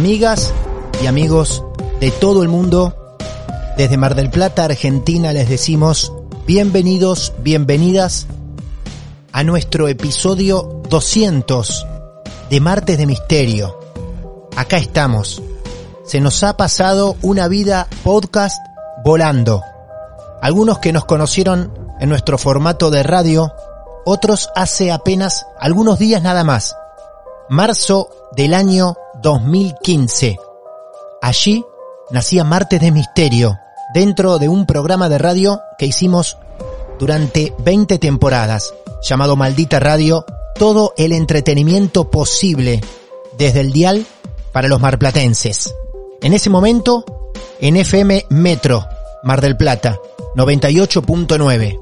Amigas y amigos de todo el mundo, desde Mar del Plata, Argentina, les decimos bienvenidos, bienvenidas a nuestro episodio 200 de Martes de Misterio. Acá estamos. Se nos ha pasado una vida podcast volando. Algunos que nos conocieron en nuestro formato de radio, otros hace apenas algunos días nada más. Marzo del año 2015. Allí nacía Martes de Misterio, dentro de un programa de radio que hicimos durante 20 temporadas, llamado Maldita Radio, todo el entretenimiento posible desde el dial para los marplatenses. En ese momento, en FM Metro, Mar del Plata, 98.9.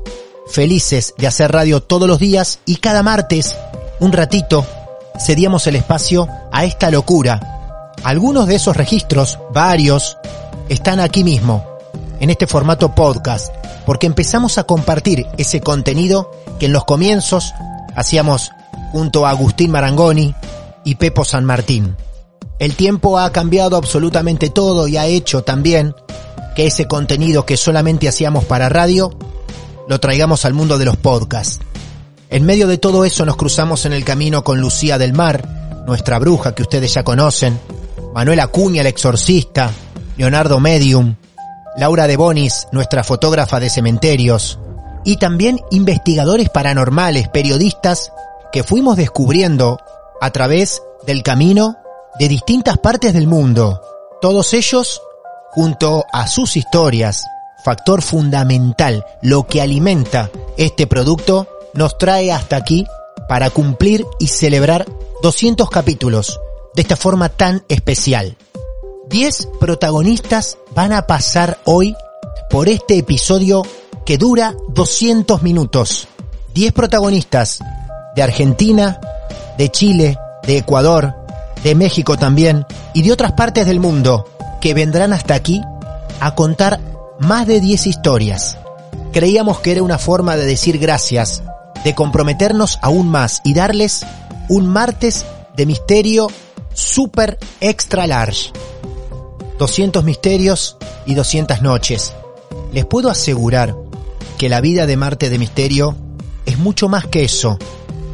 Felices de hacer radio todos los días y cada martes, un ratito, cedíamos el espacio a esta locura. Algunos de esos registros, varios, están aquí mismo, en este formato podcast, porque empezamos a compartir ese contenido que en los comienzos hacíamos junto a Agustín Marangoni y Pepo San Martín. El tiempo ha cambiado absolutamente todo y ha hecho también que ese contenido que solamente hacíamos para radio lo traigamos al mundo de los podcasts. En medio de todo eso nos cruzamos en el camino con Lucía del Mar, nuestra bruja que ustedes ya conocen, Manuel Acuña, el exorcista, Leonardo Medium, Laura de Bonis, nuestra fotógrafa de cementerios, y también investigadores paranormales, periodistas, que fuimos descubriendo a través del camino de distintas partes del mundo. Todos ellos, junto a sus historias, factor fundamental, lo que alimenta este producto, nos trae hasta aquí para cumplir y celebrar 200 capítulos de esta forma tan especial. 10 protagonistas van a pasar hoy por este episodio que dura 200 minutos. 10 protagonistas de Argentina, de Chile, de Ecuador, de México también y de otras partes del mundo que vendrán hasta aquí a contar más de 10 historias. Creíamos que era una forma de decir gracias de comprometernos aún más y darles un martes de misterio super extra large. 200 misterios y 200 noches. Les puedo asegurar que la vida de Marte de Misterio es mucho más que eso.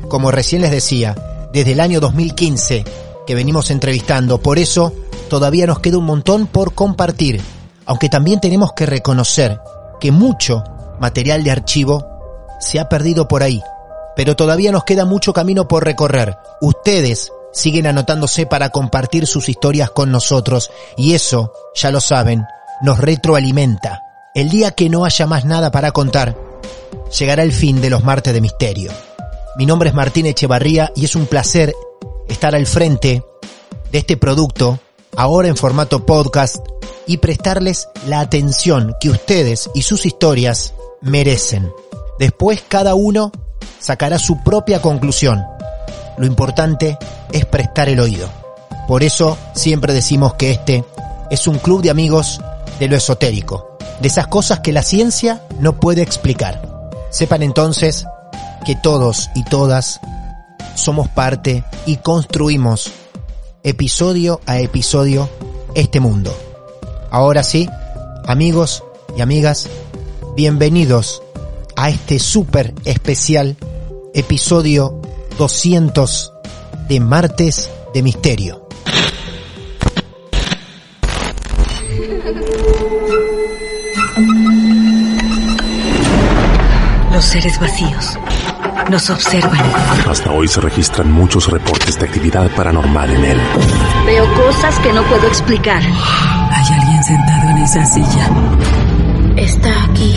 Como recién les decía, desde el año 2015 que venimos entrevistando, por eso todavía nos queda un montón por compartir, aunque también tenemos que reconocer que mucho material de archivo se ha perdido por ahí, pero todavía nos queda mucho camino por recorrer. Ustedes siguen anotándose para compartir sus historias con nosotros y eso, ya lo saben, nos retroalimenta. El día que no haya más nada para contar, llegará el fin de los martes de misterio. Mi nombre es Martín Echevarría y es un placer estar al frente de este producto, ahora en formato podcast, y prestarles la atención que ustedes y sus historias merecen. Después cada uno sacará su propia conclusión. Lo importante es prestar el oído. Por eso siempre decimos que este es un club de amigos de lo esotérico. de esas cosas que la ciencia no puede explicar. Sepan entonces que todos y todas somos parte y construimos episodio a episodio este mundo. Ahora sí, amigos y amigas, bienvenidos a este súper especial episodio 200 de Martes de Misterio. Los seres vacíos nos observan. Hasta hoy se registran muchos reportes de actividad paranormal en él. Veo cosas que no puedo explicar. Hay alguien sentado en esa silla. Está aquí.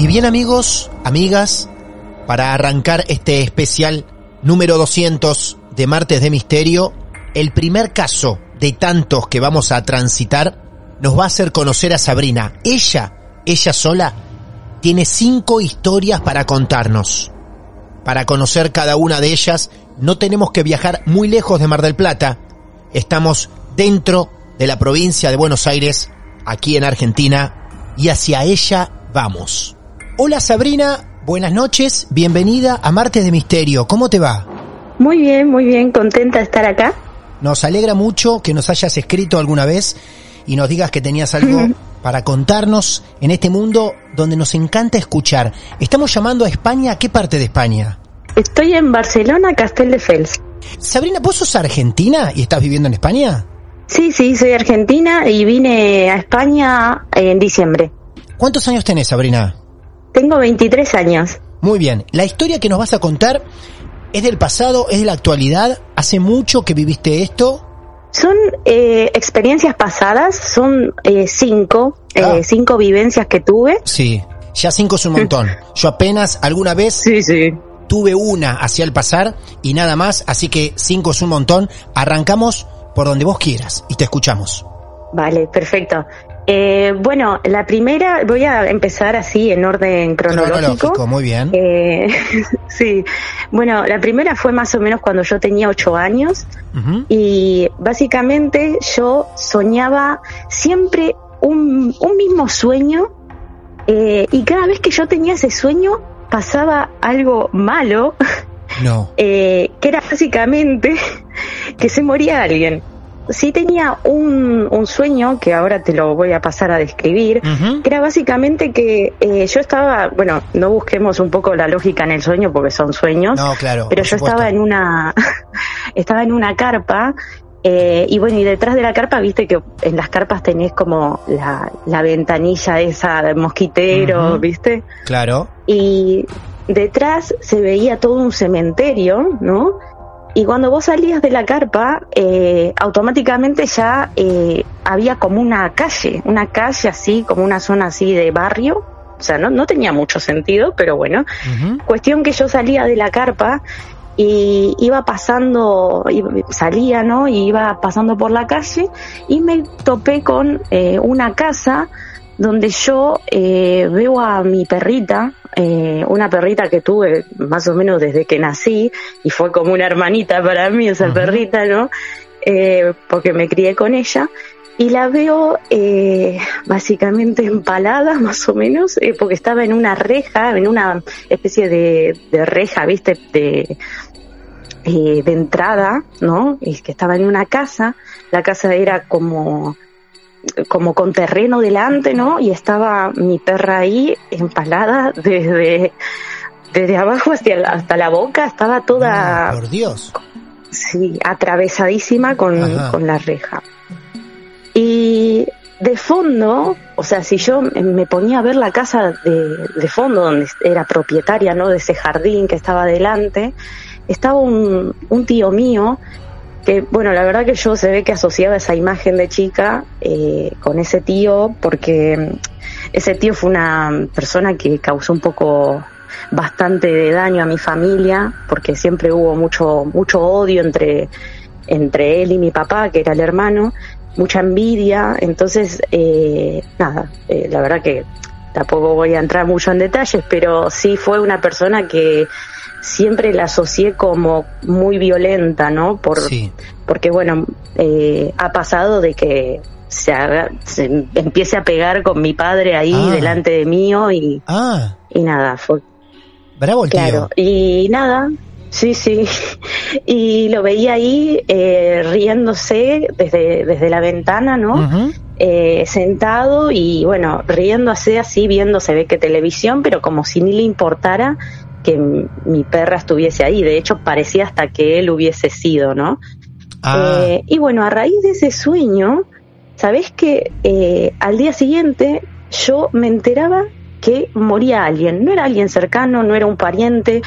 Y bien amigos, amigas, para arrancar este especial número 200 de Martes de Misterio, el primer caso de tantos que vamos a transitar nos va a hacer conocer a Sabrina. Ella, ella sola, tiene cinco historias para contarnos. Para conocer cada una de ellas no tenemos que viajar muy lejos de Mar del Plata. Estamos dentro de la provincia de Buenos Aires, aquí en Argentina, y hacia ella vamos. Hola Sabrina, buenas noches, bienvenida a Martes de Misterio. ¿Cómo te va? Muy bien, muy bien, contenta de estar acá. Nos alegra mucho que nos hayas escrito alguna vez y nos digas que tenías algo para contarnos en este mundo donde nos encanta escuchar. Estamos llamando a España, ¿a qué parte de España? Estoy en Barcelona, Castelldefels. Sabrina, ¿vos sos argentina y estás viviendo en España? Sí, sí, soy argentina y vine a España en diciembre. ¿Cuántos años tenés, Sabrina? Tengo 23 años. Muy bien, la historia que nos vas a contar es del pasado, es de la actualidad, hace mucho que viviste esto. Son eh, experiencias pasadas, son eh, cinco, eh, Ah. cinco vivencias que tuve. Sí, ya cinco es un montón. Yo apenas alguna vez Sí, sí. tuve una hacia el pasar y nada más, así que cinco es un montón. Arrancamos por donde vos quieras y te escuchamos. Vale, perfecto. Eh, bueno, la primera, voy a empezar así en orden cronológico. Cronológico, muy bien. Eh, sí, bueno, la primera fue más o menos cuando yo tenía ocho años y básicamente yo soñaba siempre un, un mismo sueño eh, y cada vez que yo tenía ese sueño pasaba algo malo, No. eh, que era básicamente que se moría alguien. Sí tenía un, un sueño, que ahora te lo voy a pasar a describir, que era básicamente que eh, yo estaba, bueno, no busquemos un poco la lógica en el sueño porque son sueños, No, claro. pero yo supuesto. estaba en una, estaba en una carpa eh, y bueno, y detrás de la carpa, viste que en las carpas tenés como la, la ventanilla esa de mosquitero, viste, Claro. y detrás se veía todo un cementerio, ¿no? Y cuando vos salías de la carpa, eh, automáticamente ya eh, había como una calle, una calle así, como una zona así de barrio. O sea, no, no tenía mucho sentido, pero bueno. Cuestión que yo salía de la carpa y iba pasando, salía, ¿no? Y iba pasando por la calle y me topé con eh, una casa donde yo eh, veo a mi perrita, eh, una perrita que tuve más o menos desde que nací y fue como una hermanita para mí esa perrita, ¿no? Eh, porque me crié con ella y la veo eh, básicamente empalada más o menos eh, porque estaba en una reja, en una especie de, de reja, viste, de, eh, de entrada, ¿no? Y que estaba en una casa, la casa era como como con terreno delante, ¿no? Y estaba mi perra ahí empalada desde desde abajo hacia la- hasta la boca, estaba toda Ah, por Dios. sí, atravesadísima con, con la reja. Y de fondo, o sea, si yo me ponía a ver la casa de, de fondo, donde era propietaria, ¿no? De ese jardín que estaba delante, estaba un, un tío mío que, bueno, la verdad que yo se ve que asociaba esa imagen de chica eh, con ese tío, porque ese tío fue una persona que causó un poco bastante de daño a mi familia, porque siempre hubo mucho, mucho odio entre, entre él y mi papá, que era el hermano, mucha envidia, entonces, eh, nada, eh, la verdad que tampoco voy a entrar mucho en detalles, pero sí fue una persona que siempre la asocié como muy violenta, ¿no? Por, Porque, bueno, eh, ha pasado de que se, haga, se empiece a pegar con mi padre ahí Ah. delante de mío y, Ah, y nada, fue bravo el claro. tío. Y nada, sí, sí. Y lo veía ahí eh, riéndose desde, desde la ventana, ¿no? Eh, sentado y bueno, riéndose así, viendo, se ve que televisión, pero como si ni le importara que mi perra estuviese ahí. De hecho, parecía hasta que él hubiese sido, ¿no? Ah, Eh, y bueno, a raíz de ese sueño, ¿sabés que eh, al día siguiente yo me enteraba que moría alguien? No era alguien cercano, no era un pariente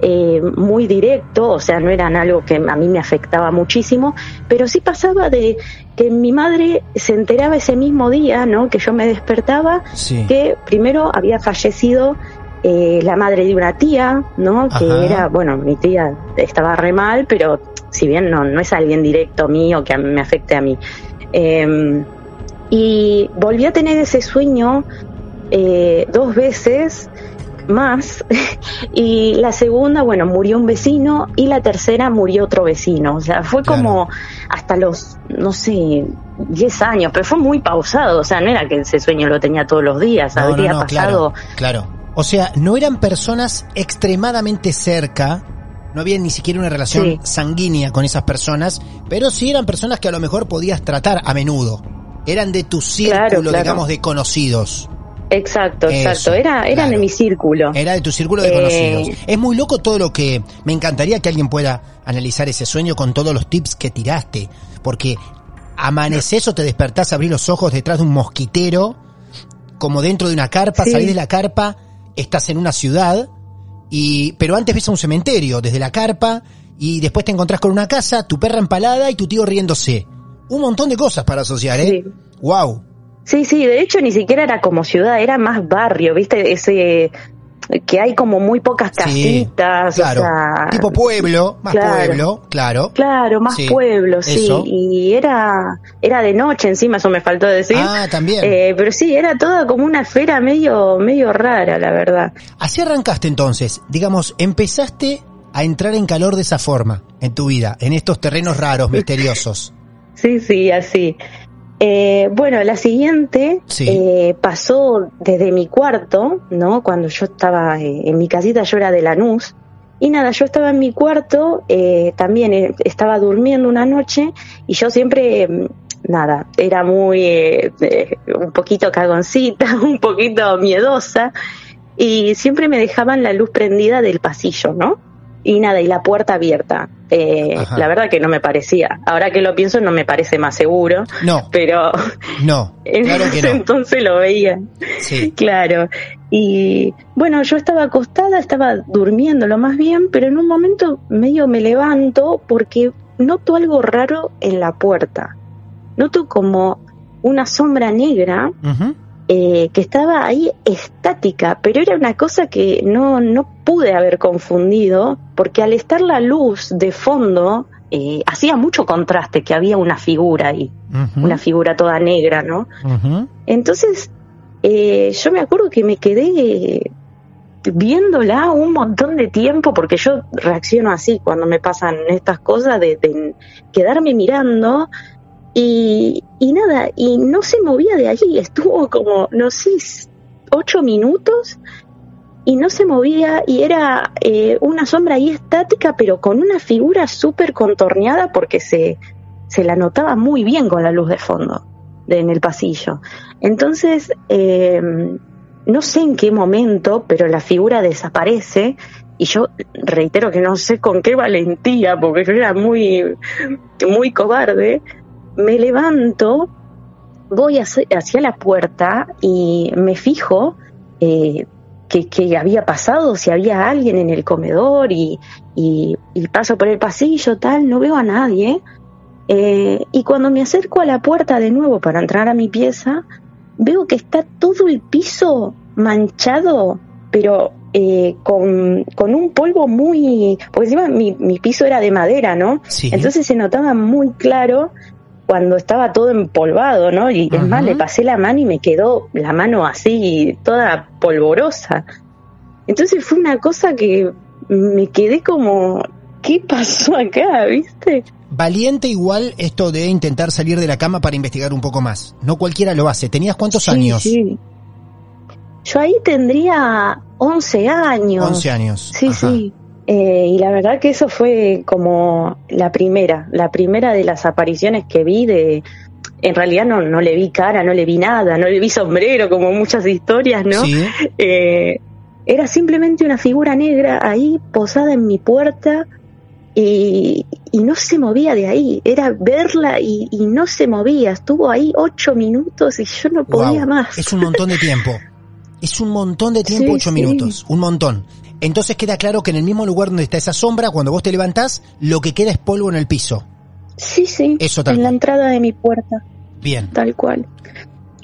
eh, muy directo, o sea, no eran algo que a mí me afectaba muchísimo, pero sí pasaba de que mi madre se enteraba ese mismo día, ¿no? Que yo me despertaba, sí. que primero había fallecido eh, la madre de una tía, ¿no? Que era, bueno, mi tía estaba re mal, pero si bien no, no es alguien directo mío que a- me afecte a mí. Eh, y volví a tener ese sueño eh, dos veces más y la segunda, bueno, murió un vecino y la tercera murió otro vecino. O sea, fue Claro. como hasta los, no sé, 10 años, pero fue muy pausado. O sea, no era que ese sueño lo tenía todos los días, No, no, habría no, pasado. claro, claro. O sea, no eran personas extremadamente cerca, no había ni siquiera una relación Sí. sanguínea con esas personas, pero sí eran personas que a lo mejor podías tratar a menudo. Eran de tu círculo, Claro, claro. digamos, de conocidos. Exacto, Eso, exacto. Era, eran claro. de mi círculo. Era de tu círculo de Eh, conocidos. Es muy loco todo lo que... Me encantaría que alguien pueda analizar ese sueño con todos los tips que tiraste. Porque amaneces o te despertás, abrís los ojos detrás de un mosquitero, como dentro de una carpa, Sí. salís de la carpa, estás en una ciudad, y pero antes ves a un cementerio desde la carpa, y después te encontrás con una casa, tu perra empalada y tu tío riéndose. Un montón de cosas para asociar, ¿eh? Sí. Wow. Sí, sí, de hecho ni siquiera era como ciudad, era más barrio, ¿viste? Ese que hay como muy pocas Sí, casitas, claro. o sea, tipo pueblo, más claro. pueblo, claro. Claro, más Sí, pueblo, sí, eso. y era era de noche encima, eso me faltó decir. Ah, también. Eh, pero sí, era toda como una esfera medio medio rara, la verdad. Así arrancaste entonces, digamos, empezaste a entrar en calor de esa forma en tu vida, en estos terrenos raros, misteriosos. Sí, sí, así. Eh, bueno, la siguiente Sí. eh, pasó desde mi cuarto, ¿no? Cuando yo estaba eh, en mi casita, yo era de Lanús. Y nada, yo estaba en mi cuarto, eh, también eh, estaba durmiendo una noche y yo siempre, mm, nada, era muy, un poquito cagoncita, un poquito miedosa y siempre me dejaban la luz prendida del pasillo, ¿no? Y nada, y la puerta abierta. Eh, la verdad que no me parecía. Ahora que lo pienso no me parece más seguro, No, pero no, en claro que ese no. entonces lo veía. Sí, Claro. Y bueno, yo estaba acostada, estaba durmiendo lo más bien, pero en un momento medio me levanto porque noto algo raro en la puerta. Noto como una sombra negra. Eh, que estaba ahí estática, pero era una cosa que no, no pude haber confundido, porque al estar la luz de fondo, eh, hacía mucho contraste que había una figura ahí, una figura toda negra, ¿no? Entonces, eh, yo me acuerdo que me quedé viéndola un montón de tiempo, porque yo reacciono así cuando me pasan estas cosas, de, de quedarme mirando y, y nada, y no se movía de allí, estuvo como, no sé, ocho minutos y no se movía y era eh, una sombra ahí estática, pero con una figura súper contorneada porque se, se la notaba muy bien con la luz de fondo de, en el pasillo. Entonces, eh, no sé en qué momento, pero la figura desaparece y yo reitero que no sé con qué valentía, porque yo era muy, muy cobarde, me levanto voy hacia, hacia la puerta y me fijo eh, que, que había pasado, si había alguien en el comedor y, y, y paso por el pasillo, tal, no veo a nadie. Eh, y cuando me acerco a la puerta de nuevo para entrar a mi pieza, veo que está todo el piso manchado, pero eh, con, con un polvo muy... Porque encima mi, mi piso era de madera, ¿no? Sí. Entonces se notaba muy claro cuando estaba todo empolvado, ¿no? Y es más, le pasé la mano y me quedó la mano así, toda polvorosa. Entonces fue una cosa que me quedé como, ¿qué pasó acá, viste? Valiente igual esto de intentar salir de la cama para investigar un poco más. No cualquiera lo hace. ¿Tenías cuántos Sí, años? sí. Yo ahí tendría 11 años. 11 años. Sí, Ajá. sí. Eh, y la verdad que eso fue como la primera, la primera de las apariciones que vi de... En realidad no, no le vi cara, no le vi nada, no le vi sombrero, como muchas historias, ¿no? Sí. Eh, era simplemente una figura negra ahí posada en mi puerta y, y no se movía de ahí. Era verla y, y no se movía. Estuvo ahí ocho minutos y yo no podía más. Es un montón de tiempo. Es un montón de tiempo, Sí, ocho sí. minutos. Un montón. Entonces queda claro que en el mismo lugar donde está esa sombra, cuando vos te levantás, lo que queda es polvo en el piso. Sí, sí. Eso tal en la entrada de mi puerta. Bien. Tal cual.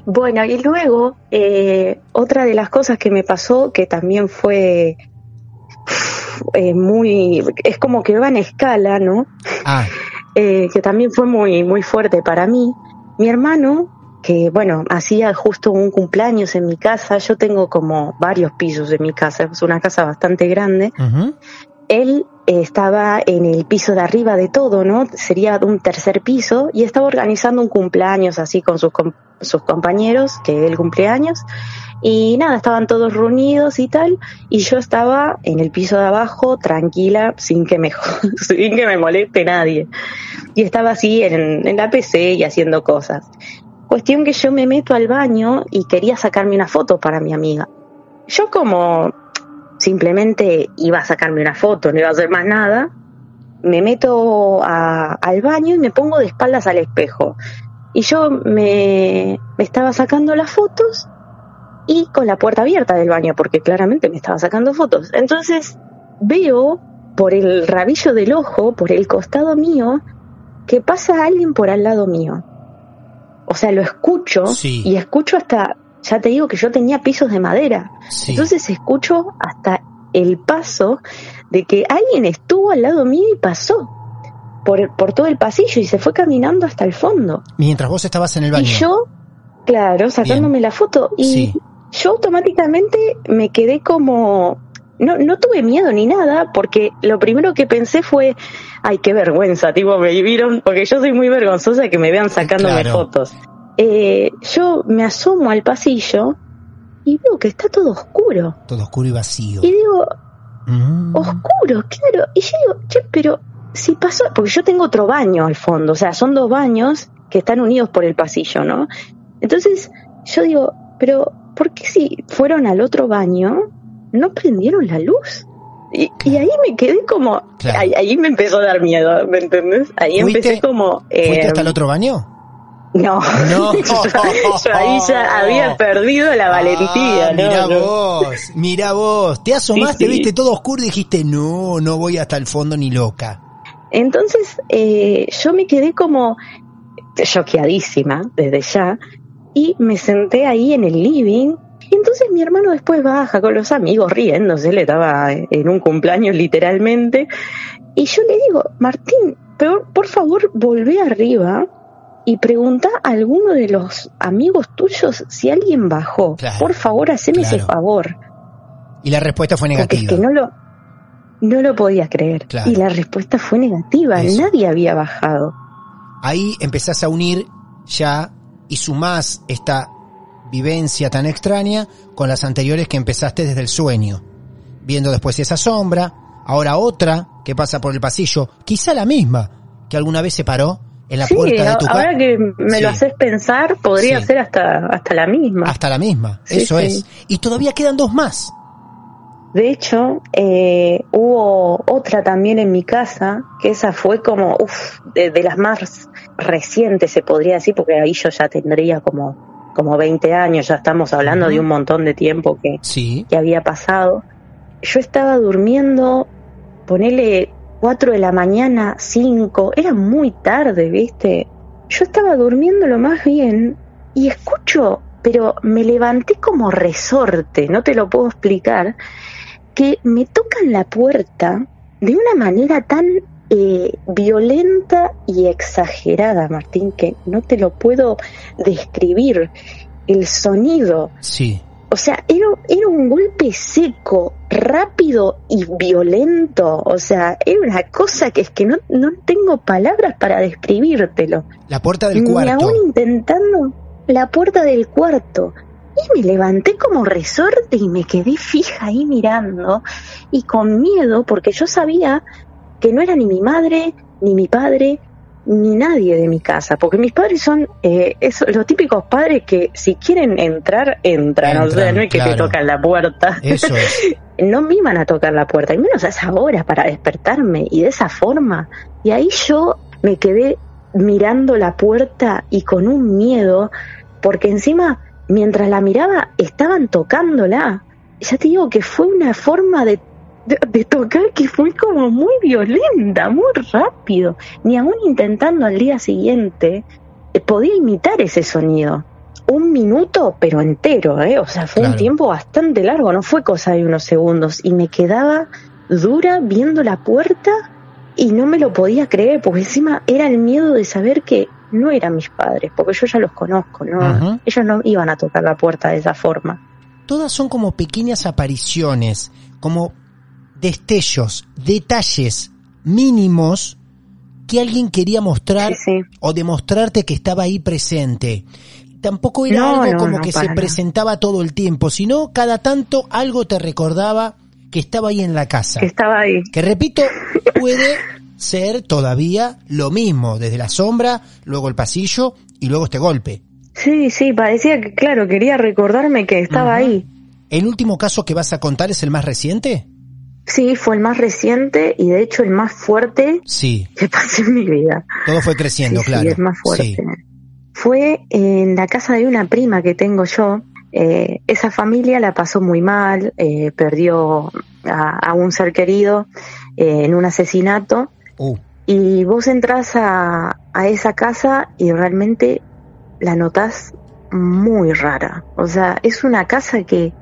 Bueno, y luego, eh, otra de las cosas que me pasó, que también fue eh, muy, es como que va en escala, ¿no? Ah, Eh, que también fue muy, muy fuerte para mí. Mi hermano, que bueno, hacía justo un cumpleaños en mi casa, yo tengo como varios pisos en mi casa, es una casa bastante grande, él estaba en el piso de arriba de todo, ¿no? Sería un tercer piso y estaba organizando un cumpleaños así con sus, com- sus compañeros, que él cumpleaños. Y nada, estaban todos reunidos y tal, y yo estaba en el piso de abajo, tranquila, sin que me, sin que me moleste nadie. Y estaba así en, en la PC y haciendo cosas. Cuestión que yo me meto al baño y quería sacarme una foto para mi amiga. Yo como simplemente iba a sacarme una foto, no iba a hacer más nada, me meto al baño y me pongo de espaldas al espejo. Y yo me estaba sacando las fotos y con la puerta abierta del baño, porque claramente me estaba sacando fotos. Entonces veo por el rabillo del ojo, por el costado mío, que pasa alguien por al lado mío. O sea, lo escucho Sí. y escucho hasta, ya te digo que yo tenía pisos de madera. Sí. Entonces escucho hasta el paso de que alguien estuvo al lado mío y pasó por, por todo el pasillo y se fue caminando hasta el fondo. Mientras vos estabas en el baño. Y yo, claro, sacándome la foto y Sí. yo automáticamente me quedé como... No, no tuve miedo ni nada porque lo primero que pensé fue, ay, qué vergüenza, tipo, me vieron, porque yo soy muy vergonzosa de que me vean sacándome Claro. fotos. Eh, yo me asomo al pasillo y veo que está todo oscuro. Todo oscuro y vacío. Y digo, Mm. oscuro, claro. Y yo digo, che, pero si pasó, porque yo tengo otro baño al fondo, o sea, son dos baños que están unidos por el pasillo, ¿no? Entonces yo digo, pero ¿por qué si fueron al otro baño no prendieron la luz? Y, y ahí me quedé como, Claro. ahí, ahí me empezó a dar miedo, ¿me entendés? Ahí ¿Fuiste- empecé como... ¿Fuiste eh, hasta el otro baño? No, No. yo ahí ya había perdido la valentía, Ah, ¿no? Mirá no. vos, mirá vos. Te asomaste, Sí, sí. viste todo oscuro y dijiste, no, no voy hasta el fondo ni loca. Entonces eh, yo me quedé como choqueadísima desde ya y me senté ahí en el living. Y entonces mi hermano después baja con los amigos riéndose, le estaba en un cumpleaños literalmente. Y yo le digo, Martín, pero por favor volvé arriba y pregunta a alguno de los amigos tuyos si alguien bajó. Claro, por favor, haceme ese favor. Y la respuesta fue es negativa. que no lo, no lo podía creer. Claro. Y la respuesta fue negativa. Eso. Nadie había bajado. Ahí empezás a unir ya y sumás esta vivencia tan extraña con las anteriores que empezaste desde el sueño. Viendo después esa sombra, ahora otra que pasa por el pasillo, quizá la misma que alguna vez se paró en la sí, puerta de tu casa. ahora que me Sí. lo haces pensar, podría Sí. ser hasta, hasta la misma. Hasta la misma, eso es. Y todavía quedan dos más. De hecho, eh, hubo otra también en mi casa, que esa fue como, uff, de, de, las más recientes se podría decir, porque ahí yo ya tendría como, como 20 años, ya estamos hablando uh -huh. de un montón de tiempo que, sí. que había pasado. Yo estaba durmiendo, ponele 4 de la mañana, 5, era muy tarde, ¿viste? Yo estaba durmiendo lo más bien y escucho, pero me levanté como resorte, no te lo puedo explicar, que me tocan la puerta de una manera tan eh, violenta y exagerada, Martín, que no te lo puedo describir. El sonido. Sí. O sea, era, era un golpe seco, rápido y violento. O sea, era una cosa que es que no, no tengo palabras para describírtelo. La puerta del cuarto. Ni aún intentando la puerta del cuarto. Y me levanté como resorte y me quedé fija ahí mirando y con miedo porque yo sabía que no era ni mi madre, ni mi padre, ni nadie de mi casa, porque mis padres son eh, eso, los típicos padres que si quieren entrar, entran, entran o sea, no es que claro. te tocan la puerta. Eso es. no me iban a tocar la puerta, y menos a esa hora para despertarme y de esa forma. Y ahí yo me quedé mirando la puerta y con un miedo, porque encima mientras la miraba estaban tocándola. Ya te digo que fue una forma de, de, de, tocar que fue como muy violenta, muy rápido. Ni aún intentando al día siguiente eh, podía imitar ese sonido. Un minuto, pero entero, ¿eh? O sea, fue claro. un tiempo bastante largo, no fue cosa de unos segundos. Y me quedaba dura viendo la puerta y no me lo podía creer, porque encima era el miedo de saber que no eran mis padres, porque yo ya los conozco, ¿no? Uh -huh. Ellos no iban a tocar la puerta de esa forma. Todas son como pequeñas apariciones, como destellos, detalles mínimos que alguien quería mostrar sí, sí. o demostrarte que estaba ahí presente. Tampoco era no, algo no, como no, que se presentaba todo el tiempo, sino cada tanto algo te recordaba que estaba ahí en la casa. Que estaba ahí. Que repito, puede ser todavía lo mismo, desde la sombra, luego el pasillo y luego este golpe. Sí, sí, parecía que, claro, quería recordarme que estaba uh -huh. ahí. ¿El último caso que vas a contar es el más reciente? Sí, fue el más reciente y de hecho el más fuerte sí. que pasé en mi vida. Todo fue creciendo, sí, claro. Sí, el más fuerte. Sí. Fue en la casa de una prima que tengo yo. Eh, esa familia la pasó muy mal, eh, perdió a, a, un ser querido eh, en un asesinato. Uh. Y vos entras a, a esa casa y realmente la notás muy rara. O sea, es una casa que,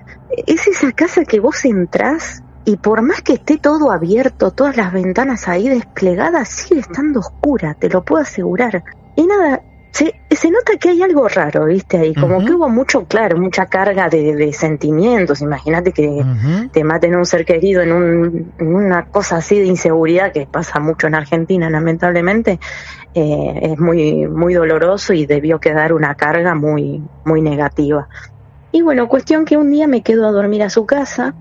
es esa casa que vos entrás y por más que esté todo abierto, todas las ventanas ahí desplegadas, sigue estando oscura, te lo puedo asegurar. Y nada, se, se nota que hay algo raro, ¿viste? Ahí, como uh -huh. que hubo mucho, claro, mucha carga de, de sentimientos. Imagínate que uh -huh. te maten a un ser querido en, un, en, una cosa así de inseguridad que pasa mucho en Argentina, lamentablemente. Eh, es muy, muy doloroso y debió quedar una carga muy, muy negativa. Y bueno, cuestión que un día me quedo a dormir a su casa.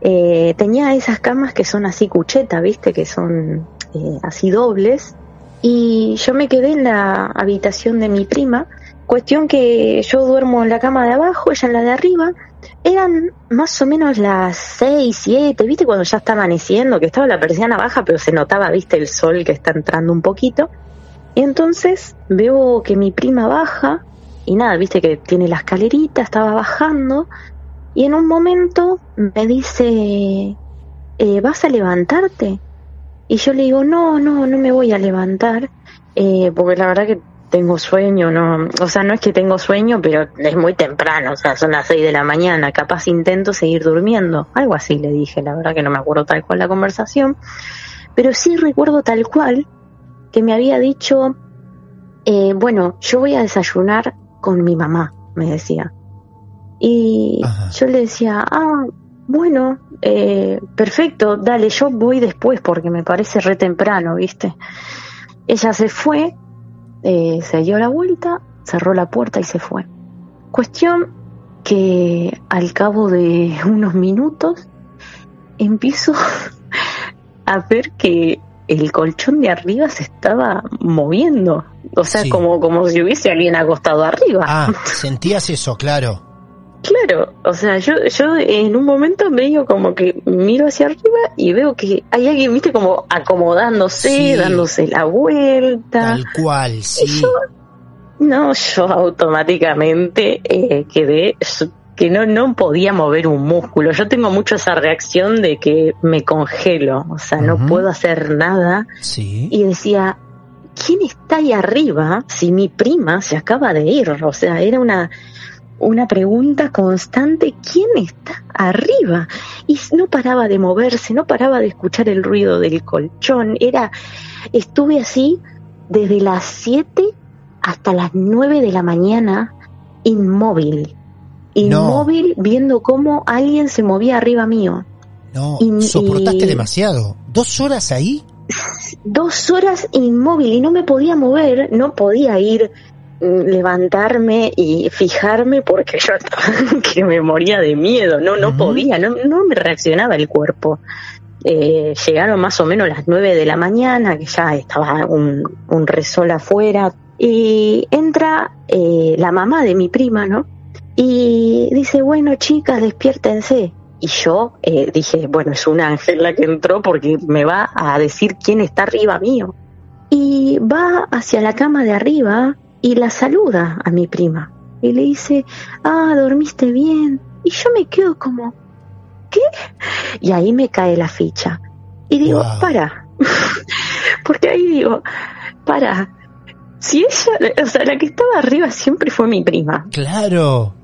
Eh, tenía esas camas que son así cucheta, ¿viste? Que son eh, así dobles y yo me quedé en la habitación de mi prima. Cuestión que yo duermo en la cama de abajo, ella en la de arriba. Eran más o menos las seis, siete, ¿viste? Cuando ya está amaneciendo, que estaba la persiana baja, pero se notaba, ¿viste? El sol que está entrando un poquito. Y entonces veo que mi prima baja y nada, ¿viste? Que tiene la escalerita, estaba bajando. Y en un momento me dice, eh, ¿vas a levantarte? Y yo le digo, no, no, no me voy a levantar, eh, porque la verdad que tengo sueño, no, o sea, no es que tengo sueño, pero es muy temprano, o sea, son las seis de la mañana, capaz intento seguir durmiendo, algo así le dije, la verdad que no me acuerdo tal cual la conversación, pero sí recuerdo tal cual que me había dicho, eh, bueno, yo voy a desayunar con mi mamá, me decía. Y Ajá. yo le decía, ah, bueno, eh, perfecto, dale, yo voy después porque me parece re temprano, ¿viste? Ella se fue, eh, se dio la vuelta, cerró la puerta y se fue. Cuestión que al cabo de unos minutos empiezo a ver que el colchón de arriba se estaba moviendo. O sea, Sí. como, como si hubiese alguien acostado arriba. Ah, sentías eso, claro. Claro, o sea, yo, yo en un momento me digo como que miro hacia arriba y veo que hay alguien, viste, como acomodándose, Sí. dándose la vuelta. Tal cual, sí. Yo, no, yo automáticamente eh, quedé que no, no podía mover un músculo. Yo tengo mucho esa reacción de que me congelo, o sea, no puedo hacer nada. Sí. Y decía, ¿quién está ahí arriba si mi prima se acaba de ir? O sea, era una, una pregunta constante, ¿quién está arriba? Y no paraba de moverse, no paraba de escuchar el ruido del colchón. Era, estuve así desde las 7 hasta las 9 de la mañana, inmóvil. Inmóvil viendo cómo alguien se movía arriba mío. No, Y- soportaste y- demasiado. ¿Dos horas ahí? dos horas inmóvil y no me podía mover, no podía ir, levantarme y fijarme porque yo estaba que me moría de miedo, no, no podía, no, no me reaccionaba el cuerpo. Eh, llegaron más o menos las nueve de la mañana, que ya estaba un, un resol afuera, y entra eh, la mamá de mi prima, ¿no? Y dice, bueno, chicas, despiértense. Y yo eh, dije, bueno, es un ángel la que entró porque me va a decir quién está arriba mío. Y va hacia la cama de arriba y la saluda a mi prima. Y le dice, ah, dormiste bien. Y yo me quedo como, ¿qué? Y ahí me cae la ficha. Y digo, Wow. para. porque ahí digo, para. Si ella, o sea, la que estaba arriba siempre fue mi prima. Claro.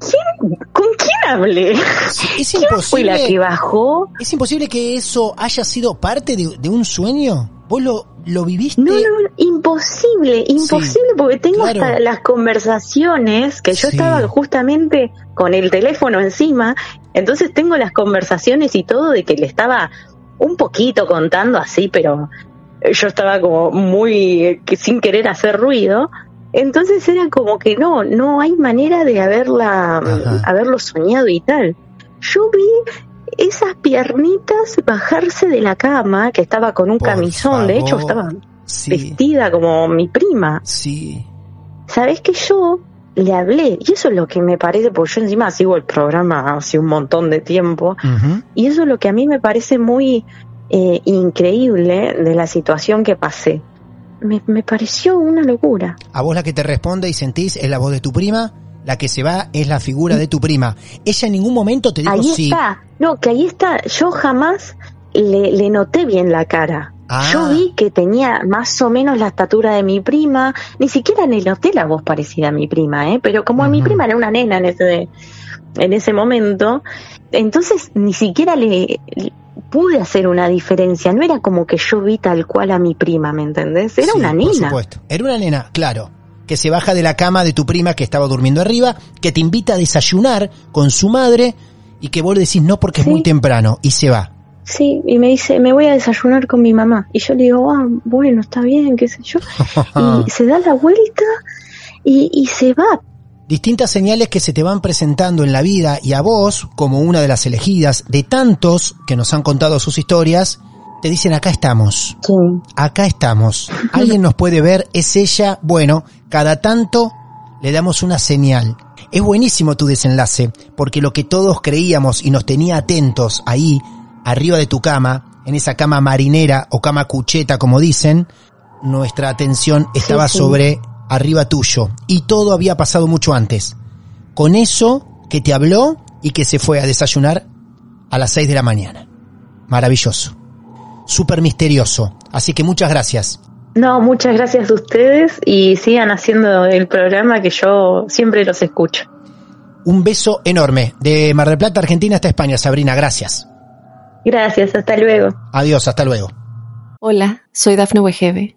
¿Con quién hablé? Sí, es ¿Quién fue la que imposible. bajó? Es imposible que eso haya sido parte de, de un sueño. ¿Vos lo, lo viviste? No, no, imposible, imposible, porque tengo claro. hasta las conversaciones que yo Sí. estaba justamente con el teléfono encima, entonces tengo las conversaciones y todo de que le estaba un poquito contando así, pero yo estaba como muy eh, que sin querer hacer ruido. Entonces era como que no, no hay manera de haberla, Ajá. haberlo soñado y tal. Yo vi esas piernitas bajarse de la cama, que estaba con un Por camisón, de hecho estaba Sí, vestida como mi prima. sí. Sabes que yo le hablé, y eso es lo que me parece, porque yo encima sigo el programa hace un montón de tiempo, y eso es lo que a mí me parece muy eh, increíble de la situación que pasé. Me, me pareció una locura. A vos la que te responde y sentís es la voz de tu prima, la que se va es la figura de tu prima. Ella en ningún momento te dijo ahí sí. está, no, que ahí está, yo jamás le, le noté bien la cara. Ah. Yo vi que tenía más o menos la estatura de mi prima, ni siquiera le noté la voz parecida a mi prima, ¿eh? pero como mi prima era una nena en ese, en ese momento, entonces ni siquiera le pude hacer una diferencia, no era como que yo vi tal cual a mi prima, ¿me entendés? Era Sí, una Por nena. supuesto. Era una nena, claro. Que se baja de la cama de tu prima que estaba durmiendo arriba, que te invita a desayunar con su madre y que vos le decís no porque es muy temprano y se va. Sí, y me dice, me voy a desayunar con mi mamá. Y yo le digo, ah, bueno, está bien, qué sé yo. y se da la vuelta y, y se va. Distintas señales que se te van presentando en la vida y a vos, como una de las elegidas de tantos que nos han contado sus historias, te dicen acá estamos, Sí. acá estamos. Alguien nos puede ver, es ella. Bueno, cada tanto le damos una señal. Es buenísimo tu desenlace, porque lo que todos creíamos y nos tenía atentos ahí, arriba de tu cama, en esa cama marinera o cama cucheta como dicen, nuestra atención estaba sí. sobre arriba tuyo y todo había pasado mucho antes. Con eso que te habló y que se fue a desayunar a las 6 de la mañana. Maravilloso. Súper misterioso. Así que muchas gracias. No, muchas gracias a ustedes y sigan haciendo el programa que yo siempre los escucho. Un beso enorme. De Mar del Plata, Argentina hasta España, Sabrina. Gracias. Gracias, hasta luego. Adiós, hasta luego. Hola, soy Dafne Wegebe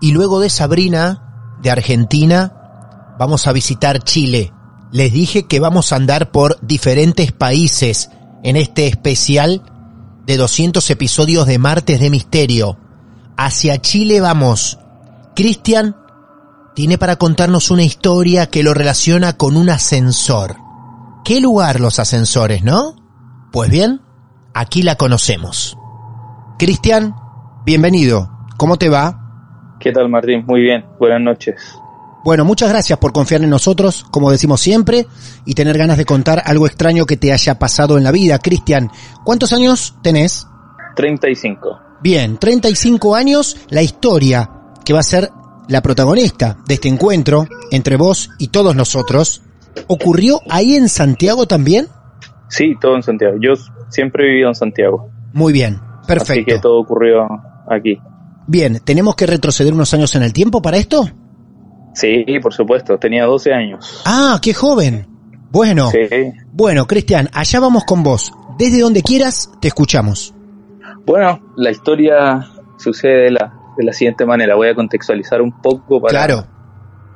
Y luego de Sabrina, de Argentina, vamos a visitar Chile. les dije que vamos a andar por diferentes países en este especial de 200 episodios de Martes de Misterio. Hacia Chile vamos. Cristian tiene para contarnos una historia que lo relaciona con un ascensor. ¿Qué lugar los ascensores, no? Pues bien, aquí la conocemos. Cristian, bienvenido. ¿Cómo te va? ¿Qué tal, Martín? Muy bien. Buenas noches. Bueno, muchas gracias por confiar en nosotros, como decimos siempre, y tener ganas de contar algo extraño que te haya pasado en la vida. Cristian, ¿cuántos años tenés? 35. Bien, 35 años, la historia que va a ser la protagonista de este encuentro entre vos y todos nosotros, ¿ocurrió ahí en Santiago también? Sí, todo en Santiago. Yo siempre he vivido en Santiago. Muy bien, perfecto. Así que todo ocurrió aquí. Bien, ¿tenemos que retroceder unos años en el tiempo para esto? Sí, por supuesto, tenía 12 años. Ah, qué joven. Bueno, Sí. bueno, Cristian, allá vamos con vos. Desde donde quieras, te escuchamos. Bueno, la historia sucede de la, de la siguiente manera. Voy a contextualizar un poco para, Claro,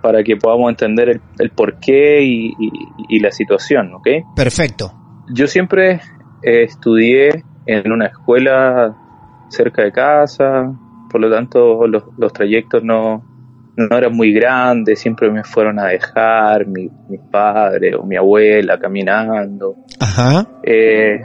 para que podamos entender el, el porqué y, y- y la situación, ¿ok? perfecto. Yo siempre eh, estudié en una escuela cerca de casa, por lo tanto los, los trayectos no, no eran muy grandes, siempre me fueron a dejar mi, mi padre o mi abuela caminando. Ajá, Eh,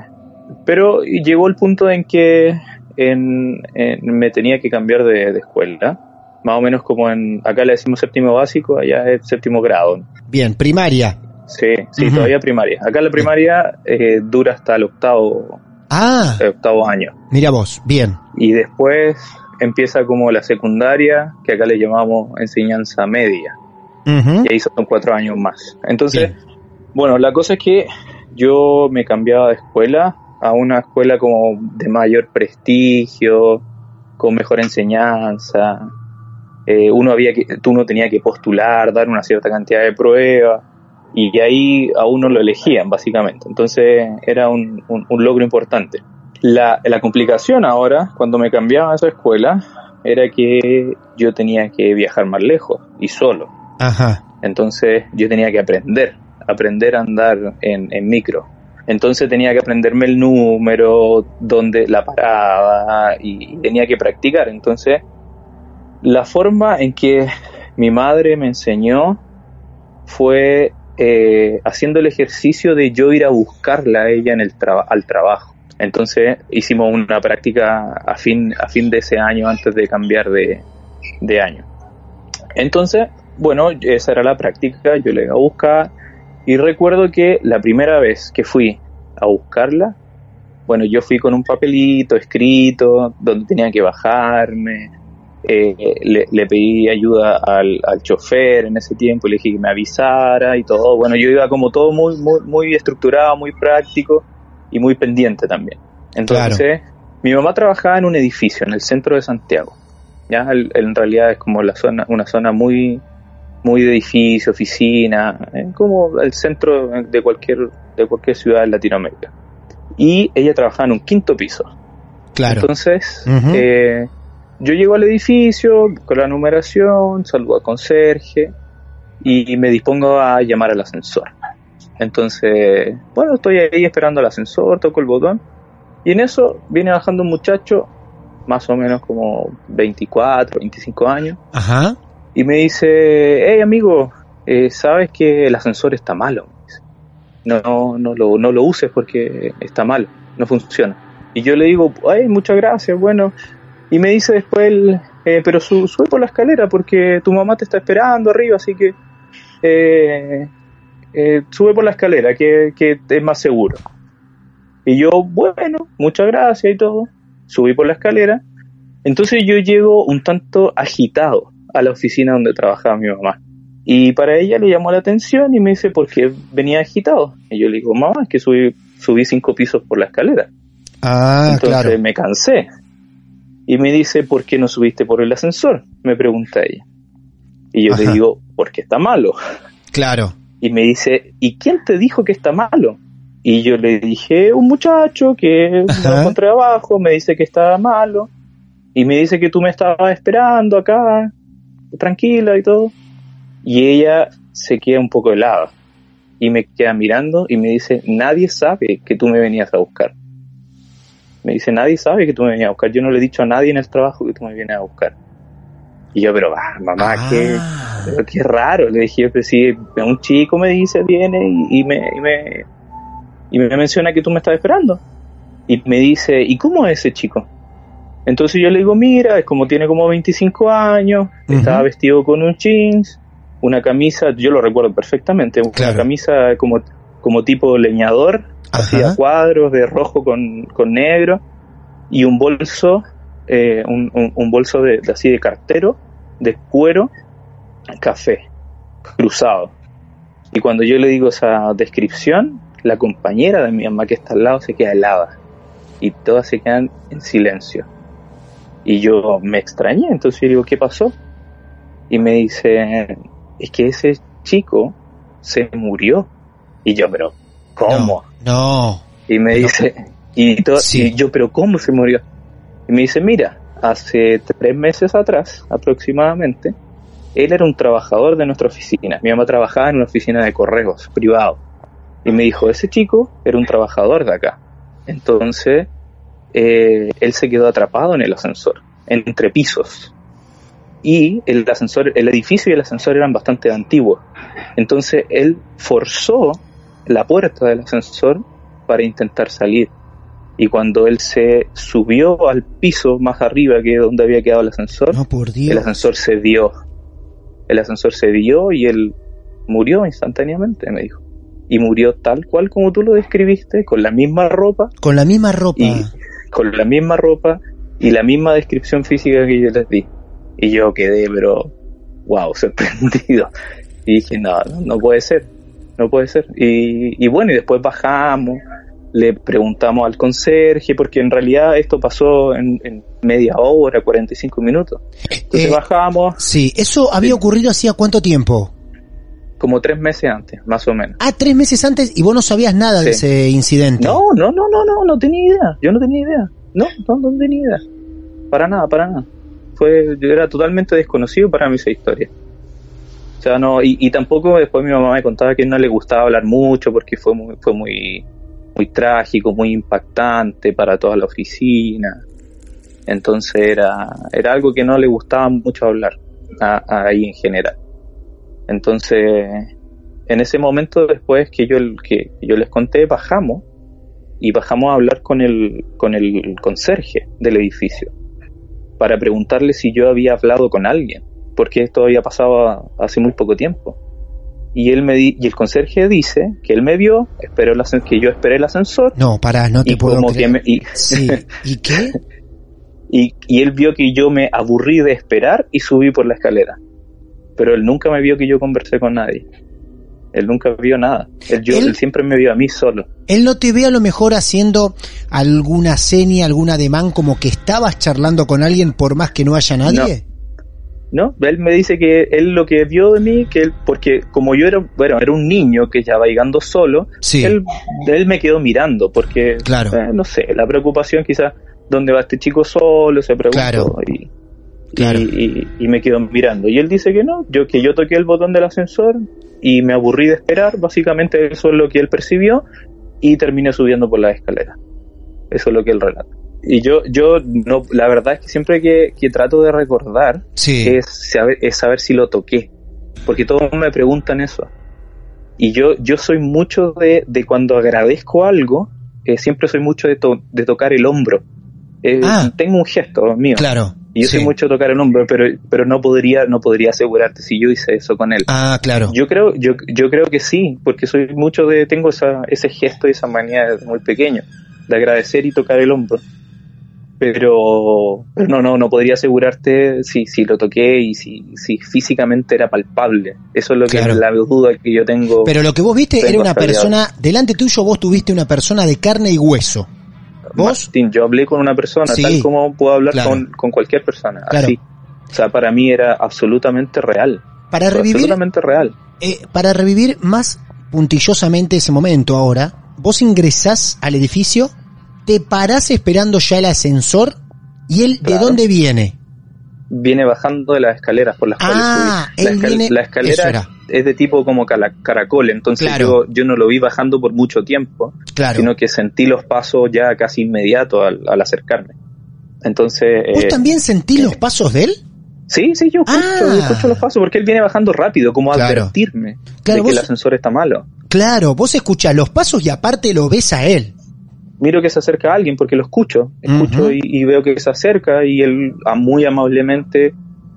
pero llegó el punto en que en- en- me tenía que cambiar de, de escuela, más o menos como en, acá le decimos séptimo básico, allá es séptimo grado. bien, primaria. Sí, sí, todavía primaria. Acá la primaria eh, dura hasta el octavo, Ah, el octavo año. mira vos, bien. Y después empieza como la secundaria, que acá le llamamos enseñanza media. Y ahí son cuatro años más. Entonces, bueno, la cosa es que yo me cambiaba de escuela a una escuela como de mayor prestigio, con mejor enseñanza. Eh, uno había que, tú uno tenía que postular, dar una cierta cantidad de pruebas y ahí a uno lo elegían básicamente. Entonces era un, un- un logro importante. La, la complicación ahora, cuando me cambiaba a esa escuela, era que yo tenía que viajar más lejos y solo. Ajá, Entonces yo tenía que aprender, aprender a andar en, en micro. Entonces tenía que aprenderme el número, donde la parada y, y tenía que practicar. Entonces la forma en que mi madre me enseñó fue eh, haciendo el ejercicio de yo ir a buscarla a ella en el traba- al trabajo. Entonces hicimos una práctica a fin, a fin de ese año antes de cambiar de, de año. Entonces, bueno, esa era la práctica, yo la iba a buscar y recuerdo que la primera vez que fui a buscarla, bueno, yo fui con un papelito escrito donde tenía que bajarme, eh, le, le pedí ayuda al, al chofer en ese tiempo, le dije que me avisara y todo, bueno, yo iba como todo muy, muy, muy estructurado, muy práctico y muy pendiente también. Entonces, mi mamá trabajaba en un edificio en el centro de Santiago. Ya El- en realidad es como la zona, una zona muy, muy de edificio, oficina, eh, como el centro de cualquier, de cualquier ciudad en Latinoamérica. Y ella trabajaba en un quinto piso. claro. Entonces, eh, yo llego al edificio, con la numeración, saludo al conserje y me dispongo a llamar al ascensor. Entonces, bueno, estoy ahí esperando el ascensor, toco el botón y en eso viene bajando un muchacho, más o menos como 24, 25 años, Ajá, y me dice, hey amigo, eh, sabes que el ascensor está malo. Dice. No, no, lo, no lo uses porque está malo, no funciona. Y yo le digo, ay, muchas gracias, bueno. Y me dice después, eh, pero su, sube por la escalera porque tu mamá te está esperando arriba, así que eh, eh, sube por la escalera, que, que es más seguro. Y yo, bueno, muchas gracias y todo. Subí por la escalera. Entonces yo llego un tanto agitado a la oficina donde trabajaba mi mamá. Y para ella le llamó la atención y me dice, ¿por qué venía agitado? Y yo le digo, mamá, es que subí, subí cinco pisos por la escalera. ah, Entonces claro. me cansé. Y me dice, ¿por qué no subiste por el ascensor? Me pregunta ella. Y yo Ajá. le digo, porque está malo. Claro, Y me dice, ¿y quién te dijo que está malo? Y yo le dije, un muchacho que Ajá. lo encontré abajo, me dice que estaba malo. Y me dice que tú me estabas esperando acá, tranquila y todo. Y ella se queda un poco helada. y me queda mirando y me dice, nadie sabe que tú me venías a buscar. Me dice, nadie sabe que tú me venías a buscar. Yo no le he dicho a nadie en el trabajo que tú me vienes a buscar. Y yo, pero ah, mamá, Ah. qué, pero qué raro. Le dije, pues si un chico me dice, viene y, y me, y, me, y me menciona que tú me estás esperando. Y me dice, ¿y cómo es ese chico? Entonces yo le digo, mira, es como tiene como 25 años, estaba vestido con un jeans, una camisa, yo lo recuerdo perfectamente, una Claro. camisa como, como tipo leñador, así Ajá. a cuadros de rojo con, con negro, y un bolso, eh, un, un- un bolso de, de así de cartero, de cuero, café, cruzado. Y cuando yo le digo esa descripción, la compañera de mi mamá que está al lado se queda helada. Y todas se quedan en silencio. Y yo me extrañé, entonces yo digo, ¿qué pasó? Y me dice, es que ese chico se murió. Y yo, pero, ¿cómo? No. Y me No. dice, y, Sí. y yo, pero ¿cómo se murió? Y me dice, mira, hace tres meses atrás, aproximadamente, él era un trabajador de nuestra oficina. Mi mamá trabajaba en una oficina de correos privado. Y me dijo, ese chico era un trabajador de acá. Entonces, eh, él se quedó atrapado en el ascensor, entre pisos. Y el ascensor, el edificio y el ascensor eran bastante antiguos. Entonces, él forzó la puerta del ascensor para intentar salir. Y cuando él se subió al piso más arriba que donde había quedado el ascensor, No, por Dios. el ascensor se dio. El ascensor se dio y él murió instantáneamente, me dijo. Y murió tal cual como tú lo describiste, con la misma ropa, Con la misma ropa. y con la misma ropa y la misma descripción física que yo les di. Y yo quedé, pero, wow, sorprendido. Y dije, no, no, no puede ser, no puede ser. Y, y bueno, y después bajamos, le preguntamos al conserje, porque en realidad esto pasó en, en media hora, 45 minutos. Entonces Eh, bajamos Sí, eso había ocurrido hacía cuánto tiempo? como tres meses antes, más o menos. Ah, tres meses antes y vos no sabías nada de ese incidente. No, no, no, no, no, no tenía idea. Yo no tenía idea. No, no, no tenía idea. Para nada, para nada. Fue, yo era totalmente desconocido para mí esa historia. O sea, no, y, y tampoco después mi mamá me contaba que no le gustaba hablar mucho porque fue muy, fue muy, muy trágico, muy impactante para toda la oficina. Entonces era, era algo que no le gustaba mucho hablar a- ahí en general. Entonces, en ese momento después que yo, que yo les conté, bajamos y bajamos a hablar con el, con el conserje del edificio para preguntarle si yo había hablado con alguien, porque esto había pasado hace muy poco tiempo. Y él me di- y el conserje dice que él me vio, esperó el que yo esperé el ascensor No, pará, no te y puedo como que creer. me- y, Sí, ¿y qué? y, y él vio que yo me aburrí de esperar y subí por la escalera. Pero él nunca me vio que yo conversé con nadie. Él nunca vio nada. Él, yo, Él- él siempre me vio a mí solo. Él no te ve a lo mejor haciendo alguna seña, algún ademán como que estabas charlando con alguien por más que no haya nadie. ¿no? Él me dice que él lo que vio de mí, que él, porque como yo era, bueno, era un niño que ya va llegando solo, Sí. él, él me quedó mirando, porque, Claro. eh, no sé, la preocupación quizás, ¿dónde va este chico solo? Se preguntó Claro. y, Claro. y, y- y me quedó mirando. Y él dice que no, yo que yo toqué el botón del ascensor y me aburrí de esperar, básicamente eso es lo que él percibió y terminé subiendo por la escalera. Eso es lo que él relata. Y yo, yo no, la verdad es que siempre que, que trato de recordar, Sí. es saber, es saber si lo toqué. Porque todos me preguntan eso. Y yo, yo soy mucho de, de cuando agradezco algo, eh, siempre soy mucho de, to- de tocar el hombro. Eh, Ah. Tengo un gesto mío. Claro. Y yo sí. soy mucho de tocar el hombro, pero, pero no podría, no podría asegurarte si yo hice eso con él. Ah, claro. Yo creo, yo, yo creo que sí, porque soy mucho de, tengo esa, ese gesto y esa manía desde muy pequeño, de agradecer y tocar el hombro. Pero, pero no, no, no podría asegurarte si, si lo toqué y si, si físicamente era palpable. Eso es lo que Claro. la duda que yo tengo. Pero lo que vos viste era una persona, delante tuyo vos tuviste una persona de carne y hueso. ¿Vos? Martín, yo hablé con una persona, Sí. tal como puedo hablar Claro. con, con cualquier persona, Claro. así. O sea, para mí era absolutamente real. Para revivir, Absolutamente real. eh, para revivir más puntillosamente ese momento ahora, vos ingresás al edificio, te parás esperando ya el ascensor y él, ¿de dónde viene? Viene bajando de las escaleras por las Ah, cuales subí. La, él escal- viene- la escalera, era. es de tipo como caracol, entonces Claro. yo, yo no lo vi bajando por mucho tiempo, Claro. sino que sentí los pasos ya casi inmediatos al, al acercarme. Entonces... ¿Vos eh, también sentís los pasos de él? Sí, sí, yo escucho, Ah. yo escucho los pasos porque él viene bajando rápido, como a Claro. advertirme Claro, de que vos- el ascensor está malo. Claro, vos escuchás los pasos y aparte lo ves a él. Miro que se acerca alguien porque lo escucho, escucho y, y veo que se acerca y él muy amablemente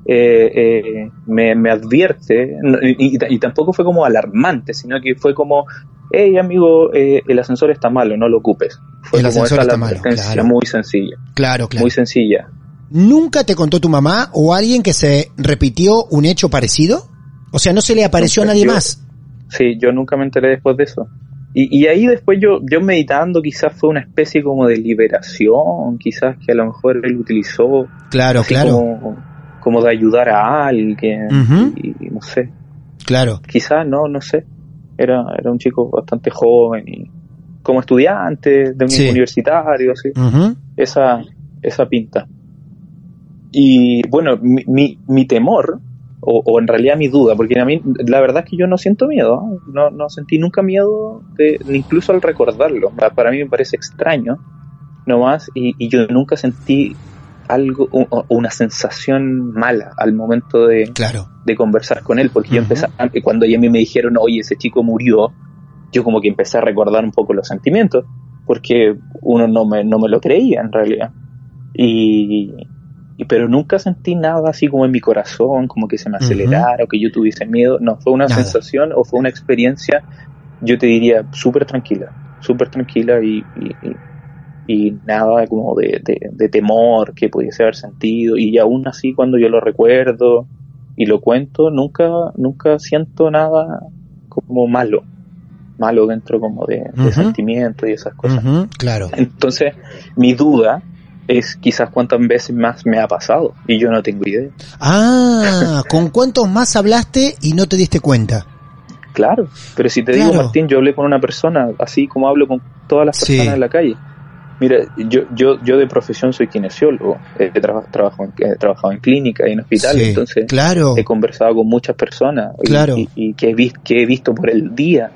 eh, eh, me, me advierte y, y- y tampoco fue como alarmante, sino que fue como, hey amigo, eh, el ascensor está malo, no lo ocupes. Fue El como ascensor esa está la malo, claro. muy sencilla, Claro, claro. muy sencilla. ¿Nunca te contó tu mamá o alguien que se repitió un hecho parecido? O sea, no se le apareció a nadie yo- más. Sí, yo nunca me enteré después de eso. Y, y ahí después yo, yo meditando quizás fue una especie como de liberación, quizás que a lo mejor él utilizó Claro, claro. como, como de ayudar a alguien y, y no sé, Claro. quizás no, no sé. Era, era un chico bastante joven y como estudiante de un Sí. universitario, así, esa, esa pinta. Y bueno, mi, mi, mi temor, o, o en realidad mi duda, porque a mí la verdad es que yo no siento miedo, no, no sentí nunca miedo, de, incluso al recordarlo. Pa- Para mí me parece extraño, nomás, y, y yo nunca sentí algo, o- una sensación mala al momento de, Claro. de conversar con él, porque yo Ujú. empecé, a- cuando ya a mí me dijeron, oye, ese chico murió, yo como que empecé a recordar un poco los sentimientos, porque uno no me, no me lo creía en realidad. Y, y- pero nunca sentí nada así como en mi corazón, como que se me acelerara o que yo tuviese miedo. No, fue una Nada. sensación o fue una experiencia, yo te diría, súper tranquila, súper tranquila y, y- y- y nada como de, de- de temor que pudiese haber sentido. Y aún así, cuando yo lo recuerdo y lo cuento, nunca, nunca siento nada como malo, malo dentro como de, de Ujú. sentimiento y esas cosas. Claro. Entonces, mi duda es quizás cuántas veces más me ha pasado y yo no tengo idea. Ah, ¿con cuántos más hablaste y no te diste cuenta? Claro, pero si te Claro. digo, Martín, yo hablé con una persona así como hablo con todas las Sí. personas en la calle. Mira, yo, yo, yo de profesión soy kinesiólogo, he, traba- trabajo en, he trabajado en clínica y en hospitales, Sí, entonces claro. he conversado con muchas personas y, Claro. y- y que, he que he visto por el día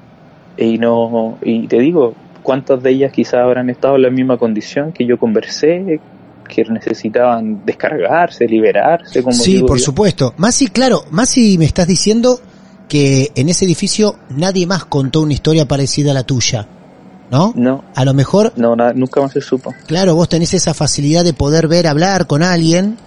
y no y te digo, cuántas de ellas quizás habrán estado en la misma condición que yo conversé, que necesitaban descargarse, liberarse, como Sí, por supuesto. Más si, claro, más si me estás diciendo que en ese edificio nadie más contó una historia parecida a la tuya, ¿no? No, A lo mejor, no, nada, nunca más se supo. claro, vos tenés esa facilidad de poder ver, hablar con alguien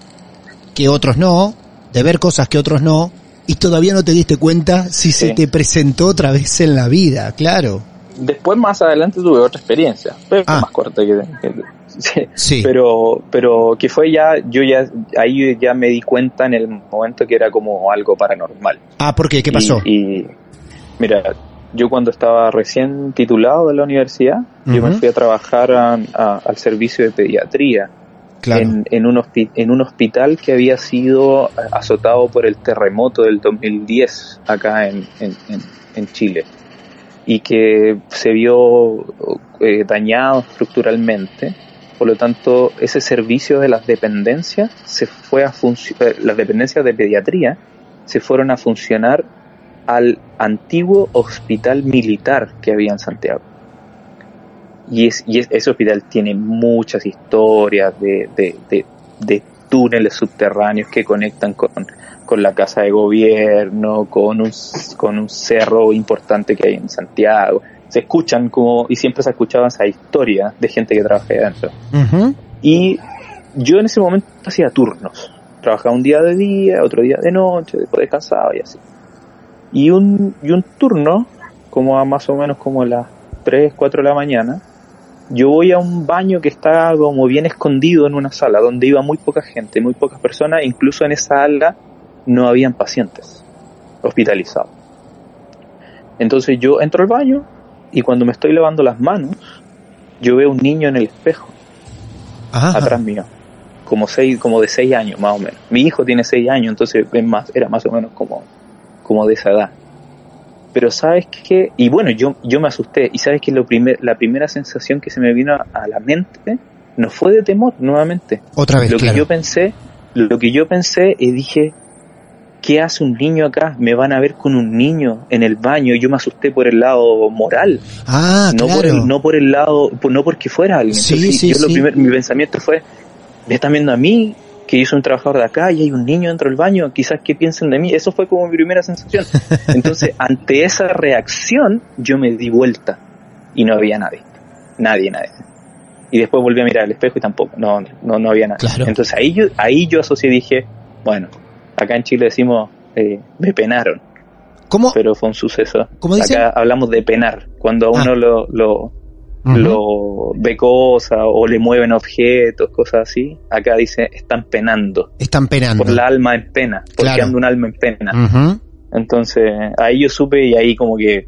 que otros no, de ver cosas que otros no, y todavía no te diste cuenta si se te presentó otra vez en la vida, claro. Después más adelante tuve otra experiencia, pero Ah. más corta que, que- sí. Sí. pero pero que fue ya yo ya ahí ya me di cuenta en el momento que era como algo paranormal. Ah, ¿por qué? ¿Qué pasó? Y, y, mira, yo cuando estaba recién titulado de la universidad, yo me fui a trabajar a- a- al servicio de pediatría claro. en, en, un en un hospital que había sido azotado por el terremoto del 2010 acá en, en, en Chile y que se vio eh, dañado estructuralmente. Por lo tanto, ese servicio de las dependencias se fue a eh, las dependencias de pediatría se fueron a funcionar al antiguo hospital militar que había en Santiago. Y, es, y es- ese hospital tiene muchas historias de túneles subterráneos que conectan con, con la casa de gobierno, con un, con un cerro importante que hay en Santiago. Se escuchan como, y siempre se escuchaban esa historia de gente que trabaja ahí adentro. Y yo en ese momento hacía turnos. Trabajaba un día de día, otro día de noche, después descansaba y así. Y un, y un turno, como a más o menos como a las 3, 4 de la mañana, yo voy a un baño que está como bien escondido en una sala donde iba muy poca gente, muy pocas personas, incluso en esa sala no habían pacientes hospitalizados. Entonces yo entro al baño y cuando me estoy lavando las manos, yo veo un niño en el espejo Ajá. atrás mío, como seis, como de seis años más o menos. Mi hijo tiene seis años, entonces es más, era más o menos como, como de esa edad. Pero sabes que, y bueno, yo, yo me asusté, y sabes que lo primer, la primera sensación que se me vino a la mente no fue de temor nuevamente. Otra vez, lo claro. que yo pensé, lo que yo pensé y dije, ¿qué hace un niño acá? Me van a ver con un niño en el baño. Yo me asusté por el lado moral. Ah, no claro. Por el, no por el lado, por- no porque fuera alguien. Sí, Entonces, sí, yo lo sí. primer- mi pensamiento fue, me están viendo a mí, que soy un trabajador de acá y hay un niño dentro del baño, quizás que piensen de mí. Eso fue como mi primera sensación. Entonces, ante esa reacción, yo me di vuelta y no había nadie. Nadie, nadie. Y después volví a mirar al espejo y tampoco, no, no, no había nadie. Claro. Entonces ahí yo, ahí yo asocié y dije, bueno, acá en Chile decimos, eh, me penaron. ¿Cómo? Pero fue un suceso. ¿Cómo dicen? Acá hablamos de penar, cuando a uno Ah. lo, lo, Lo ve cosas o le mueven objetos, cosas así. Acá dice, están penando. Están penando. Por la alma en pena, porque Claro. anda un alma en pena. Entonces, ahí yo supe y ahí como que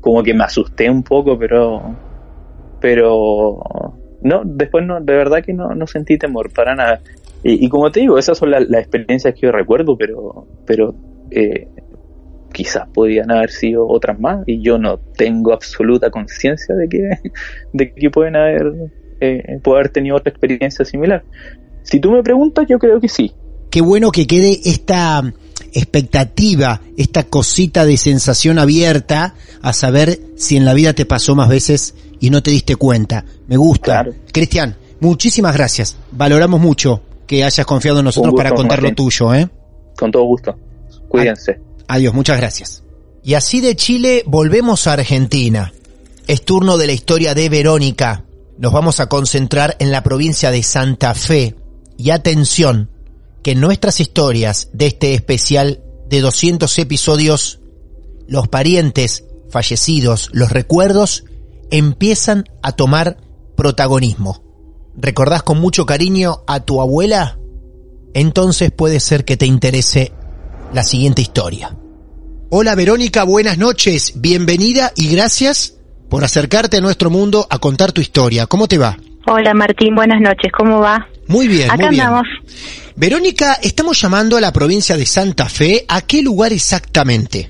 como que me asusté un poco, pero pero no, después no, de verdad que no, no sentí temor para nada. Y, y como te digo, esas son la- las experiencias que yo recuerdo, pero pero eh, quizás podían haber sido otras más y yo no tengo absoluta conciencia de que de que pueden haber eh, haber tenido otra experiencia similar. Si tú me preguntas, yo creo que sí. Qué bueno que quede esta expectativa, esta cosita de sensación abierta a saber si en la vida te pasó más veces y no te diste cuenta. Me gusta. Claro. Cristian, muchísimas gracias. Valoramos mucho que hayas confiado en nosotros gusto, para contar lo tuyo, ¿eh? Con todo gusto. Cuídense. Adiós, muchas gracias. Y así de Chile volvemos a Argentina. Es turno de la historia de Verónica. Nos vamos a concentrar en la provincia de Santa Fe. Y atención, que nuestras historias de este especial de 200 episodios, los parientes fallecidos, los recuerdos, empiezan a tomar protagonismo. ¿Recordás con mucho cariño a tu abuela? Entonces puede ser que te interese la siguiente historia. Hola Verónica, buenas noches, bienvenida y gracias por acercarte a nuestro mundo a contar tu historia. ¿Cómo te va? Hola Martín, buenas noches, ¿cómo va? Muy bien, Acá muy bien. andamos. Verónica, estamos llamando a la provincia de Santa Fe. ¿A qué lugar exactamente?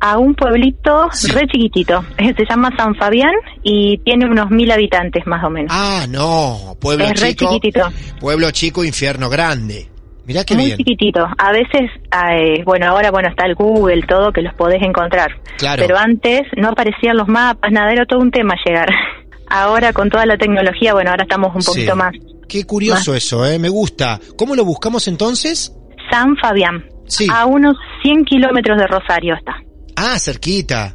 A un pueblito Sí. re chiquitito, Eh, se llama San Fabián y tiene unos mil habitantes más o menos. Ah, no, pueblo es re chico. chiquitito, Pueblo chico, infierno grande. Mirá qué muy bien. chiquitito. A veces, eh, bueno, ahora bueno está el Google, todo que los podés encontrar. Claro. Pero antes no aparecían los mapas, nada, era todo un tema llegar. Ahora con toda la tecnología, bueno, ahora estamos un Sí. poquito más. Qué curioso eso, eh, me gusta. ¿Cómo lo buscamos entonces? San Fabián, Sí. a unos 100 kilómetros de Rosario está. Ah, cerquita.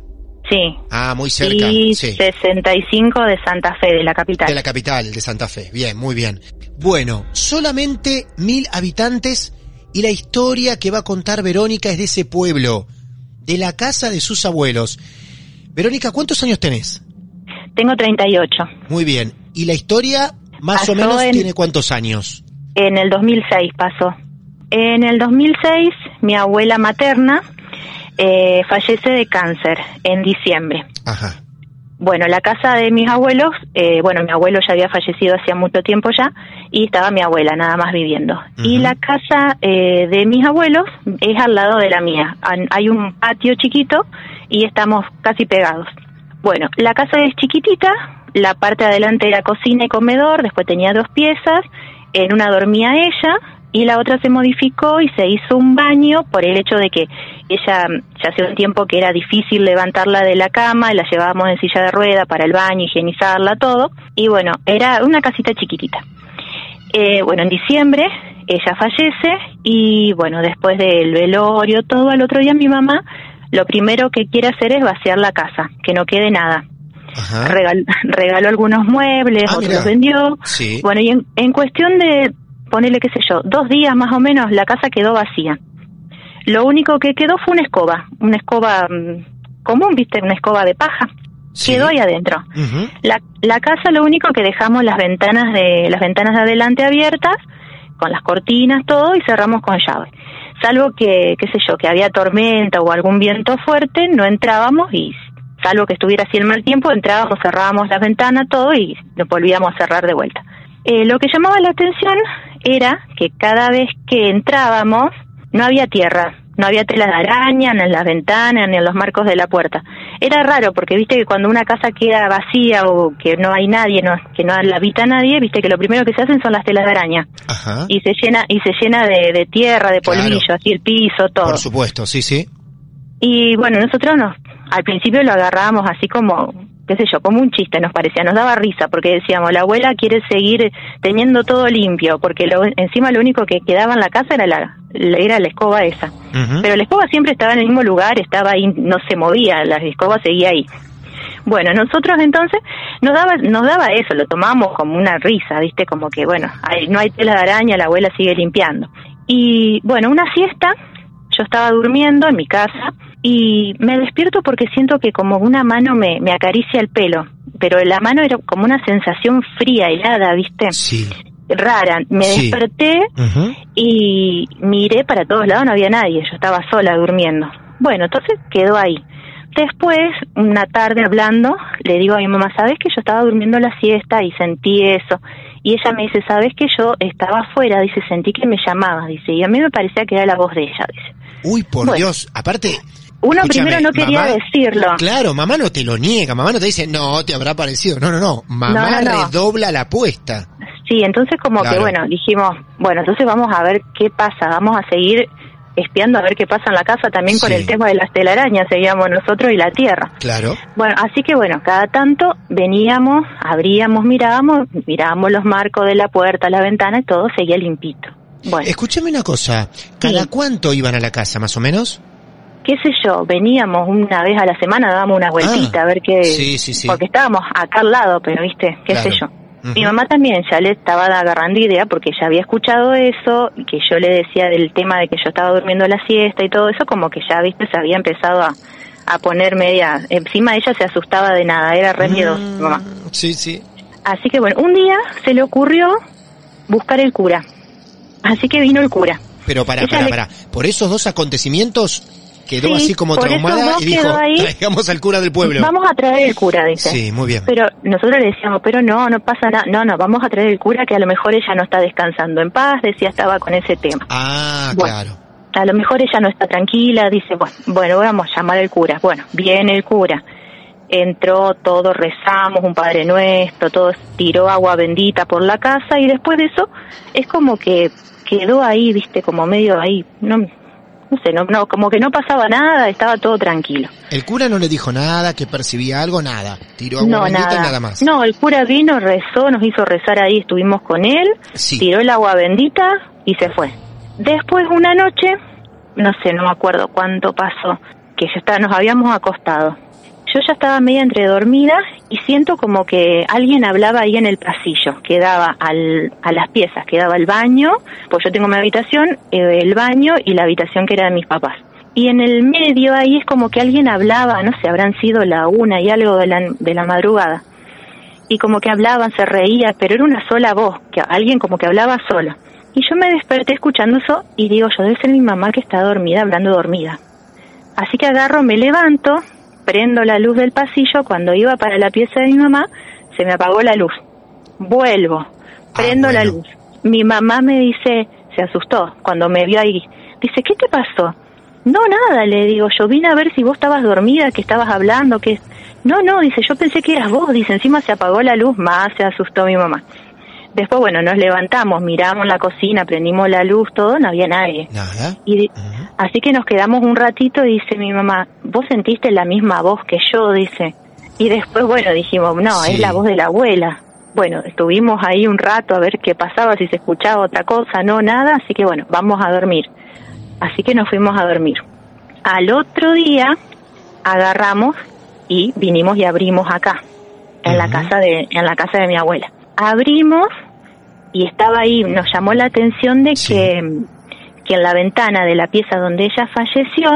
Sí. Ah, muy cerca. Y Sí. 65 de Santa Fe, de la capital. De la capital, de Santa Fe. Bien, muy bien. Bueno, solamente mil habitantes y la historia que va a contar Verónica es de ese pueblo, de la casa de sus abuelos. Verónica, ¿cuántos años tenés? Tengo 38. Muy bien. ¿Y la historia más o menos en- tiene cuántos años? En el 2006 pasó. En el 2006 mi abuela materna eh, fallece de cáncer en diciembre. Ajá. Bueno, la casa de mis abuelos, eh, bueno, mi abuelo ya había fallecido hacía mucho tiempo ya y estaba mi abuela nada más viviendo. Y la casa eh, de mis abuelos es al lado de la mía. Hay un patio chiquito y estamos casi pegados. Bueno, la casa es chiquitita, la parte de adelante era cocina y comedor, después tenía dos piezas, en una dormía ella y la otra se modificó y se hizo un baño por el hecho de que ella ya hace un tiempo que era difícil levantarla de la cama, la llevábamos en silla de rueda para el baño, higienizarla, todo, y bueno, era una casita chiquitita. Eh, bueno, en diciembre ella fallece y bueno, después del velorio, todo, al otro día mi mamá lo primero que quiere hacer es vaciar la casa, que no quede nada. Regal- regaló algunos muebles, Ah, otros mirá. vendió. Sí. Bueno, y en, en cuestión de, ponerle qué sé yo, dos días más o menos, la casa quedó vacía. Lo único que quedó fue una escoba, una escoba mm, común, viste, una escoba de paja. Sí. Quedó ahí adentro. La, la casa lo único que dejamos las ventanas de las ventanas de adelante abiertas con las cortinas todo y cerramos con llave. Salvo que qué sé yo, que había tormenta o algún viento fuerte, no entrábamos y salvo que estuviera así el mal tiempo, entrábamos, cerrábamos las ventanas todo y nos volvíamos a cerrar de vuelta. Eh, lo que llamaba la atención era que cada vez que entrábamos no había tierra, no había tela de araña ni en las ventanas ni en los marcos de la puerta. era raro porque viste que cuando una casa queda vacía o que no hay nadie, no, que no la habita nadie, viste que lo primero que se hacen son las telas de araña Ajá. y se llena y se llena de, de tierra, de Claro. polvillo, así el piso, todo. Por supuesto, sí, sí. Y bueno, nosotros nos, al principio lo agarrábamos así como, qué sé yo, como un chiste nos parecía, nos daba risa porque decíamos, la abuela quiere seguir teniendo todo limpio, porque lo, encima lo único que quedaba en la casa era la, era la escoba esa. Pero la escoba siempre estaba en el mismo lugar, estaba ahí, no se movía, la escoba seguía ahí. Bueno, nosotros entonces nos daba, nos daba eso, lo tomábamos como una risa, ¿viste? Como que, bueno, hay- no hay tela de araña, la abuela sigue limpiando. Y bueno, una siesta, yo estaba durmiendo en mi casa y me despierto porque siento que como una mano me, me acaricia el pelo, pero la mano era como una sensación fría, helada, ¿viste? Sí. Rara. Me Sí. desperté y miré para todos lados, no había nadie, yo estaba sola durmiendo. Bueno, entonces quedó ahí. Después, una tarde hablando, le digo a mi mamá, ¿sabes que yo estaba durmiendo la siesta y sentí eso? Y ella me dice, ¿sabes que yo estaba afuera? Dice, sentí que me llamaba, dice, y a mí me parecía que era la voz de ella, dice. Uy, por Bueno. Dios. Aparte. Uno escúchame, primero no quería mamá- decirlo. Claro, mamá no te lo niega, mamá no te dice, no, te habrá parecido. No, no, no. Mamá No, no, redobla la apuesta. Sí, entonces como Claro. que bueno, dijimos, bueno, entonces vamos a ver qué pasa, vamos a seguir espiando a ver qué pasa en la casa también con el tema de las telarañas, seguíamos nosotros y la tierra. Claro. Bueno, así que bueno, cada tanto veníamos, abríamos, mirábamos, mirábamos los marcos de la puerta, la ventana y todo seguía limpito. Bueno, Escúchame una cosa. ¿Cada Sí. cuánto iban a la casa, más o menos? Qué sé yo, veníamos una vez a la semana, dábamos una vueltita Ah, a ver qué... sí, sí, sí. Porque estábamos acá al lado, pero viste, qué sé yo. Mi mamá también ya le estaba agarrando idea porque ya había escuchado eso, y que yo le decía del tema de que yo estaba durmiendo la siesta y todo eso, como que ya, viste, se había empezado a, a poner media... Encima ella se asustaba de nada, era re miedosa, mi mamá. Mm, Sí, sí. Así que bueno, un día se le ocurrió buscar el cura. Así que vino el cura. Pero para, para, para. Por esos dos acontecimientos quedó Sí, así como traumada y dijo, ahí. traigamos al cura del pueblo. Vamos a traer el cura, dice. Sí, muy bien. Pero nosotros le decíamos, pero no, no pasa nada. No, no, vamos a traer el cura que a lo mejor ella no está descansando en paz, decía, estaba con ese tema. Ah, Bueno. claro. A lo mejor ella no está tranquila, dice, bueno, bueno, vamos a llamar al cura. Bueno, viene el cura. Entró, todos rezamos, un Padre Nuestro, todos tiró agua bendita por la casa y después de eso es como que quedó ahí, viste, como medio ahí, no, no sé, no, no, como que no pasaba nada, estaba todo tranquilo. El cura no le dijo nada, que percibía algo, nada. Tiró agua No, bendita nada. y nada más. No, el cura vino, rezó, nos hizo rezar ahí, estuvimos con él, Sí. tiró el agua bendita y se fue. Después una noche, no sé, no me acuerdo cuánto pasó, que ya está, nos habíamos acostado. Yo ya estaba media entre dormida y siento como que alguien hablaba ahí en el pasillo, que daba al, a las piezas, que daba el baño, pues yo tengo mi habitación, eh, el baño y la habitación que era de mis papás. Y en el medio ahí es como que alguien hablaba, no sé, habrán sido la una y algo de la, de la madrugada. Y como que hablaban, se reía, pero era una sola voz, que alguien como que hablaba solo. Y yo me desperté escuchando eso y digo, yo debe ser mi mamá que está dormida, hablando dormida. Así que agarro, me levanto, prendo la luz del pasillo, cuando iba para la pieza de mi mamá, se me apagó la luz. Vuelvo, prendo la bueno. luz. Mi mamá me dice, se asustó cuando me vio ahí. Dice, ¿qué te pasó? No, nada, le digo, yo vine a ver si vos estabas dormida, que estabas hablando, que... No, no, dice, yo pensé que eras vos, dice, encima se apagó la luz, más se asustó mi mamá. Después, bueno, nos levantamos, miramos la cocina, prendimos la luz, todo, no había nadie. Nada. Y así que nos quedamos un ratito y dice mi mamá, vos sentiste la misma voz que yo, dice. Y después, bueno, dijimos, no, Sí. es la voz de la abuela. Bueno, estuvimos ahí un rato a ver qué pasaba, si se escuchaba otra cosa, no, nada, así que bueno, vamos a dormir. Así que nos fuimos a dormir. Al otro día agarramos y vinimos y abrimos acá, en la casa de, en la casa de mi abuela. Abrimos y estaba ahí, nos llamó la atención de Sí. que, que en la ventana de la pieza donde ella falleció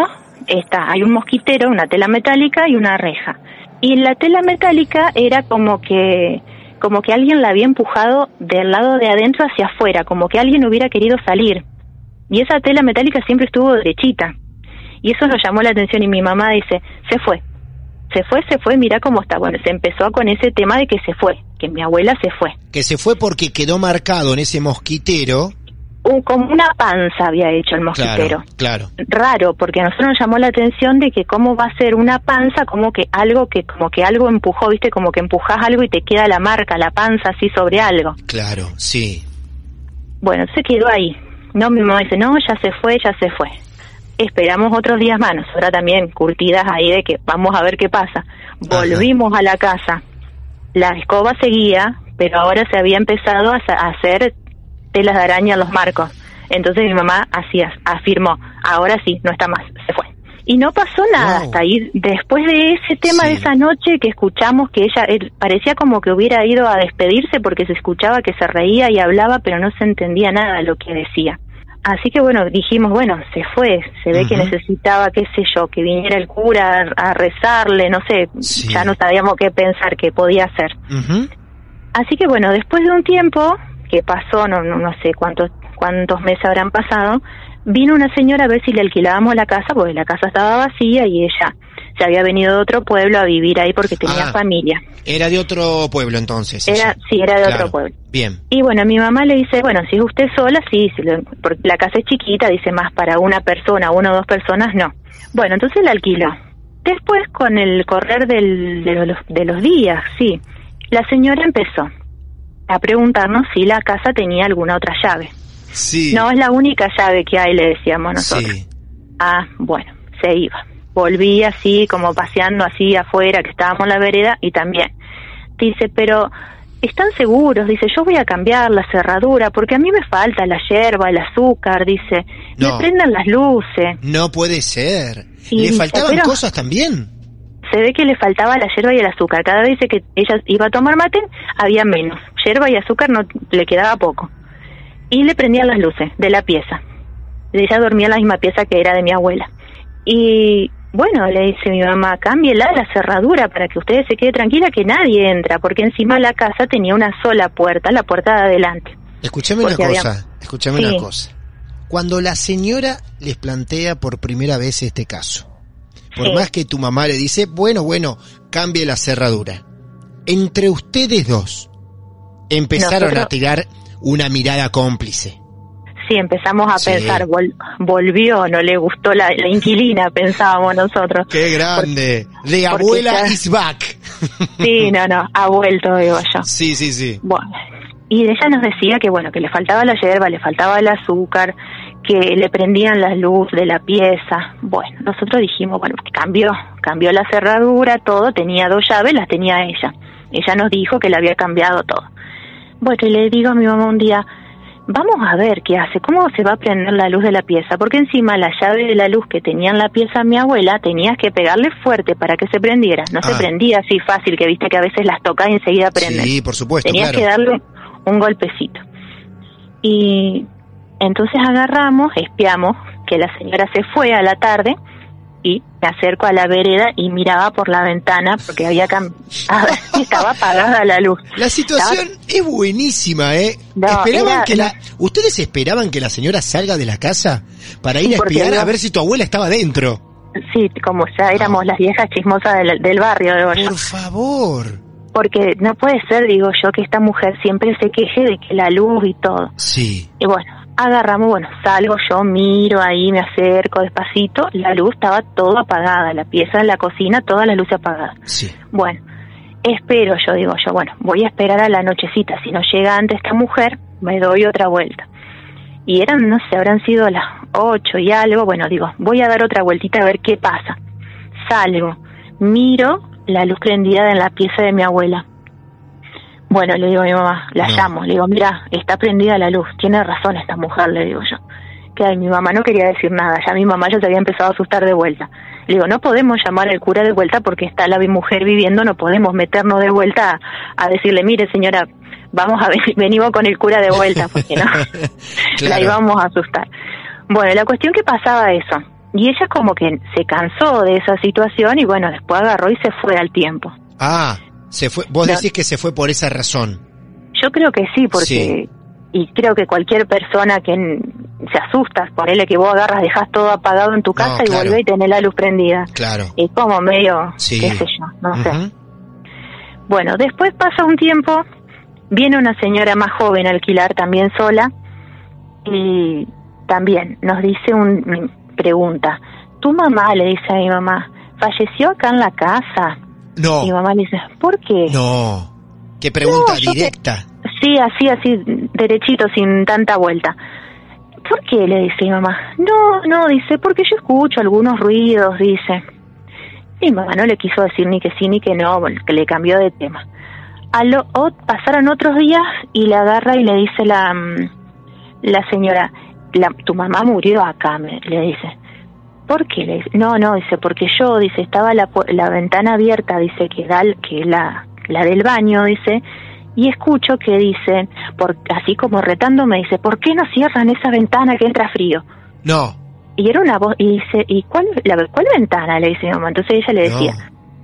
está, hay un mosquitero, una tela metálica y una reja. Y la tela metálica era como que como que alguien la había empujado del lado de adentro hacia afuera, como que alguien hubiera querido salir. Y esa tela metálica siempre estuvo derechita. Y eso nos llamó la atención y mi mamá dice, se fue. Se fue, se fue, mira cómo está. Bueno, se empezó con ese tema de que se fue, que mi abuela se fue. Que se fue porque quedó marcado en ese mosquitero un- como una panza había hecho el mosquitero. Claro, claro. Raro, porque a nosotros nos llamó la atención de que cómo va a ser una panza, como que algo que como que algo empujó, viste, como que empujas algo y te queda la marca, la panza así sobre algo. Claro, sí. Bueno, se quedó ahí. No, mi mamá dice, no, ya se fue, ya se fue. Esperamos otros días más, nosotras también curtidas ahí de que vamos a ver qué pasa. Volvimos a la casa. La escoba seguía, pero ahora se había empezado a a hacer telas de araña en los marcos. Entonces mi mamá hacía, afirmó, ahora sí, no está más, se fue. Y no pasó nada hasta ahí. Después de ese tema de esa noche que escuchamos que ella él, parecía como que hubiera ido a despedirse porque se escuchaba que se reía y hablaba, pero no se entendía nada de lo que decía. Así que bueno, dijimos, bueno, se fue, se ve que necesitaba, qué sé yo, que viniera el cura a, a rezarle, no sé, ya no sabíamos qué pensar que podía hacer. Así que bueno, después de un tiempo que pasó, no, no, no sé cuántos, cuántos meses habrán pasado, vino una señora a ver si le alquilábamos la casa, porque la casa estaba vacía y ella se había venido de otro pueblo a vivir ahí porque tenía Ah. familia. Era de otro pueblo entonces. Era, ella. sí, era de Claro. otro pueblo. Bien. Y bueno, mi mamá le dice, bueno, si es usted sola, sí, si lo- porque la casa es chiquita, dice más para una persona, una o dos personas, no. Bueno, entonces la alquiló. Después, con el correr del- de, los, de los días, sí, la señora empezó a preguntarnos si la casa tenía alguna otra llave. Sí. No es la única llave que hay, le decíamos nosotros. Sí. Ah, bueno, se iba. Volvía así, como paseando así afuera, que estábamos en la vereda, y también. Dice, pero ¿están seguros? Dice, yo voy a cambiar la cerradura, porque a mí me falta la hierba, el azúcar, dice. No. Me prendan las luces. No puede ser. Y ¿Le dice, faltaban cosas también? Se ve que le faltaba la hierba y el azúcar. Cada vez que ella iba a tomar mate, había menos. Hierba y azúcar no le quedaba poco. Y le prendían las luces de la pieza. Ella dormía en la misma pieza que era de mi abuela. Y bueno, le dice mi mamá, cámbiela la cerradura para que ustedes se quede tranquila que nadie entra, porque encima la casa tenía una sola puerta, la puerta de adelante. Escúchame una había- cosa, escúchame Sí. una cosa. Cuando la señora les plantea por primera vez este caso, por Sí. más que tu mamá le dice, bueno, bueno, cambie la cerradura, entre ustedes dos empezaron Nosotros- a tirar una mirada cómplice. Sí, empezamos a Sí. pensar, vol- volvió, no le gustó la, la inquilina, pensábamos nosotros. ¡Qué grande! De porque abuela ya- is back. Sí, no, no, ha vuelto, digo yo. Sí, sí, sí. Bueno, y ella nos decía que bueno, que le faltaba la hierba, le faltaba el azúcar, que le prendían la luz de la pieza. Bueno, nosotros dijimos, bueno, cambió, cambió la cerradura, todo, tenía dos llaves, las tenía ella. Ella nos dijo que le había cambiado todo. Bueno, y le digo a mi mamá un día, vamos a ver qué hace, cómo se va a prender la luz de la pieza, porque encima la llave de la luz que tenía en la pieza mi abuela tenías que pegarle fuerte para que se prendiera, no se Ah. prendía así fácil, que viste que a veces las tocas y enseguida prenden. Sí, por supuesto, Tenías claro. que darle un golpecito. Y entonces agarramos, espiamos que la señora se fue a la tarde y me acerco a la vereda y miraba por la ventana porque había cam- a ver si estaba apagada la luz. La situación es buenísima, ¿eh? No, esperaban era- que la, ¿Ustedes esperaban que la señora salga de la casa para ir Sí, a espiar no- a ver si tu abuela estaba dentro? Sí, como ya éramos las viejas chismosas del, del barrio, yo. Por favor. Porque no puede ser, digo yo, que esta mujer siempre se queje de que la luz y todo. Sí. Y bueno, agarramos, bueno, salgo yo, miro ahí, me acerco despacito, la luz estaba todo apagada, la pieza en la cocina, todas las luces apagadas. Sí. Bueno, espero yo, digo yo, bueno, voy a esperar a la nochecita, si no llega antes esta mujer, me doy otra vuelta. Y eran, no sé, habrán sido las ocho y algo, bueno, digo, voy a dar otra vueltita a ver qué pasa. Salgo, miro la luz prendida en la pieza de mi abuela. Bueno, le digo a mi mamá, la No. llamo, le digo, mira, está prendida la luz, tiene razón esta mujer, le digo yo. Que mi mamá no quería decir nada, ya mi mamá ya se había empezado a asustar de vuelta. Le digo, no podemos llamar al cura de vuelta porque está la mujer viviendo, no podemos meternos de vuelta a, a decirle, mire señora, vamos a venir, venimos con el cura de vuelta, porque no, la íbamos a asustar. Bueno, la cuestión que pasaba eso, y ella como que se cansó de esa situación y bueno, después agarró y se fue al tiempo. Ah, se fue. Vos No. decís que se fue por esa razón. Yo creo que sí, porque Sí. y creo que cualquier persona que se asusta, ponele que vos agarras, dejas todo apagado en tu casa y claro. volvés y tenés la luz prendida. Claro. Y como medio, Sí. qué sé yo, no sé. Bueno, después pasa un tiempo, viene una señora más joven a alquilar también sola Y también nos dice un, pregunta, ¿tu mamá, le dice a mi mamá, falleció acá en la casa? No. Mi mamá le dice, ¿por qué? No. Qué pregunta No, directa. Sí, así, así, derechito, sin tanta vuelta. ¿Por qué? le dice mi mamá. No, no, dice, porque yo escucho algunos ruidos, dice. Mi mamá no le quiso decir ni que sí ni que no, que le cambió de tema. A lo, o- pasaron otros días y le agarra y le dice la, mm, la señora, la, tu mamá murió acá, me, le dice. ¿Por qué? Le dice, no, no, dice, porque yo, dice, estaba la, la ventana abierta, dice, que da, que es la, la del baño, dice, y escucho que dicen, por, así como retándome, dice, ¿por qué no cierran esa ventana que entra frío? No. Y era una voz, y dice, ¿y cuál, la, cuál ventana? Le dice mi mamá. Entonces ella le decía,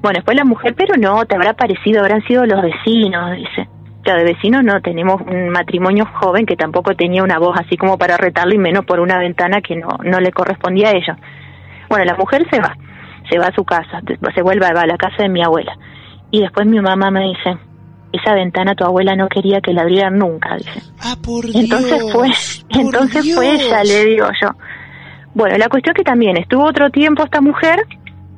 bueno, después la mujer, pero no, te habrá parecido, habrán sido los vecinos, dice. Claro, de vecinos no, tenemos un matrimonio joven que tampoco tenía una voz así como para retarlo y menos por una ventana que no, no le correspondía a ella. Bueno, la mujer se va, se va a su casa, se vuelve va a la casa de mi abuela. Y después mi mamá me dice, esa ventana tu abuela no quería que la abrieran nunca, dice. Ah, por Entonces Dios, fue, por entonces fue ella, le digo yo. Bueno, la cuestión que también estuvo otro tiempo esta mujer,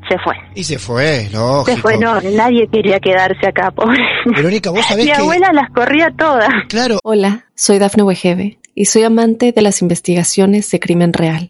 se fue. Y se fue, lógico. Se fue, no, nadie quería quedarse acá, pobre. Verónica, vos sabés Mi que... abuela las corría todas. Claro. Hola, soy Dafne Wegebe y soy amante de las investigaciones de crimen real.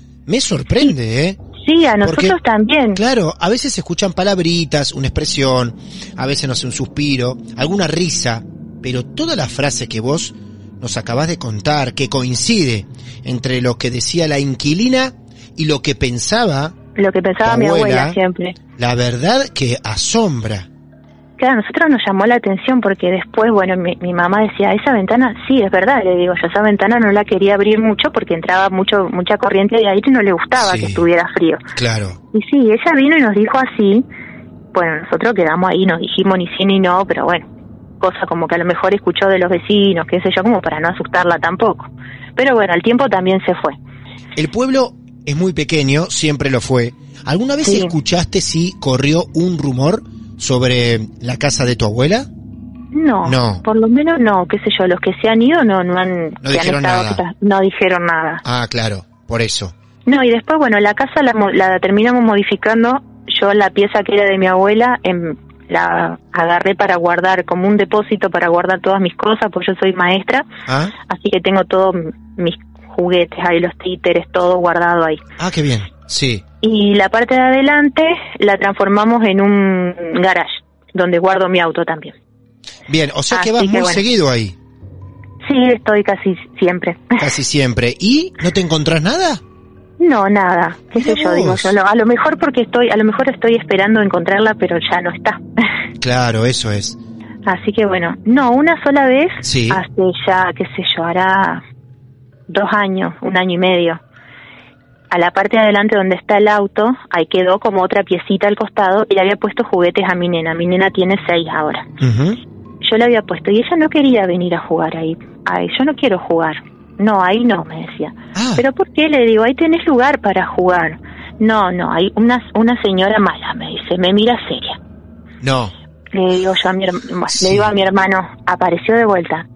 me sorprende, ¿eh? Sí, a nosotros Porque, también. Claro, a veces se escuchan palabritas, una expresión, a veces no sé, un suspiro, alguna risa, pero toda la frase que vos nos acabás de contar, que coincide entre lo que decía la inquilina y lo que pensaba, Lo que pensaba mi abuela. siempre. la verdad que asombra. Claro, a nosotros nos llamó la atención porque después, bueno, mi, mi mamá decía, esa ventana, sí, es verdad, le digo, yo esa ventana no la quería abrir mucho porque entraba mucho mucha corriente de aire y no le gustaba Sí. que estuviera frío. Claro. Y sí, ella vino y nos dijo así. Bueno, nosotros quedamos ahí, no dijimos ni sí ni no, pero bueno, cosa como que a lo mejor escuchó de los vecinos, qué sé yo, como para no asustarla tampoco. Pero bueno, el tiempo también se fue. El pueblo es muy pequeño, siempre lo fue. ¿Alguna vez Sí. escuchaste si corrió un rumor sobre la casa de tu abuela? No, No. por lo menos no, qué sé yo, los que se han ido no, no han, No han dijeron estado nada. quizás- no dijeron nada. Ah, claro, por eso. No, y después, bueno, la casa la, la terminamos modificando. Yo la pieza que era de mi abuela em, la agarré para guardar, como un depósito para guardar todas mis cosas, pues yo soy maestra, Ah, así que tengo todos mis juguetes ahí, los títeres, todo guardado ahí. ah, qué bien. Sí. Y la parte de adelante la transformamos en un garage, donde guardo mi auto también. Bien, o sea que vas que muy bueno. seguido ahí, Sí, estoy casi siempre. casi siempre. ¿Y no te encontrás nada? No, nada, qué sé yo, digo yo, a lo mejor porque estoy, a lo mejor estoy esperando encontrarla, pero ya no está. Claro, eso es. Así que bueno, no, una sola vez, Sí. hace ya, qué sé yo, hará dos años, un año y medio. A la parte de adelante donde está el auto, ahí quedó como otra piecita al costado y le había puesto juguetes a mi nena. Mi nena tiene seis ahora. Yo le había puesto y ella no quería venir a jugar ahí. Ay, yo no quiero jugar. No, ahí no, me decía. Ah, ¿Pero por qué? Le digo, ahí tenés lugar para jugar. No, no, hay una, una señora mala, me dice, me mira seria. no. Le digo yo a mi, herm- bueno, Sí. le digo a mi hermano, apareció de vuelta.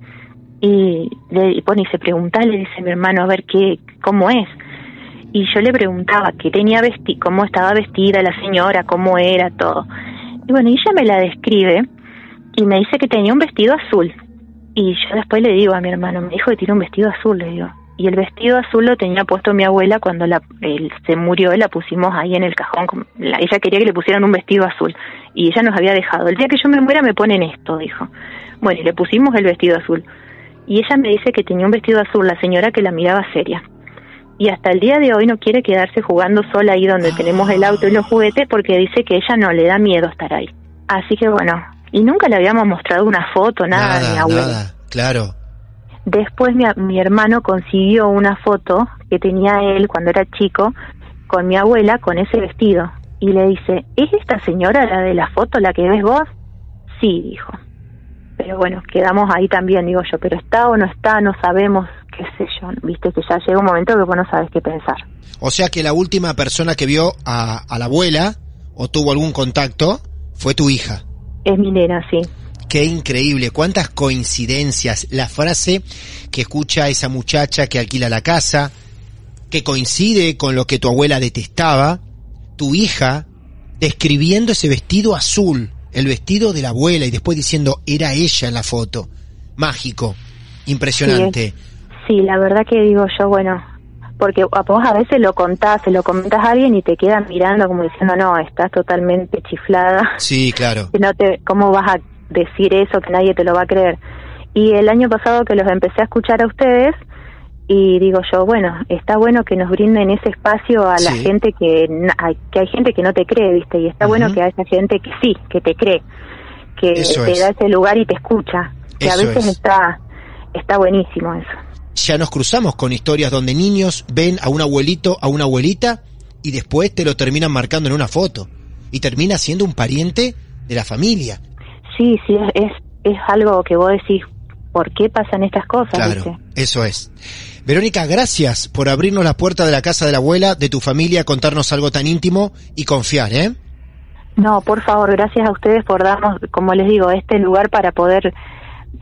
Y le pone y se pregunta, le dice mi hermano, a ver qué, cómo es. Y yo le preguntaba qué tenía vesti cómo estaba vestida la señora, cómo era todo. Y bueno, ella me la describe y me dice que tenía un vestido azul. Y yo después le digo a mi hermano, me dijo que tiene un vestido azul, le digo. Y el vestido azul lo tenía puesto mi abuela cuando la, él se murió, la pusimos ahí en el cajón. la- ella quería que le pusieran un vestido azul y ella nos había dejado. El día que yo me muera me ponen esto, dijo. Bueno, y le pusimos el vestido azul. Y ella me dice que tenía un vestido azul, la señora que la miraba seria. Y hasta el día de hoy no quiere quedarse jugando sola ahí donde tenemos el auto y los juguetes porque dice que ella no le da miedo estar ahí. Así que bueno, y nunca le habíamos mostrado una foto, nada, de mi abuela. nada. Claro. Después mi, mi hermano consiguió una foto que tenía él cuando era chico con mi abuela con ese vestido y le dice, ¿es esta señora la de la foto la que ves vos? Sí, dijo. Pero bueno, quedamos ahí también, digo yo, pero está o no está, no sabemos, qué sé yo, viste que ya llega un momento que vos no sabes qué pensar. O sea que la última persona que vio a, a la abuela o tuvo algún contacto fue tu hija. Es mi nena, sí. Qué increíble, cuántas coincidencias. La frase que escucha esa muchacha que alquila la casa, que coincide con lo que tu abuela detestaba, tu hija describiendo ese vestido azul, el vestido de la abuela y después diciendo era ella en la foto. Mágico, impresionante. Sí, la verdad que digo yo, bueno, porque a vos a veces lo contás, se lo comentas a alguien y te quedan mirando como diciendo, no, estás totalmente chiflada. Sí, claro. No te, ¿Cómo vas a decir eso que nadie te lo va a creer? Y el año pasado que los empecé a escuchar a ustedes, y digo yo, bueno, está bueno que nos brinden ese espacio a la Sí. gente que, que hay gente que no te cree, ¿viste? Y está bueno que haya gente que sí, que te cree, que Eso te es. da ese lugar y te escucha. Que a veces es. está está buenísimo eso. Ya nos cruzamos con historias donde niños ven a un abuelito, a una abuelita y después te lo terminan marcando en una foto y termina siendo un pariente de la familia. Sí, sí, es, es, es algo que vos decís, ¿por qué pasan estas cosas? Claro, ¿viste? eso es. Verónica, gracias por abrirnos la puerta de la casa de la abuela, de tu familia, contarnos algo tan íntimo y confiar, ¿eh? No, por favor, gracias a ustedes por darnos, como les digo, este lugar para poder,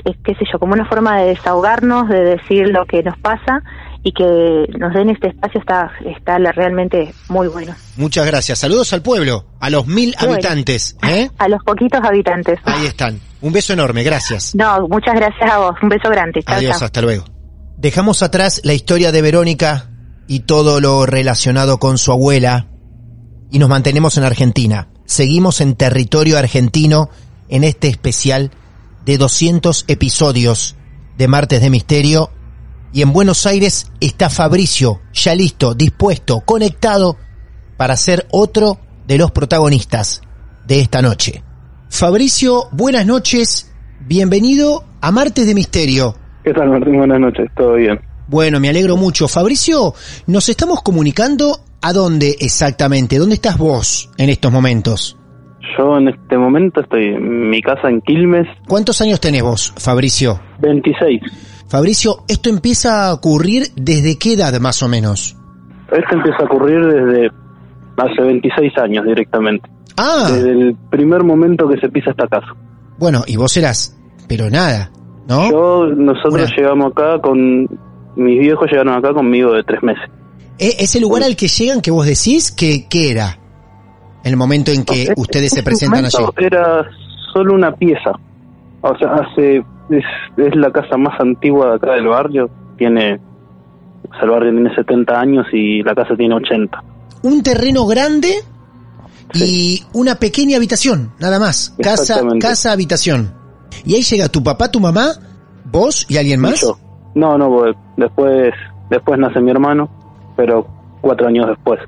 eh, qué sé yo, como una forma de desahogarnos, de decir lo que nos pasa y que nos den este espacio está, está realmente muy bueno. Muchas gracias. Saludos al pueblo, a los mil habitantes, ¿eh? A los poquitos habitantes. Ahí están. Un beso enorme, gracias. No, muchas gracias a vos. Un beso grande. Chao, Adiós, hasta luego. Dejamos atrás la historia de Verónica y todo lo relacionado con su abuela y nos mantenemos en Argentina. Seguimos en territorio argentino en este especial de 200 episodios de Martes de Misterio y en Buenos Aires está Fabricio, ya listo, dispuesto, conectado para ser otro de los protagonistas de esta noche. Fabricio, buenas noches, bienvenido a Martes de Misterio. ¿Qué tal, Martín? Buenas noches, todo bien. Bueno, me alegro mucho. Fabricio, nos estamos comunicando a dónde exactamente, ¿dónde estás vos en estos momentos? Yo en este momento estoy en mi casa en Quilmes, ¿Cuántos años tenés vos, Fabricio? 26. Fabricio, ¿esto empieza a ocurrir desde qué edad más o menos? Esto empieza a ocurrir desde hace 26 años directamente. Ah, Desde el primer momento que se pisa esta casa. bueno, y vos eras, pero nada, ¿no? Yo, nosotros llegamos acá con... Mis viejos llegaron acá conmigo de tres meses. E- ese lugar al que llegan que vos decís, que, ¿qué era? El momento en que Este- ustedes se presentan allí. Era solo una pieza. O sea, hace es, es la casa más antigua de acá del barrio. Tiene... o sea, el barrio tiene 70 años y la casa tiene 80. Un terreno grande y una pequeña habitación, nada más. Casa, casa, habitación. Y ahí llega tu papá, tu mamá, vos y alguien más. Yo. No, no, después, después nace mi hermano, pero cuatro años después.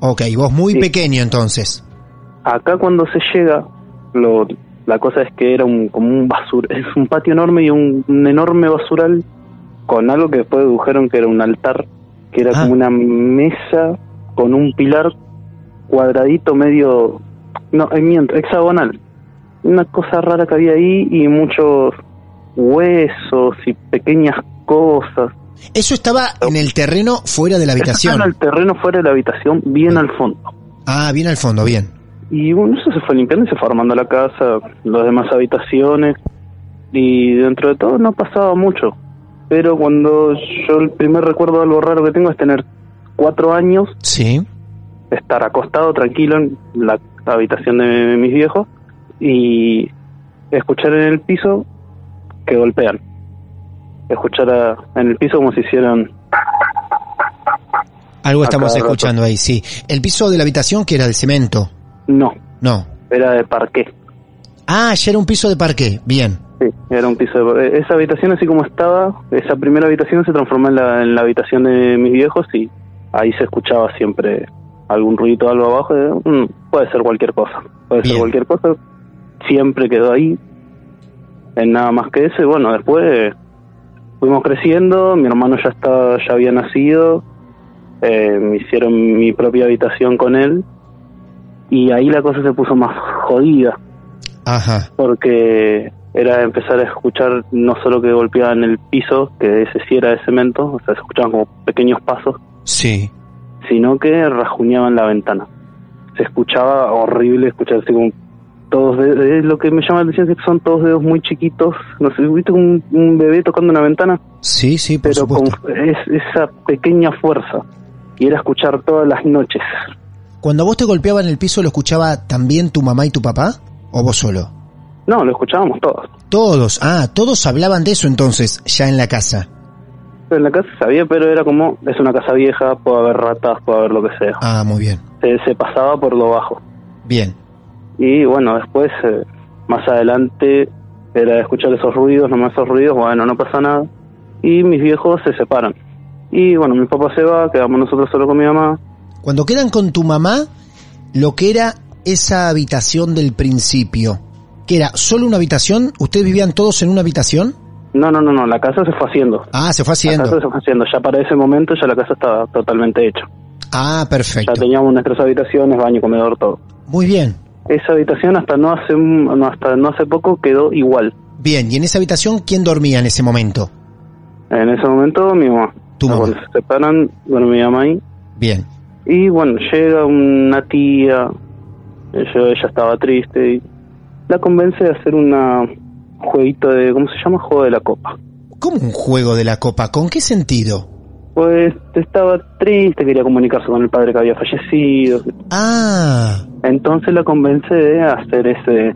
Ok, vos muy Sí. pequeño entonces. Acá cuando se llega, lo, la cosa es que era un, como un basur, es un patio enorme y un, un enorme basural con algo que después dedujeron que era un altar, que era Ah. como una mesa con un pilar cuadradito medio, no, eh, miento, hexagonal. Una cosa rara que había ahí y muchos huesos y pequeñas cosas. Eso estaba en el terreno fuera de la Eso habitación. estaba en el terreno fuera de la habitación, bien al fondo. Ah, bien al fondo, bien. Y bueno, eso se fue limpiando y se fue armando la casa, las demás habitaciones. Y dentro de todo no pasaba mucho. Pero cuando yo el primer recuerdo de algo raro que tengo es tener cuatro años, Sí. Estar acostado tranquilo en la habitación de mis viejos y escuchar en el piso que golpean. Escuchar a- en el piso como si hicieran... Algo estamos rato. escuchando ahí, sí. El piso de la habitación que era de cemento. No, No. era de parqué. Ah, ya era un piso de parqué. Bien. Sí, era un piso. De... eh, Esa habitación, así como estaba, esa primera habitación se transformó en la, en la habitación de mis viejos y ahí se escuchaba siempre algún ruido algo abajo. "Mm, puede ser cualquier cosa. Puede Bien. ser cualquier cosa. Siempre quedó ahí. En nada más que eso. Y bueno, después fuimos creciendo, mi hermano ya estaba, ya había nacido, eh, me hicieron mi propia habitación con él y ahí la cosa se puso más jodida. Ajá. Porque era empezar a escuchar no solo que golpeaban el piso, que ese sí era de cemento, o sea, se escuchaban como pequeños pasos, Sí. Sino que rajuñaban la ventana. Se escuchaba horrible escuchar así como todos de- de- lo que me llama la atención es que son todos dedos muy chiquitos, no sé, ¿viste un, un bebé tocando una ventana? Sí, sí, por Pero con es, esa pequeña fuerza. Y era escuchar todas las noches. Cuando vos te golpeaban el piso, ¿lo escuchaba también tu mamá y tu papá? ¿O vos solo? No, lo escuchábamos todos. Todos. Ah, todos hablaban de eso entonces, ya en la casa. En la casa sabía, pero era como, es una casa vieja, puede haber ratas, puede haber lo que sea. Ah, muy bien. Se, se pasaba por lo bajo. Bien. Y bueno, después, eh, más adelante, era escuchar esos ruidos, nomás esos ruidos, bueno, no pasa nada. Y mis viejos se separan. Y bueno, mi papá se va, quedamos nosotros solo con mi mamá. Cuando quedan con tu mamá, lo que era esa habitación del principio, que era solo una habitación, ¿ustedes vivían todos en una habitación? No, no, no, no, la casa se fue haciendo. Ah, se fue La haciendo. casa se fue haciendo. Ya para ese momento ya la casa estaba totalmente hecha. Ah, perfecto. Ya teníamos nuestras habitaciones, baño, comedor, todo. Muy bien. Esa habitación hasta no hace no, hasta no hace poco quedó igual. Bien, y en esa habitación, ¿quién dormía en ese momento? En ese momento mi mamá. Tu mamá. Cuando se separan, bueno, mi mamá ahí. Bien. Y bueno, llega una tía, ella, ella estaba triste y la convence de hacer una jueguito de, ¿cómo se llama? Juego de la copa. ¿Cómo un juego de la copa? ¿Con qué sentido? Pues estaba triste, quería comunicarse con el padre que había fallecido. Ah, Entonces la convence de hacer ese,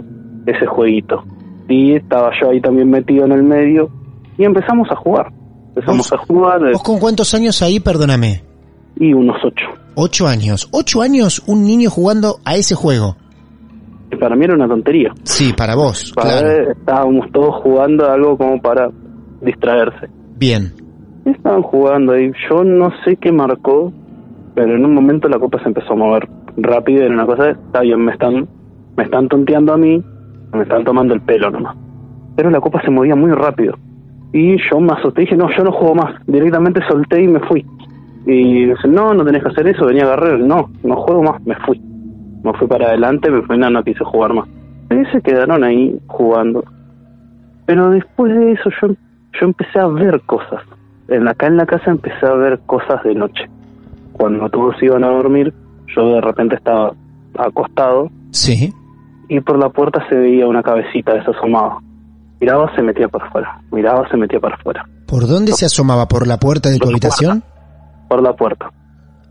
ese jueguito. Y estaba yo ahí también metido en el medio y empezamos a jugar. Empezamos a jugar eh, ¿vos con cuántos años ahí, perdóname? y unos ocho. Ocho años. Ocho años un niño jugando a ese juego. Y para mí era una tontería. Sí, para vos, Para claro. él estábamos todos jugando a algo como para distraerse. Bien. Estaban jugando ahí. Yo no sé qué marcó, pero en un momento la copa se empezó a mover rápido. Era una cosa, de, está bien, me están, me están tonteando a mí, me están tomando el pelo nomás. Pero la copa se movía muy rápido. Y yo me asusté y dije, no, yo no juego más. Directamente solté y me fui. Y dice, no, no tenés que hacer eso, venía a agarrar. No, no juego más, me fui. Me fui para adelante, me fui, no, no quise jugar más. Y se quedaron ahí jugando. Pero después de eso yo, yo empecé a ver cosas. En acá en la casa empecé a ver cosas de noche. Cuando todos iban a dormir, yo de repente estaba acostado Sí. y por la puerta se veía una cabecita de se asomaba. Miraba, se metía para afuera. Miraba, se metía para afuera. ¿Por dónde se asomaba? ¿Por la puerta de tu Por habitación? Por la puerta.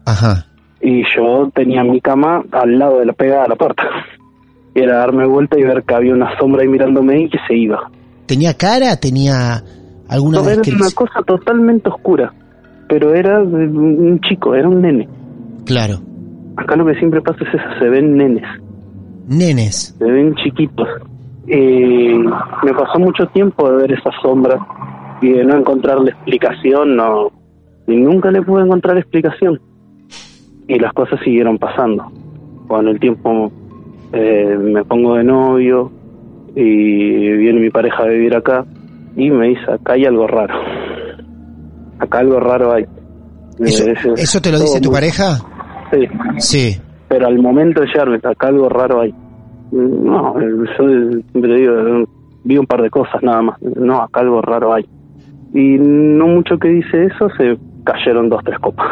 Ajá. Y yo tenía mi cama al lado de la pegada a la puerta. Y era darme vuelta y ver que había una sombra ahí mirándome y que se iba. ¿Tenía cara? ¿Tenía alguna No, era una cosa totalmente oscura. Pero era de un chico, era un nene. Claro. Acá lo que siempre pasa es eso, se ven nenes, Nenes. se ven chiquitos. Eh, me pasó mucho tiempo de ver esa sombra y de no encontrarle explicación, no, y nunca le pude encontrar explicación. Y las cosas siguieron pasando. Con el tiempo eh, me pongo de novio y viene mi pareja a vivir acá y me dice, acá hay algo raro. Acá algo raro hay. ¿Eso, Eh, es- ¿eso te lo dice tu muy- pareja? Sí, Sí. pero al momento de llegarme acá algo raro hay. No, yo siempre digo, vi un par de cosas nada más. No, acá algo raro hay. Y no mucho que dice eso, se cayeron dos, tres copas.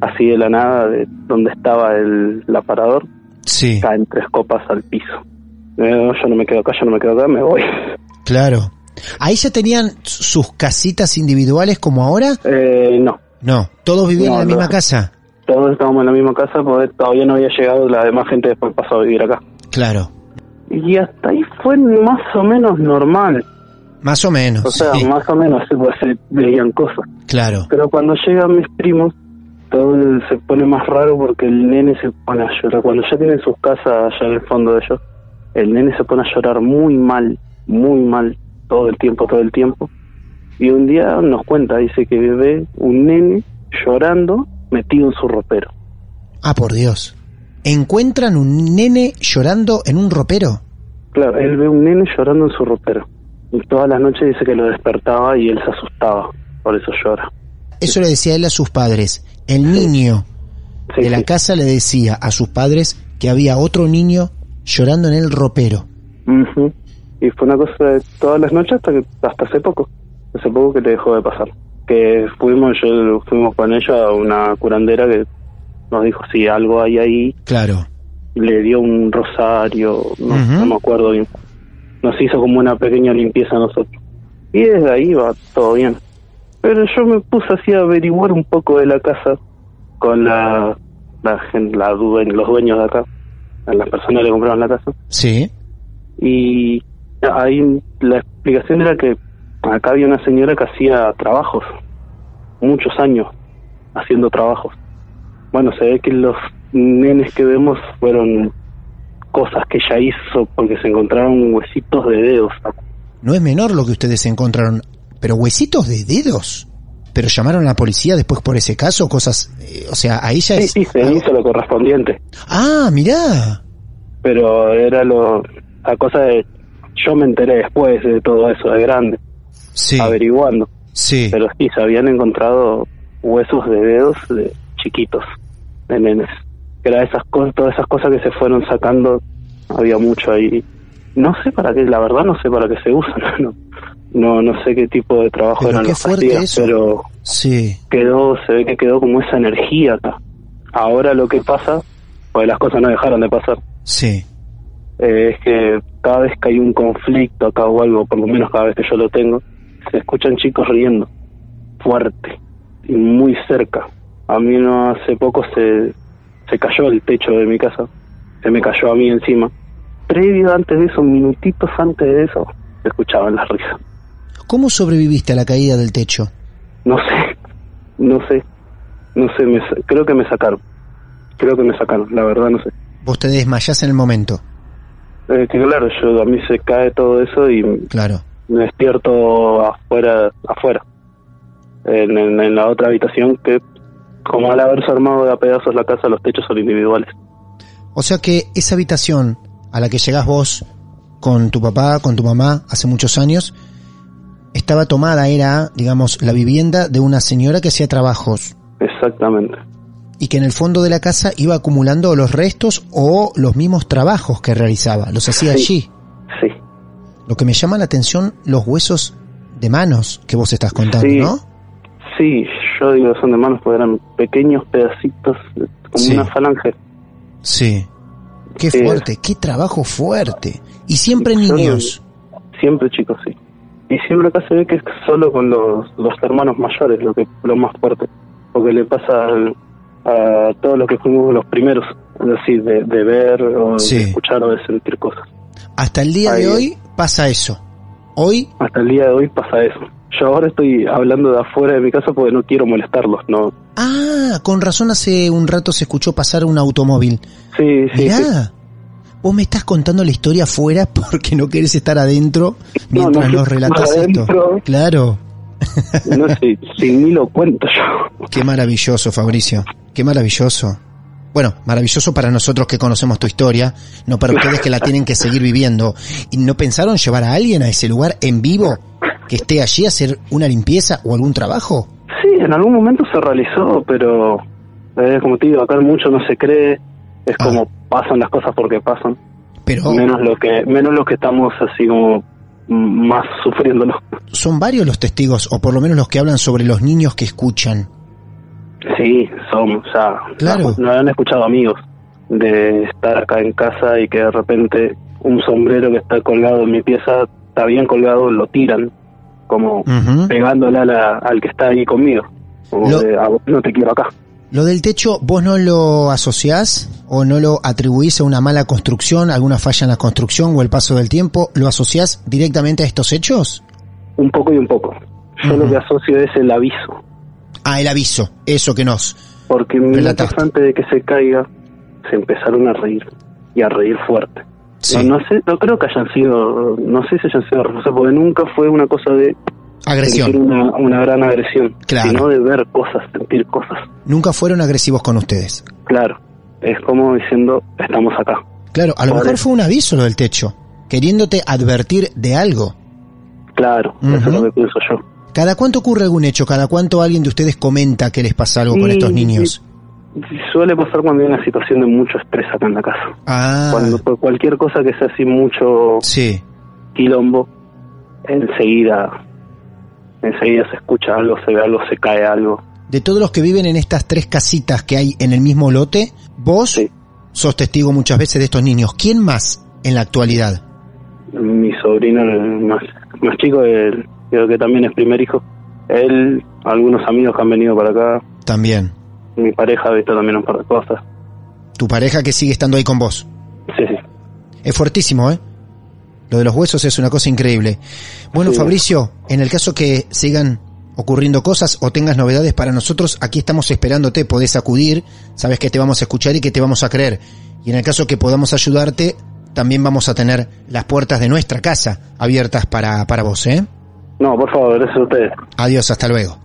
Así de la nada, de donde estaba el aparador, Sí. caen tres copas al piso. Eh, yo no me quedo acá, yo no me quedo acá, me voy. Claro. ¿Ahí ya tenían sus casitas individuales como ahora? Eh, no, No. ¿Todos vivían No, en la misma no. casa? todos estábamos en la misma casa porque todavía no había llegado, la demás gente después pasó a vivir acá. Claro. Y hasta ahí fue más o menos normal. Más o menos. O sea, sí. más o menos pues, se veían cosas. Claro. Pero cuando llegan mis primos, todo se pone más raro porque el nene se pone a llorar. Cuando ya tienen sus casas allá en el fondo de ellos, el nene se pone a llorar muy mal, muy mal, todo el tiempo, todo el tiempo. Y un día nos cuenta, dice que ve un nene llorando metido en su ropero. Ah, por Dios. ¿Encuentran un nene llorando en un ropero? Claro, él ve un nene llorando en su ropero. Y todas las noches dice que lo despertaba y él se asustaba, por eso llora. Eso le decía él a sus padres. El niño de la casa le decía a sus padres que había otro niño llorando en el ropero. Y fue una cosa de todas las noches hasta que hasta hace poco, hace poco que le dejó de pasar. Que fuimos, yo fuimos con ella a una curandera que nos dijo si algo hay ahí, Claro. le dio un rosario, no, no me acuerdo bien. Nos hizo como una pequeña limpieza a nosotros. Y desde ahí va todo bien. Pero yo me puse así a averiguar un poco de la casa con la, la, la los dueños de acá, a las personas que le compraron la casa. Sí. Y ahí la explicación era que acá había una señora que hacía trabajos, muchos años haciendo trabajos. Bueno, se ve que los nenes que vemos fueron cosas que ella hizo porque se encontraron huesitos de dedos. No es menor lo que ustedes encontraron, pero huesitos de dedos. Pero llamaron a la policía después por ese caso, cosas, eh, o sea, ahí ya Sí, es... sí, se hizo lo correspondiente, Ah, mirá. pero era lo la cosa de yo me enteré después de todo eso de grande, Sí. averiguando. Sí. Pero sí, se habían encontrado huesos de dedos de chiquitos, de nenes. Que era esas cosas, todas esas cosas que se fueron sacando, había mucho ahí. No sé para qué, la verdad no sé para qué se usan, no, no, no sé qué tipo de trabajo Pero eran qué eso. pero Sí. quedó, se ve que quedó como esa energía acá. Ahora lo que pasa, pues las cosas no dejaron de pasar, Sí. eh, es que cada vez que hay un conflicto acá o algo, por lo menos cada vez que yo lo tengo, se escuchan chicos riendo, fuerte y muy cerca. A mí no hace poco se, se cayó el techo de mi casa, se me cayó a mí encima. Previo antes de eso, minutitos antes de eso, se escuchaban las risas. ¿Cómo sobreviviste a la caída del techo? No sé, no sé, no sé, me creo que me sacaron, creo que me sacaron, la verdad no sé. Vos te desmayás en el momento. Eh, que claro, yo a mí se cae todo eso y Claro. me despierto afuera, afuera, en, en- en la otra habitación que, como al haberse armado de a pedazos la casa, los techos son individuales. O sea que esa habitación a la que llegás vos con tu papá, con tu mamá, hace muchos años, estaba tomada, era, digamos, la vivienda de una señora que hacía trabajos Exactamente. y que en el fondo de la casa iba acumulando los restos o los mismos trabajos que realizaba, los hacía Sí. allí. Sí, Lo que me llama la atención, los huesos de manos que vos estás contando, Sí. ¿no? sí, yo digo son de manos porque eran pequeños pedacitos, como Sí. una falange. Sí. Qué fuerte, qué trabajo fuerte. Y siempre niños. Siempre chicos, sí. Y siempre acá se ve que es solo con los, los hermanos mayores lo que lo más fuerte. Porque le pasa al- a todos los que fuimos los primeros, es decir, de, de ver o Sí. de escuchar o de sentir cosas. Hasta el día Ahí de hoy pasa eso. Hoy, Hasta el día de hoy pasa eso. Yo ahora estoy hablando de afuera de mi casa porque no quiero molestarlos, ¿no? ah, con razón hace un rato se escuchó pasar un automóvil. Sí, sí, Mirá, sí. Vos me estás contando la historia afuera porque no querés estar adentro mientras no nos relatas esto. Claro. No sé, sin mí lo cuento yo. Qué maravilloso, Fabricio. Qué maravilloso. Bueno, maravilloso para nosotros que conocemos tu historia, no para ustedes que la tienen que seguir viviendo. ¿Y no pensaron llevar a alguien a ese lugar en vivo que esté allí a hacer una limpieza o algún trabajo? Sí, en algún momento se realizó, pero eh, como te digo, acá mucho no se cree, es Ah. como pasan las cosas porque pasan, Pero menos lo que menos lo que estamos así como más sufriéndolo. son varios los testigos, o por lo menos los que hablan sobre los niños que escuchan. Sí, son, o sea, Claro. no, han escuchado amigos de estar acá en casa y que de repente un sombrero que está colgado en mi pieza está bien colgado, lo tiran como Ujú. pegándole a la- al que está ahí conmigo. Como Lo- de, "A vos no te quiero acá. Lo del techo, ¿vos no lo asociás o no lo atribuís a una mala construcción, alguna falla en la construcción o el paso del tiempo? ¿Lo asociás directamente a estos hechos? Un poco y un poco. Yo lo que asocio es el aviso. Ah, el aviso, eso que nos... Porque minutos antes de que se caiga, se empezaron a reír. Y a reír fuerte. Sí. No, no sé, no creo que hayan sido, no sé si hayan sido porque nunca fue una cosa de sentir Agresión. una, una gran agresión, Claro. sino de ver cosas, sentir cosas. Nunca fueron agresivos con ustedes. Claro, es como diciendo, estamos acá. Claro, a lo mejor fue un aviso lo del techo, queriéndote advertir de algo. Claro, eso es lo que pienso yo. ¿Cada cuánto ocurre algún hecho? ¿Cada cuánto alguien de ustedes comenta que les pasa algo con estos niños? Suele pasar cuando hay una situación de mucho estrés acá en la casa. Ah, Cuando por cualquier cosa que sea así mucho sí. quilombo, enseguida, enseguida se escucha algo, se ve algo, se cae algo. De todos los que viven en estas tres casitas que hay en el mismo lote, vos Sí. sos testigo muchas veces de estos niños. ¿Quién más en la actualidad? Mi sobrino, el más, más chico, el, creo que también es primer hijo, él, algunos amigos que han venido para acá, También. mi pareja ha visto también un par de cosas. Tu pareja que sigue estando ahí con vos. Sí, sí. Es fuertísimo, ¿eh? Lo de los huesos es una cosa increíble. Bueno, Sí. Fabricio, en el caso que sigan ocurriendo cosas o tengas novedades para nosotros, aquí estamos esperándote, podés acudir, sabes que te vamos a escuchar y que te vamos a creer. Y en el caso que podamos ayudarte, también vamos a tener las puertas de nuestra casa abiertas para, para vos, ¿eh? No, por favor, gracias a ustedes. Adiós, hasta luego.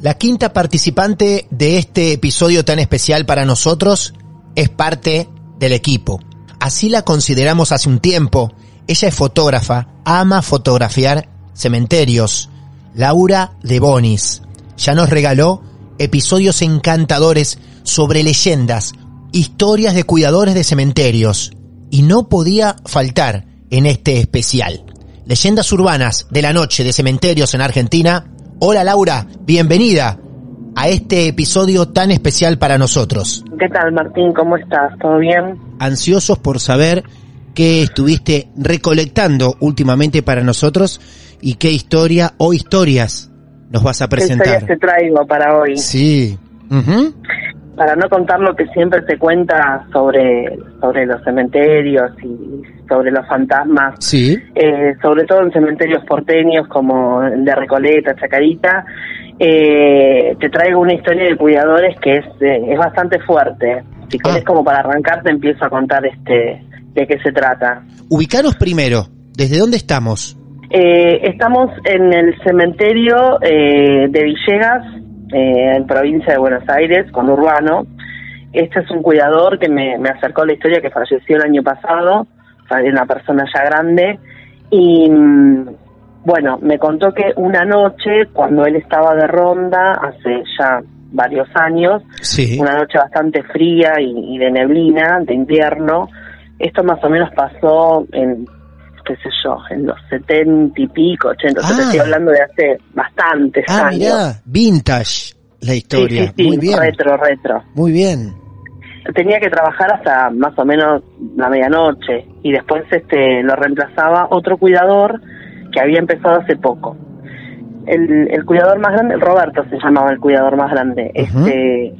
La quinta participante de este episodio tan especial para nosotros es parte del equipo. Así la consideramos hace un tiempo. Ella es fotógrafa, ama fotografiar cementerios. Laura de Bonis. Ya nos regaló episodios encantadores sobre leyendas, historias de cuidadores de cementerios. Y no podía faltar en este especial. Leyendas urbanas de la noche de cementerios en Argentina. Hola Laura, bienvenida a este episodio tan especial para nosotros. ¿Qué tal, Martín? ¿Cómo estás? ¿Todo bien? Ansiosos por saber qué estuviste recolectando últimamente para nosotros y qué historia o historias nos vas a ¿Qué historias presentar. te traigo para hoy? Sí. Para no contar lo que siempre se cuenta sobre, sobre los cementerios y sobre los fantasmas, Sí. eh, sobre todo en cementerios porteños como el de Recoleta, Chacarita, eh, te traigo una historia de cuidadores que es, eh, es bastante fuerte. Si querés como para arrancar te empiezo a contar este de qué se trata. Ubicaros primero. ¿Desde dónde estamos? Eh, estamos en el cementerio eh, de Villegas, eh, en provincia de Buenos Aires, con Urbano. Este es un cuidador que me, me acercó la historia que falleció el año pasado, una persona ya grande, y mm, bueno, me contó que una noche, cuando él estaba de ronda, hace ya varios años, Sí. una noche bastante fría y, y de neblina, de invierno, esto más o menos pasó en, qué sé yo, en los setenta y pico, ochenta, Ah. estoy hablando de hace bastantes Ah, años. mirá, vintage la historia. sí, sí, Muy bien. retro, retro. Muy bien. Tenía que trabajar hasta más o menos la medianoche y después este lo reemplazaba otro cuidador que había empezado hace poco. El, el cuidador más grande, Roberto se llamaba el cuidador más grande. Este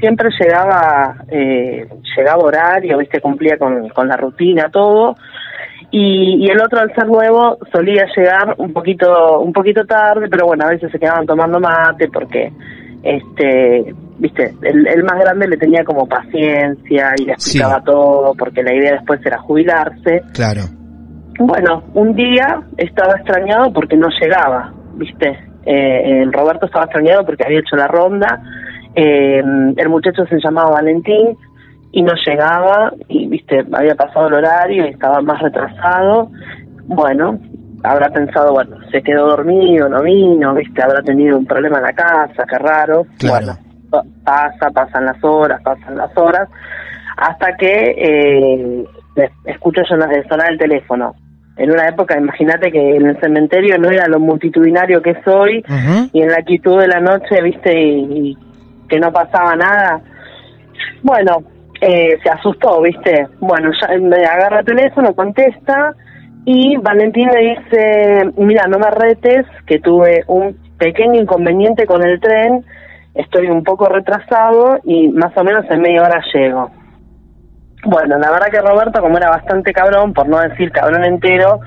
siempre llegaba eh, llegaba horario, viste, cumplía con, con la rutina, todo. Y, y el otro al ser nuevo solía llegar un poquito un poquito tarde, pero bueno, a veces se quedaban tomando mate porque este viste el, el más grande le tenía como paciencia y le explicaba todo porque la idea después era jubilarse Claro. bueno un día estaba extrañado porque no llegaba viste Eh, el Roberto estaba extrañado porque había hecho la ronda eh, el muchacho se llamaba Valentín y no llegaba y viste había pasado el horario y estaba más retrasado. Bueno habrá pensado bueno se quedó dormido no vino viste habrá tenido un problema en la casa qué raro. Bueno pa- pasa pasan las horas pasan las horas hasta que eh, escucho sonar, sonar el teléfono. En una época imagínate que en el cementerio no era lo multitudinario que soy y en la quietud de la noche viste y, y que no pasaba nada bueno, eh, se asustó, ¿viste? Bueno, ya me agarra el teléfono, contesta y Valentín le dice, mira, no me retes, que tuve un pequeño inconveniente con el tren, estoy un poco retrasado y más o menos en media hora llego. Bueno, la verdad que Roberto, como era bastante cabrón, por no decir cabrón entero,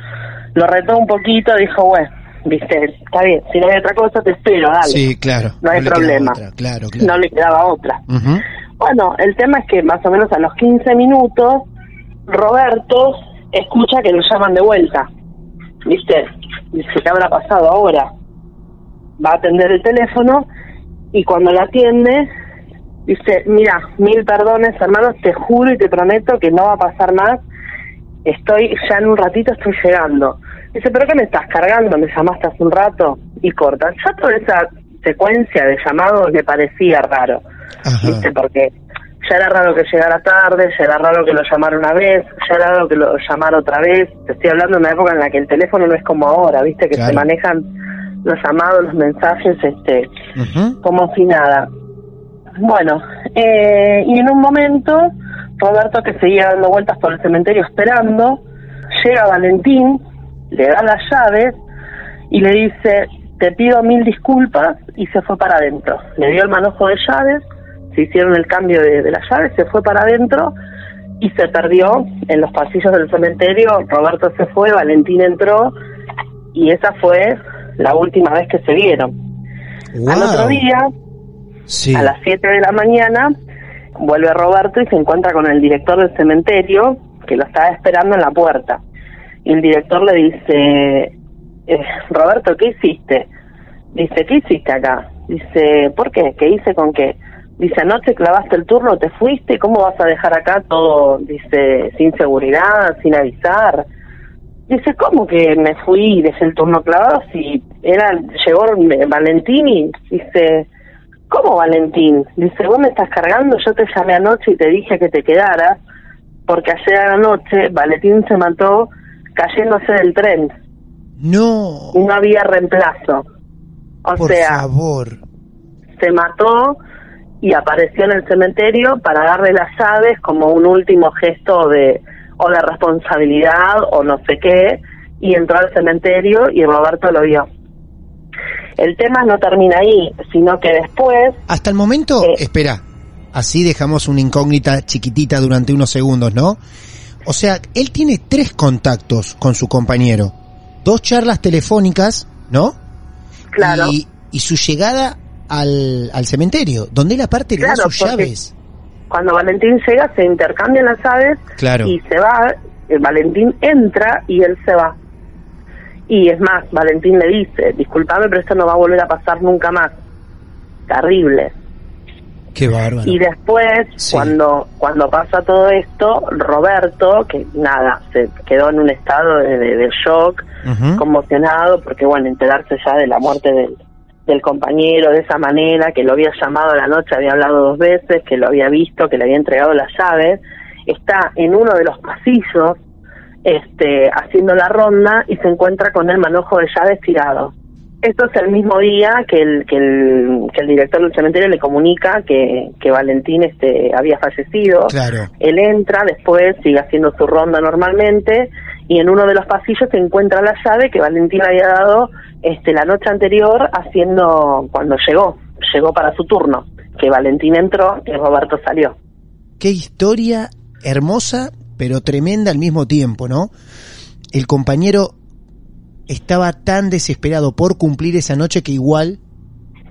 lo retó un poquito, dijo, bueno, viste, está bien, si no hay otra cosa te espero, dale. Sí, claro. No hay problema. otra, Claro, claro. No le quedaba otra. Bueno, el tema es que más o menos a los 15 minutos, Roberto escucha que lo llaman de vuelta. ¿Viste? Dice, ¿qué habrá pasado ahora? Va a atender el teléfono y cuando lo atiende, dice, mira, mil perdones, hermanos, te juro y te prometo que no va a pasar más. Estoy, ya en un ratito estoy llegando. Dice, ¿pero qué me estás cargando? Me llamaste hace un rato y corta. Ya toda esa secuencia de llamados le parecía raro, ¿viste? Porque ya era raro que llegara tarde, ya era raro que lo llamara una vez, ya era raro que lo llamara otra vez. Te estoy hablando de una época en la que el teléfono no es como ahora, ¿viste? Que se manejan los llamados, los mensajes, este, como si nada. Bueno, eh, y en un momento, Roberto, que seguía dando vueltas por el cementerio esperando, llega Valentín, le da las llaves y le dice, te pido mil disculpas, y se fue para adentro. Le dio el manojo de llaves, se hicieron el cambio de, de las llaves, se fue para adentro y se perdió en los pasillos del cementerio. Roberto se fue, Valentín entró y esa fue la última vez que se vieron. Al otro día, a las 7 de la mañana, vuelve Roberto y se encuentra con el director del cementerio que lo estaba esperando en la puerta. Y el director le dice, eh, Roberto, ¿qué hiciste? Dice, ¿qué hiciste acá? Dice, ¿por qué? ¿Qué hice con qué? Dice, anoche clavaste el turno, te fuiste, ¿cómo vas a dejar acá todo, dice, sin seguridad, sin avisar? Dice, ¿cómo que me fui y dejé el turno clavado si era, llegó Valentín y dice, ¿cómo Valentín? Dice, vos me estás cargando, yo te llamé anoche y te dije que te quedaras, porque ayer a la noche Valentín se mató cayéndose del tren. No. No había reemplazo. O Por sea, favor. se mató y apareció en el cementerio para darle las llaves como un último gesto de o de responsabilidad o no sé qué y entró al cementerio y Roberto lo vio. El tema no termina ahí, sino que después... Hasta el momento, espera, así dejamos una incógnita chiquitita durante unos segundos, ¿no? O sea, él tiene tres contactos con su compañero, dos charlas telefónicas, ¿no? Claro. Y, y su llegada al, al cementerio, donde él aparte le da Claro, sus llaves. Cuando Valentín llega se intercambian las llaves Claro. y se va, eh, Valentín entra y él se va. Y es más, Valentín le dice, disculpame, pero esto no va a volver a pasar nunca más. Terrible. Qué bárbaro. Y después, cuando cuando pasa todo esto, Roberto, que nada, se quedó en un estado de, de- de shock, conmocionado, porque bueno, enterarse ya de la muerte del, del compañero de esa manera, que lo había llamado a la noche, había hablado dos veces, que lo había visto, que le había entregado las llaves, está en uno de los pasillos este, haciendo la ronda y se encuentra con el manojo de llaves tirado. Esto es el mismo día que el, que el, que el director del cementerio le comunica que, que Valentín este, había fallecido. Claro. Él entra, después sigue haciendo su ronda normalmente y en uno de los pasillos se encuentra la llave que Valentín había dado este, la noche anterior haciendo cuando llegó, llegó para su turno, que Valentín entró y Roberto salió. Qué historia hermosa, pero tremenda al mismo tiempo, ¿no? El compañero estaba tan desesperado por cumplir esa noche que igual,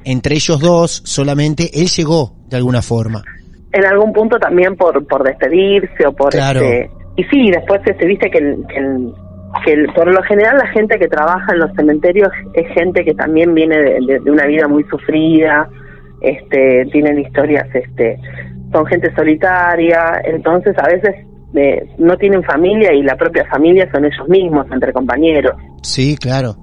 entre ellos dos, solamente él llegó de alguna forma. En algún punto también por, por despedirse o por Claro. este y sí, después este, viste que, el, que, el- que el- por lo general la gente que trabaja en los cementerios es gente que también viene de, de- de una vida muy sufrida, este, tienen historias, este, son gente solitaria, entonces a veces eh, no tienen familia y la propia familia son ellos mismos, entre compañeros. Sí, claro.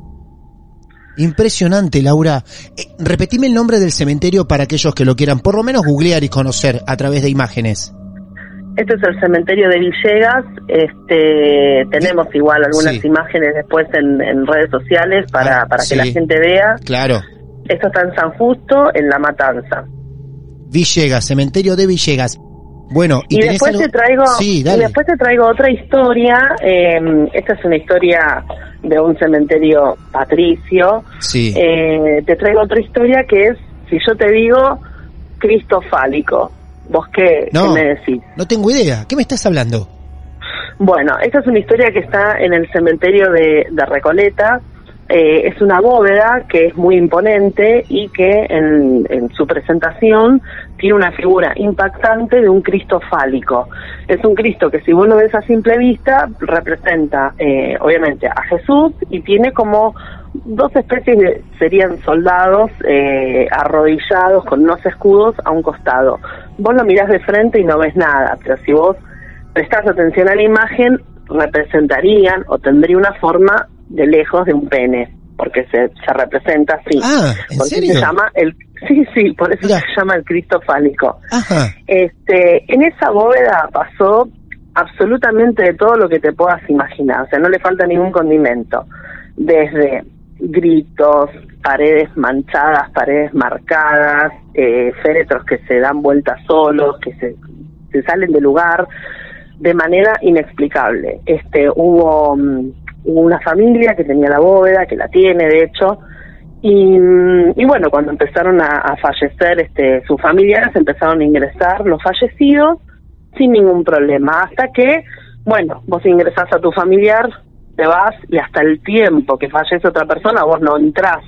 Impresionante, Laura. Eh, repetime el nombre del cementerio para aquellos que lo quieran por lo menos googlear y conocer a través de imágenes. Este es el cementerio de Villegas. Este, tenemos igual algunas Sí. imágenes después en, en redes sociales para, Ah, para sí. que la gente vea. Claro. Esto está en San Justo, en La Matanza. Villegas, cementerio de Villegas. Bueno, y, después algo- te traigo, Sí, y después te traigo otra historia. eh, esta es una historia de un cementerio patricio. Sí. Eh, te traigo otra historia que es, si yo te digo, Cristo fálico. ¿Vos qué, No. qué me decís? No tengo idea. ¿Qué me estás hablando? Bueno, esta es una historia que está en el cementerio de, de Recoleta. Eh, es una bóveda que es muy imponente y que en, en su presentación tiene una figura impactante de un Cristo fálico. Es un Cristo que si vos lo ves a simple vista representa eh, obviamente a Jesús y tiene como dos especies de, serían soldados eh, arrodillados con unos escudos a un costado. Vos lo mirás de frente y no ves nada, pero si vos prestás atención a la imagen, representarían o tendría una forma de lejos de un pene, porque se, se representa así. Ah, ¿en porque serio? se llama el sí, sí, por eso se llama el Cristo fálico. Ajá. Este, en esa bóveda pasó absolutamente de todo lo que te puedas imaginar, o sea, no le falta ningún condimento, desde gritos, paredes manchadas, paredes marcadas, eh, féretros que se dan vueltas solos, que se, se salen del lugar de manera inexplicable. Este, hubo, mm, hubo una familia que tenía la bóveda, que la tiene de hecho, y, y bueno, cuando empezaron a, a fallecer este, sus familiares, empezaron a ingresar los fallecidos sin ningún problema, hasta que, bueno, vos ingresás a tu familiar, te vas y hasta el tiempo que fallece otra persona, vos no entrás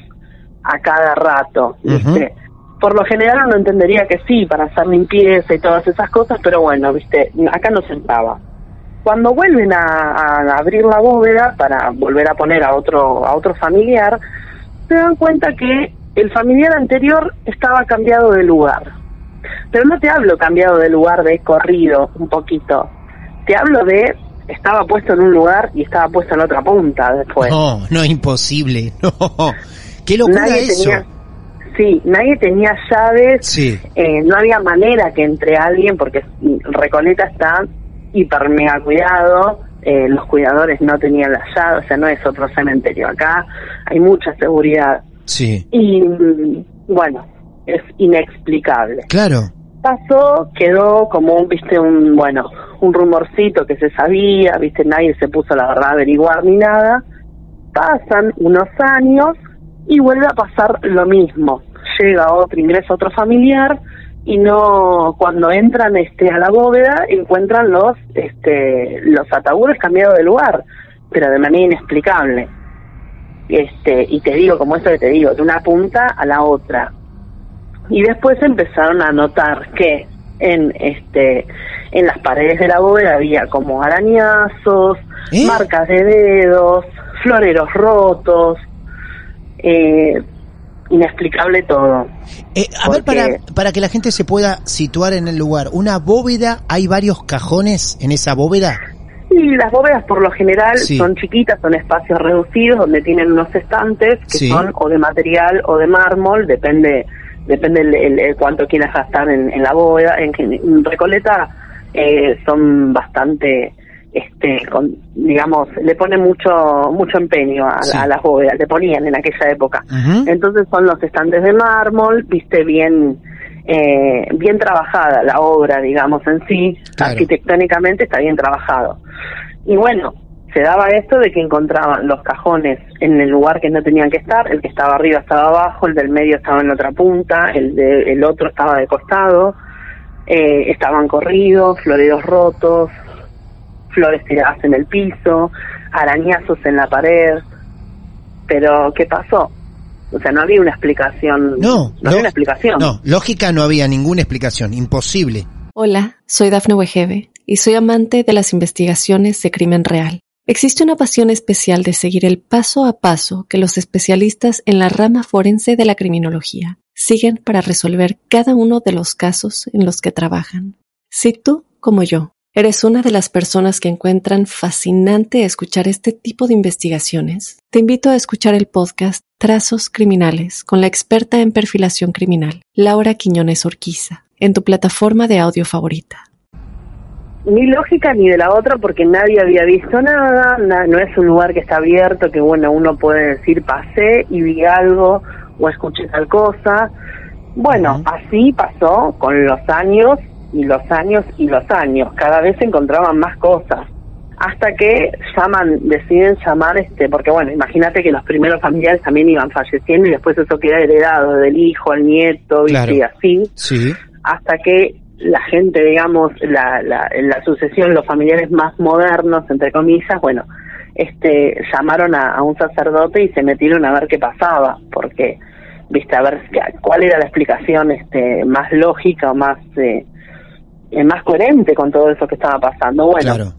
a cada rato, ¿viste? Por lo general uno entendería que sí, para hacer limpieza y todas esas cosas, pero bueno, ¿viste? Acá no se entraba. Cuando vuelven a, a abrir la bóveda para volver a poner a otro, a otro familiar, se dan cuenta que el familiar anterior estaba cambiado de lugar. Pero no te hablo cambiado de lugar de corrido un poquito. Te hablo de estaba puesto en un lugar y estaba puesto en otra punta después. No, no es imposible. No. Qué locura Nadie eso. tenía- sí, nadie tenía llaves. Sí. eh, no había manera que entre alguien porque Recoleta está hiper mega cuidado. Eh, los cuidadores no tenían las llaves, o sea, no es otro cementerio. Acá hay mucha seguridad. Sí. Y mm, bueno, es inexplicable. Claro. pasó, quedó como un, viste, un, bueno, un rumorcito que se sabía, viste, nadie se puso la verdad a averiguar ni nada. Pasan unos años y vuelve a pasar lo mismo. Llega otro, ingresa otro familiar y no, cuando entran este a la bóveda encuentran los, este, los ataúdes cambiados de lugar, pero de manera inexplicable. Este, y te digo, como eso que te digo, de una punta a la otra y después empezaron a notar que en este en las paredes de la bóveda había como arañazos, ¿Eh? marcas de dedos, floreros rotos, eh, inexplicable todo. Eh, a ver, para, para que la gente se pueda situar en el lugar, una bóveda, ¿hay varios cajones en esa bóveda? Y las bóvedas por lo general Sí. son chiquitas, son espacios reducidos donde tienen unos estantes que Sí. son o de material o de mármol, depende depende el, el- el cuánto quieras gastar en, en la bóveda. En, en Recoleta eh, son bastante, este, con, digamos, le ponen mucho mucho empeño a, Sí. a las bóvedas, le ponían en aquella época. Entonces son los estantes de mármol, viste bien eh, bien trabajada la obra, digamos en sí, Claro. arquitectónicamente está bien trabajado. Y bueno, se daba esto de que encontraban los cajones en el lugar que no tenían que estar, el que estaba arriba estaba abajo, el del medio estaba en la otra punta, el de, el otro estaba de costado, eh, estaban corridos, floreros rotos, flores tiradas en el piso, arañazos en la pared. Pero, ¿qué pasó? O sea, no había una explicación. No, no había una explicación. No, lógica no había ninguna explicación, imposible. Hola, soy Dafne Wegebe y soy amante de las investigaciones de crimen real. Existe una pasión especial de seguir el paso a paso que los especialistas en la rama forense de la criminología siguen para resolver cada uno de los casos en los que trabajan. Si tú, como yo, eres una de las personas que encuentran fascinante escuchar este tipo de investigaciones, te invito a escuchar el podcast Trazos Criminales con la experta en perfilación criminal, Laura Quiñones Orquiza, en tu plataforma de audio favorita. Ni lógica ni de la otra porque nadie había visto nada, na- no es un lugar que está abierto que bueno, uno puede decir pasé y vi algo o escuché tal cosa. Bueno, así pasó con los años y los años y los años, cada vez se encontraban más cosas. Hasta que llaman, deciden llamar, este, porque bueno, imagínate que los primeros familiares también iban falleciendo y después eso queda heredado del hijo al nieto Claro. y así Sí. hasta que la gente, digamos, la, la, en la sucesión, los familiares más modernos, entre comillas, bueno, este, llamaron a, a un sacerdote y se metieron a ver qué pasaba, porque, viste, a ver cuál era la explicación este, más lógica o más, eh, eh, más coherente con todo eso que estaba pasando. Bueno, Claro.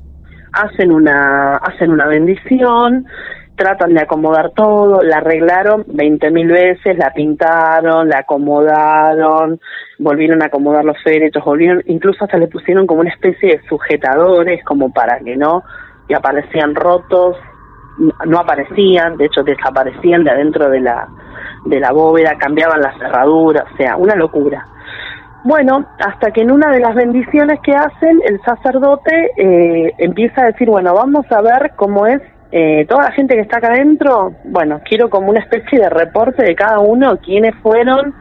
hacen una hacen una bendición tratan de acomodar todo la arreglaron veinte mil veces la pintaron la acomodaron volvieron a acomodar los féretros volvieron incluso hasta le pusieron como una especie de sujetadores como para que no y aparecían rotos no aparecían, de hecho desaparecían de adentro de la, de la bóveda, cambiaban la cerradura, o sea, una locura. Bueno, hasta que en una de las bendiciones que hacen, el sacerdote eh, empieza a decir, bueno, vamos a ver cómo es eh, toda la gente que está acá adentro, bueno, quiero como una especie de reporte de cada uno, quiénes fueron,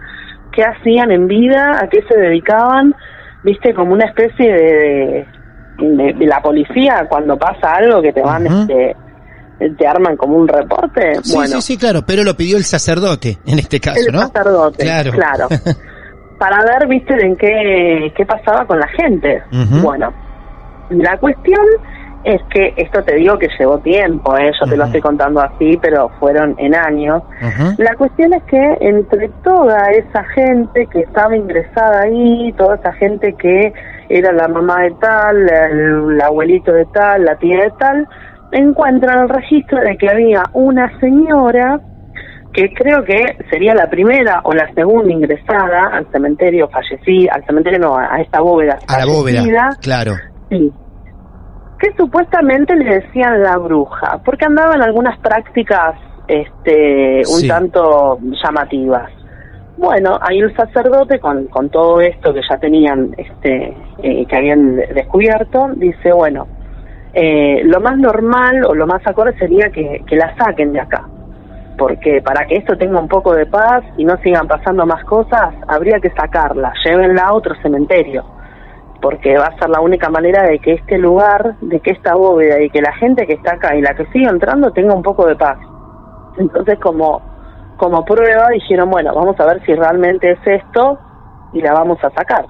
qué hacían en vida, a qué se dedicaban, viste, como una especie de, de, la policía cuando pasa algo que te van, este, te arman como un reporte. Sí, bueno, sí, sí, claro, pero lo pidió el sacerdote en este caso, el ¿no? sacerdote, claro. claro. Para ver, viste, en qué, qué pasaba con la gente. Bueno, la cuestión es que esto te digo que llevó tiempo, ¿eh? yo te lo estoy contando así, pero fueron en años. La cuestión es que entre toda esa gente que estaba ingresada ahí, toda esa gente que era la mamá de tal, el, el abuelito de tal, la tía de tal, encuentran el registro de que había una señora que creo que sería la primera o la segunda ingresada al cementerio fallecida, al cementerio no, a esta bóveda. A la bóveda, claro. Sí. Que supuestamente le decían la bruja, porque andaba en algunas prácticas este, un Sí. tanto llamativas. Bueno, ahí el sacerdote, con, con todo esto que ya tenían, este, eh, que habían descubierto, dice, bueno, eh, lo más normal o lo más acorde sería que, que la saquen de acá. Porque para que esto tenga un poco de paz y no sigan pasando más cosas, habría que sacarla, llévenla a otro cementerio. Porque va a ser la única manera de que este lugar, de que esta bóveda y que la gente que está acá y la que sigue entrando tenga un poco de paz. Entonces, como, como prueba, dijeron, bueno, vamos a ver si realmente es esto y la vamos a sacar.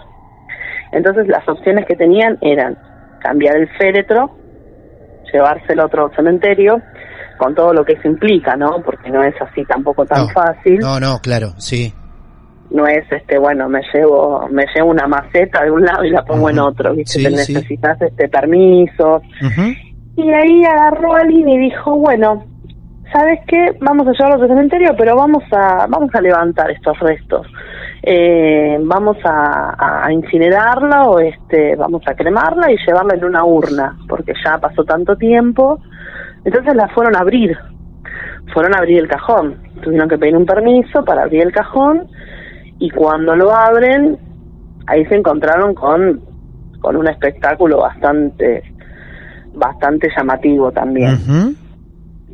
Entonces, las opciones que tenían eran cambiar el féretro, llevárselo a otro cementerio, con todo lo que eso implica, ¿no? Porque no es así tampoco tan fácil. No, no, claro, sí. No es, este, bueno, me llevo me llevo una maceta de un lado y la pongo en otro, ¿viste? Sí, Te sí. necesitas este permiso. Ujú. Y ahí agarró a alguien y dijo, bueno, ¿sabes qué? Vamos a llevarlo al cementerio, pero vamos a vamos a levantar estos restos. Eh, vamos a, a incinerarla o este vamos a cremarla y llevarla en una urna, porque ya pasó tanto tiempo. Entonces la fueron a abrir. Fueron a abrir el cajón. Tuvieron que pedir un permiso para abrir el cajón y cuando lo abren, ahí se encontraron con, con un espectáculo bastante bastante llamativo también.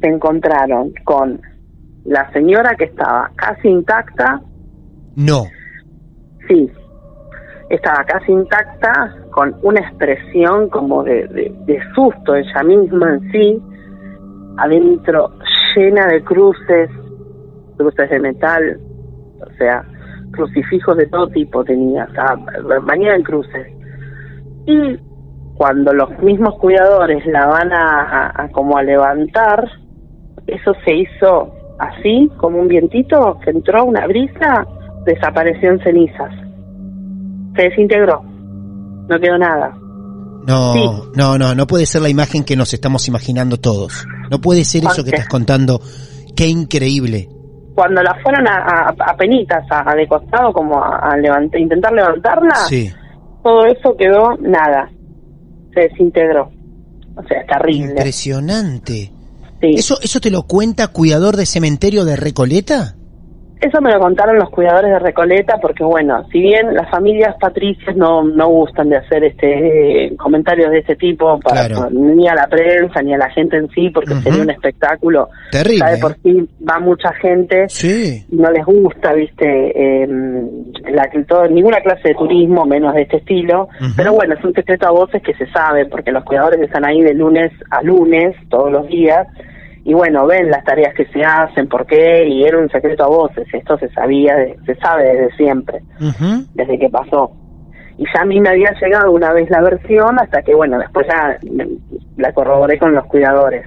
Se encontraron con la señora que estaba casi intacta, No. sí, estaba casi intacta, con una expresión como de, de, de susto ella misma en sí, adentro llena de cruces, cruces de metal, o sea, crucifijos de todo tipo tenía, estaba bañada en cruces. Y cuando los mismos cuidadores la van a, a- a como a levantar, eso se hizo así, como un vientito que entró una brisa, desapareció en cenizas. Se desintegró. No quedó nada. No, Sí. no, no, no puede ser la imagen que nos estamos imaginando todos. No puede ser eso que estás contando. Qué increíble. Cuando la fueron a, a, a penitas, a, a de costado, como a, a levant- intentar levantarla, Sí. todo eso quedó nada. Se desintegró. O sea, es terrible. Impresionante. Sí. ¿Eso, ¿Eso te lo cuenta cuidador de cementerio de Recoleta? Eso me lo contaron los cuidadores de Recoleta porque, bueno, si bien las familias patricias no, no gustan de hacer este eh, comentarios de este tipo para, Claro. ni a la prensa ni a la gente en sí porque Ujú. sería un espectáculo. Terrible, Ya de ¿eh? por sí va mucha gente Sí. y no les gusta, viste, eh, la, todo, ninguna clase de turismo menos de este estilo. Pero bueno, es un secreto a voces que se sabe porque los cuidadores están ahí de lunes a lunes todos los días y bueno, ven las tareas que se hacen, por qué, y era un secreto a voces, esto se sabía, de- se sabe desde siempre, desde que pasó. Y ya a mí me había llegado una vez la versión, hasta que bueno, después ya la corroboré con los cuidadores.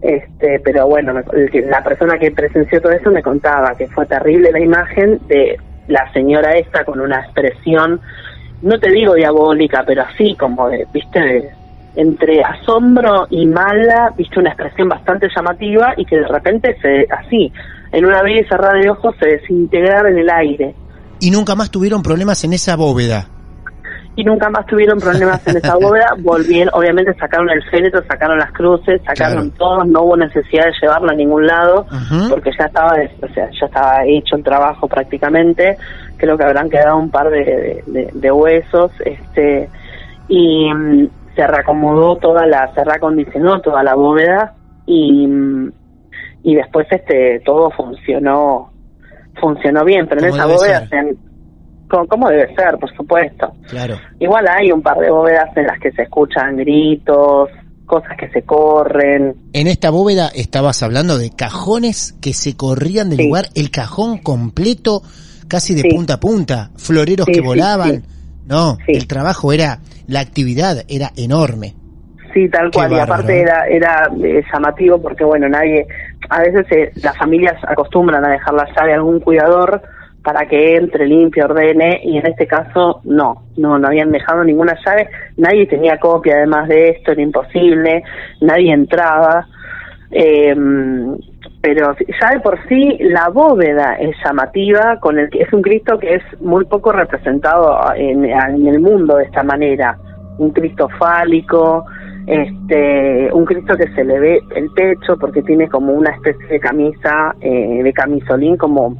Este, pero bueno, la persona que presenció todo eso me contaba que fue terrible la imagen de la señora esta con una expresión, no te digo diabólica, pero así como de, viste, de- entre asombro y mala, viste una expresión bastante llamativa y que de repente se, así, en una abrir y cerrar de ojos se desintegrara en el aire. Y nunca más tuvieron problemas en esa bóveda. y nunca más tuvieron problemas en esa bóveda. Volvieron, obviamente sacaron el féretro, sacaron las cruces, sacaron todo, no hubo necesidad de llevarlo a ningún lado, porque ya estaba, o sea, ya estaba hecho el trabajo prácticamente. Creo que habrán quedado un par de, de, de huesos, este, y mm, se reacomodó toda la, se reacondicionó toda la bóveda y, y después este todo funcionó funcionó bien, pero en esa bóveda se, como, debe ser, por supuesto. Claro. Igual hay un par de bóvedas en las que se escuchan gritos, cosas que se corren. En esta bóveda estabas hablando de cajones que se corrían del lugar, el cajón completo, casi de punta a punta, floreros que volaban. No, el trabajo era, la actividad era enorme. Sí, tal cual. y aparte era, era eh, llamativo porque, bueno, nadie, a veces eh, las familias acostumbran a dejar la llave a algún cuidador para que entre, limpie, ordene, y en este caso no, no, no habían dejado ninguna llave, nadie tenía copia además de esto, era imposible, nadie entraba, eh, pero ya de por sí la bóveda es llamativa, con el que es un Cristo que es muy poco representado en, en el mundo de esta manera, un Cristo fálico, este un Cristo que se le ve el pecho porque tiene como una especie de camisa eh, de camisolín como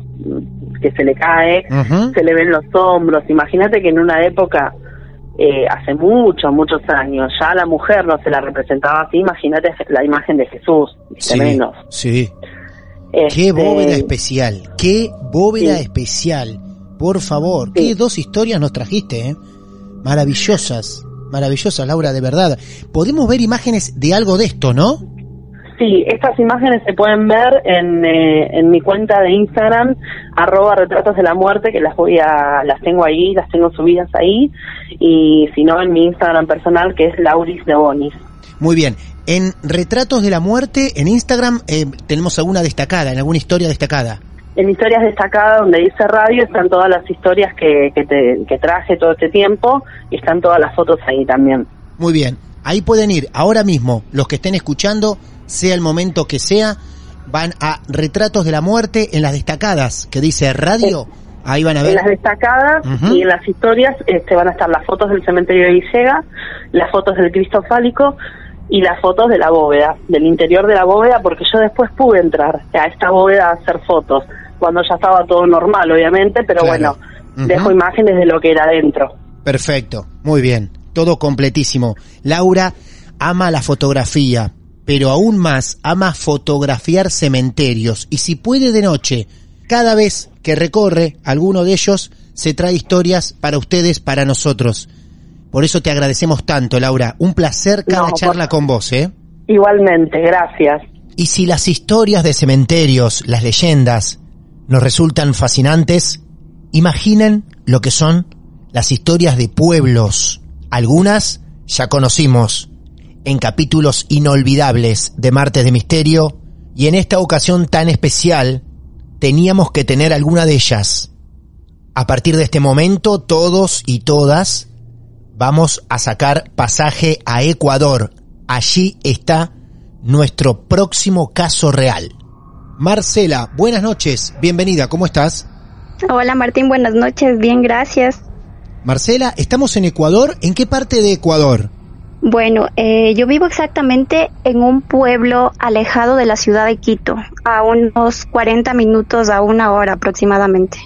que se le cae, se le ven los hombros. Imagínate que en una época, eh, hace muchos, muchos años, ya la mujer no se la representaba así, imagínate la imagen de Jesús, sí, menos. Sí. Qué Este, bóveda especial, qué bóveda especial. Por favor, qué dos historias nos trajiste, ¿eh? Maravillosas, maravillosas, Laura, de verdad. Podemos ver imágenes de algo de esto, ¿no? Sí, estas imágenes se pueden ver en, eh, en mi cuenta de Instagram, arroba retratos de la muerte, que las voy a, las tengo ahí, las tengo subidas ahí, y si no en mi Instagram personal, que es Lauris de Bonis. Muy bien. En Retratos de la Muerte, en Instagram, eh, tenemos alguna destacada, en alguna historia destacada. En historias destacadas donde dice radio están todas las historias que, que, te, que traje todo este tiempo y están todas las fotos ahí también. Muy bien. Ahí pueden ir ahora mismo, los que estén escuchando, sea el momento que sea, van a Retratos de la Muerte en las destacadas, que dice radio. Ahí van a ver. En las destacadas y en las historias este, van a estar las fotos del cementerio de Villega, las fotos del Cristo fálico y las fotos de la bóveda, del interior de la bóveda, porque yo después pude entrar a esta bóveda a hacer fotos, cuando ya estaba todo normal, obviamente, pero Claro. bueno, dejo imágenes de lo que era adentro. Perfecto, muy bien, todo completísimo. Laura ama la fotografía, pero aún más ama fotografiar cementerios y si puede de noche, cada vez que recorre alguno de ellos, se trae historias para ustedes, para nosotros. Por eso te agradecemos tanto, Laura. Un placer cada No, por- charla con vos, ¿eh? Igualmente, gracias. Y si las historias de cementerios, las leyendas, nos resultan fascinantes, imaginen lo que son las historias de pueblos. Algunas ya conocimos en capítulos inolvidables de Martes de Misterio y en esta ocasión tan especial teníamos que tener alguna de ellas. A partir de este momento, todos y todas vamos a sacar pasaje a Ecuador. Allí está nuestro próximo caso real. Marcela, buenas noches, bienvenida, ¿cómo estás? Hola Martín, buenas noches, bien, gracias. Marcela, estamos en Ecuador, ¿en qué parte de Ecuador? Bueno, eh, yo vivo exactamente en un pueblo alejado de la ciudad de Quito, a unos 40 minutos a una hora aproximadamente.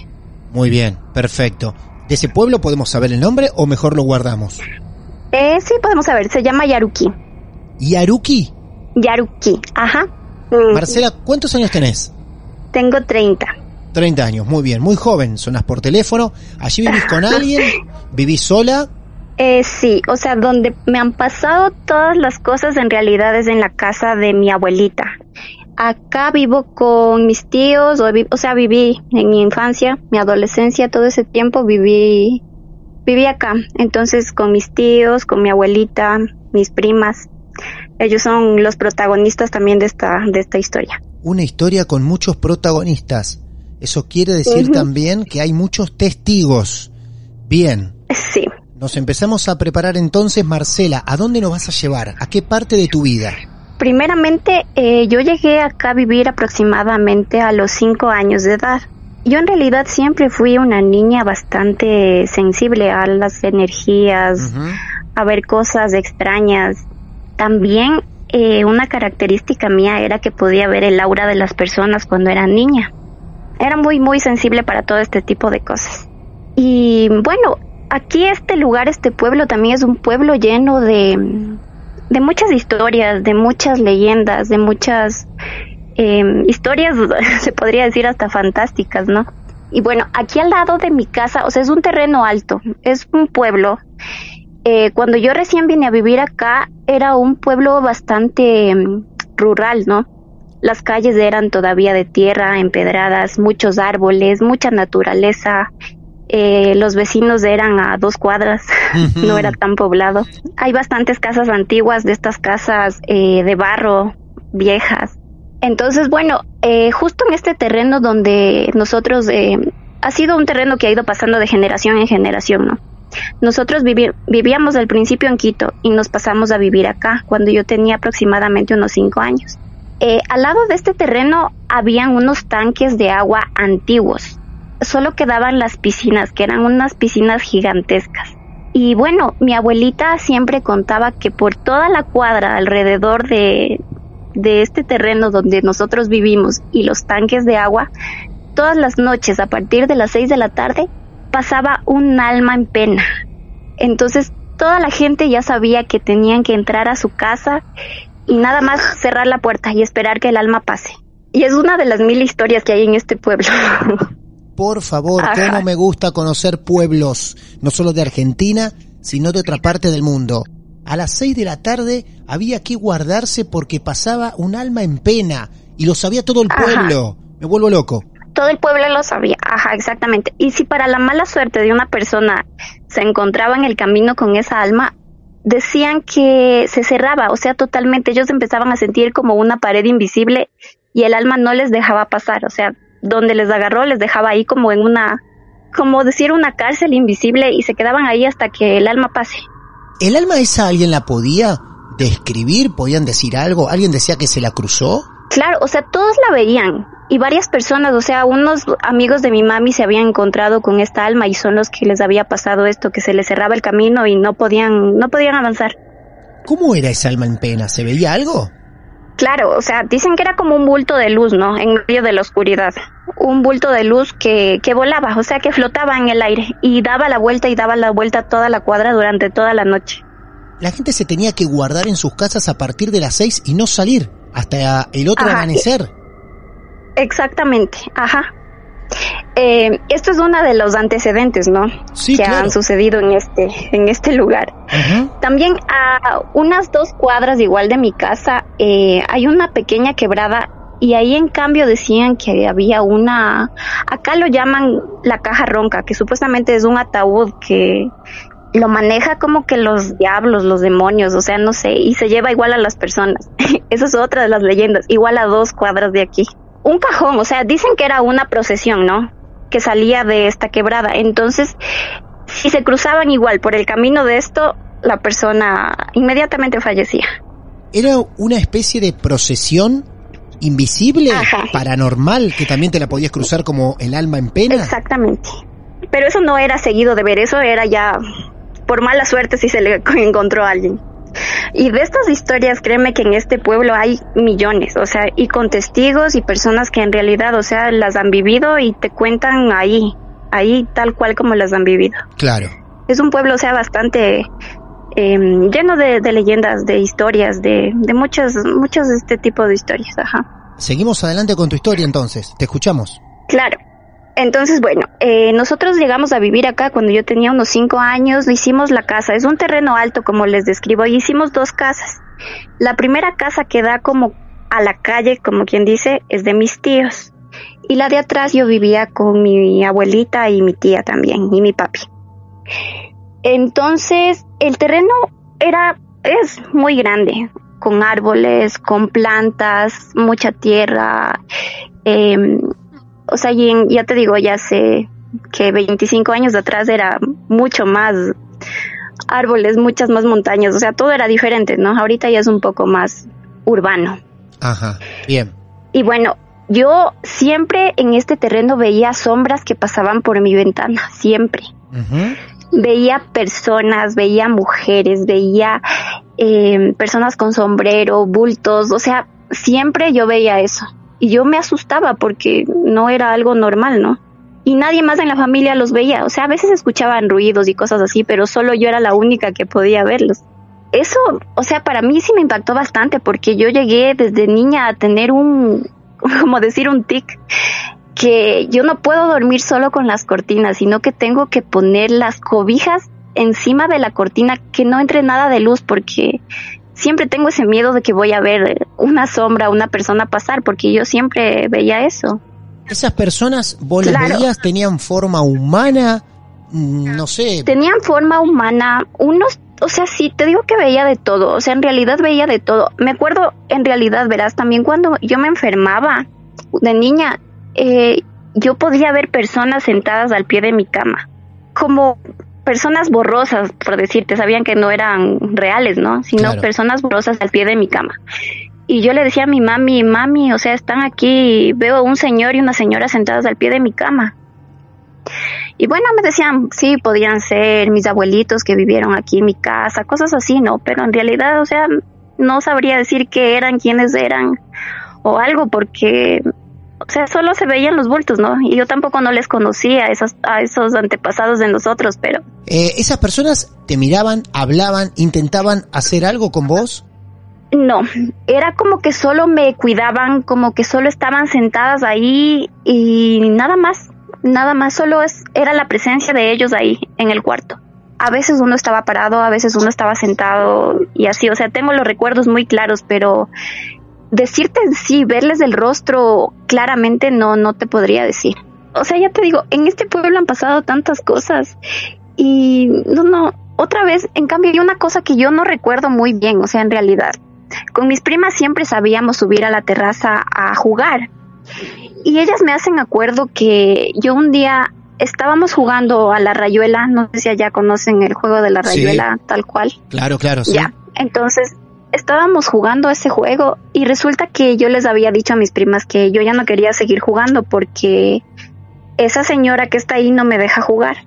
Muy bien, perfecto. ¿De ese pueblo podemos saber el nombre o mejor lo guardamos? Eh, sí, podemos saber, se llama Yaruquí. ¿Yaruki? Yaruquí, ajá. Mm, Marcela, ¿cuántos años tenés? Tengo 30. 30 años, muy bien, muy joven, sonas por teléfono. ¿Allí vivís con alguien? ¿Vivís sola? Eh, sí, o sea, donde me han pasado todas las cosas en realidad es en la casa de mi abuelita. Acá vivo con mis tíos, o, o sea, viví en mi infancia, mi adolescencia, todo ese tiempo viví, viví acá. Entonces, con mis tíos, con mi abuelita, mis primas, ellos son los protagonistas también de esta, de esta historia. Una historia con muchos protagonistas. Eso quiere decir también que hay muchos testigos. Bien. Sí. Nos empezamos a preparar entonces, Marcela. ¿A dónde nos vas a llevar? ¿A qué parte de tu vida? Primeramente, eh, yo llegué acá a vivir aproximadamente a los cinco años de edad. yo en realidad siempre fui una niña bastante sensible a las energías, a ver cosas extrañas. También eh, una característica mía era que podía ver el aura de las personas cuando era niña. Era muy, muy sensible para todo este tipo de cosas. Y bueno, aquí este lugar, este pueblo también es un pueblo lleno de, de muchas historias, de muchas leyendas, de muchas eh, historias, se podría decir hasta fantásticas, ¿no? Y bueno, aquí al lado de mi casa, o sea, es un terreno alto, es un pueblo. Eh, cuando yo recién vine a vivir acá, era un pueblo bastante mm, rural, ¿no? Las calles eran todavía de tierra, empedradas, muchos árboles, mucha naturaleza. Eh, los vecinos eran a dos cuadras, no era tan poblado. Hay bastantes casas antiguas, de estas casas eh, de barro, viejas. Entonces, bueno, eh, justo en este terreno donde nosotros, eh, ha sido un terreno que ha ido pasando de generación en generación, ¿no? Nosotros vivíamos al principio en Quito y nos pasamos a vivir acá cuando yo tenía aproximadamente unos cinco años. Eh, al lado de este terreno habían unos tanques de agua antiguos. Solo quedaban las piscinas, que eran unas piscinas gigantescas. Y bueno, mi abuelita siempre contaba que por toda la cuadra alrededor de, de este terreno donde nosotros vivimos y los tanques de agua, todas las noches a partir de las seis de la tarde pasaba un alma en pena. Entonces toda la gente ya sabía que tenían que entrar a su casa y nada más cerrar la puerta y esperar que el alma pase. Y es una de las mil historias que hay en este pueblo. Por favor, cómo me gusta conocer pueblos, no solo de Argentina, sino de otra parte del mundo a las seis de la tarde había que guardarse porque pasaba un alma en pena y lo sabía todo el pueblo. Me vuelvo loco. Todo el pueblo lo sabía, ajá, exactamente. Y si para la mala suerte de una persona se encontraba en el camino con esa alma, decían que se cerraba, o sea, totalmente ellos empezaban a sentir como una pared invisible y el alma no les dejaba pasar, o sea, donde les agarró les dejaba ahí como en una, como decir una cárcel invisible y se quedaban ahí hasta que el alma pase. ¿El alma esa alguien la podía describir? ¿Podían decir algo? ¿Alguien decía que se la cruzó? Claro, o sea, todos la veían y varias personas, o sea, unos amigos de mi mami se habían encontrado con esta alma y son los que les había pasado esto, que se les cerraba el camino y no podían, no podían avanzar. ¿Cómo era esa alma en pena? ¿Se veía algo? Claro, o sea, dicen que era como un bulto de luz, ¿no? En medio de la oscuridad. Un bulto de luz que, que volaba, o sea, que flotaba en el aire y daba la vuelta y daba la vuelta toda la cuadra durante toda la noche. La gente se tenía que guardar en sus casas a partir de las seis y no salir hasta el otro amanecer. Exactamente, ajá. Eh, esto es uno de los antecedentes, ¿no? que han sucedido en este, en este lugar. También a unas dos cuadras igual de mi casa eh, hay una pequeña quebrada y ahí en cambio decían que había una, acá lo llaman la caja ronca, que supuestamente es un ataúd que lo maneja como que los diablos, los demonios, o sea, no sé, y se lleva igual a las personas. Esa es otra de las leyendas, igual a dos cuadras de aquí un cajón, o sea, dicen que era una procesión, ¿no? Que salía de esta quebrada. Entonces, si se cruzaban igual por el camino de esto, la persona inmediatamente fallecía. Era una especie de procesión invisible, paranormal, que también te la podías cruzar como el alma en pena. Exactamente. Pero eso no era seguido de ver, eso era ya por mala suerte si se le encontró a alguien. Y de estas historias, créeme que en este pueblo hay millones, o sea, y con testigos y personas que en realidad, o sea, las han vivido y te cuentan ahí, ahí tal cual como las han vivido. Claro. Es un pueblo, o sea, bastante em, lleno de, leyendas, de historias, de, de muchos, muchos de este tipo de historias, ajá. Seguimos adelante con tu historia entonces, te escuchamos. Claro. Entonces, bueno, eh, nosotros llegamos a vivir acá cuando yo tenía unos cinco años, hicimos la casa, es un terreno alto como les describo, y hicimos dos casas. La primera casa que da como a la calle, como quien dice, es de mis tíos. Y la de atrás yo vivía con mi abuelita y mi tía también, y mi papi. Entonces, el terreno era, es muy grande, con árboles, con plantas, mucha tierra, eh, o sea, ya te digo, ya sé que 25 años atrás era mucho más árboles, muchas más montañas, o sea, todo era diferente, ¿no? Ahorita ya es un poco más urbano. Ajá, bien. Y bueno, yo siempre en este terreno veía sombras que pasaban por mi ventana, siempre. Veía personas, veía mujeres, veía eh, personas con sombrero, bultos, o sea, siempre yo veía eso. Y yo me asustaba porque no era algo normal, ¿no? Y nadie más en la familia los veía, o sea, a veces escuchaban ruidos y cosas así, pero solo yo era la única que podía verlos eso, o sea, para mí sí me impactó bastante porque yo llegué desde niña a tener un, como decir, un tic, que yo no puedo dormir solo con las cortinas, sino que tengo que poner las cobijas encima de la cortina, que no entre nada de luz, porque siempre tengo ese miedo de que voy a ver una sombra, una persona pasar, porque yo siempre veía eso. ¿Esas personas, vos las veías, tenían forma humana? Mm, no sé. Tenían forma humana, unos o sea, sí, te digo que veía de todo, o sea, en realidad veía de todo. Me acuerdo, en realidad, verás, también cuando yo me enfermaba de niña, eh, yo podía ver personas sentadas al pie de mi cama, como personas borrosas, por decirte, sabían que no eran reales, ¿no? Sino personas borrosas al pie de mi cama. Y yo le decía a mi mami, mami, o sea, están aquí, veo un señor y una señora sentadas al pie de mi cama. Y bueno, me decían, sí, podían ser mis abuelitos que vivieron aquí en mi casa, cosas así, ¿no? Pero en realidad, o sea, no sabría decir qué eran, quiénes eran o algo, porque, o sea, solo se veían los bultos, ¿no? Y yo tampoco no les conocía a esos, a esos antepasados de nosotros, pero... Eh, ¿Esas personas te miraban, hablaban, intentaban hacer algo con vos? No, era como que solo me cuidaban, como que solo estaban sentadas ahí y nada más nada más, solo es, era la presencia de ellos ahí en el cuarto. A veces uno estaba parado, a veces uno estaba sentado y así, o sea, tengo los recuerdos muy claros, pero decirte en sí, verles el rostro claramente no, no te podría decir. O sea, ya te digo, en este pueblo han pasado tantas cosas y no, no, otra vez, en cambio, hay una cosa que yo no recuerdo muy bien, o sea, en realidad. Con mis primas siempre sabíamos subir a la terraza a jugar y ellas me hacen acuerdo que yo un día estábamos jugando a la rayuela, no sé si allá conocen el juego de la rayuela tal cual. Claro, claro, sí. Ya, entonces estábamos jugando ese juego y resulta que yo les había dicho a mis primas que yo ya no quería seguir jugando porque esa señora que está ahí no me deja jugar.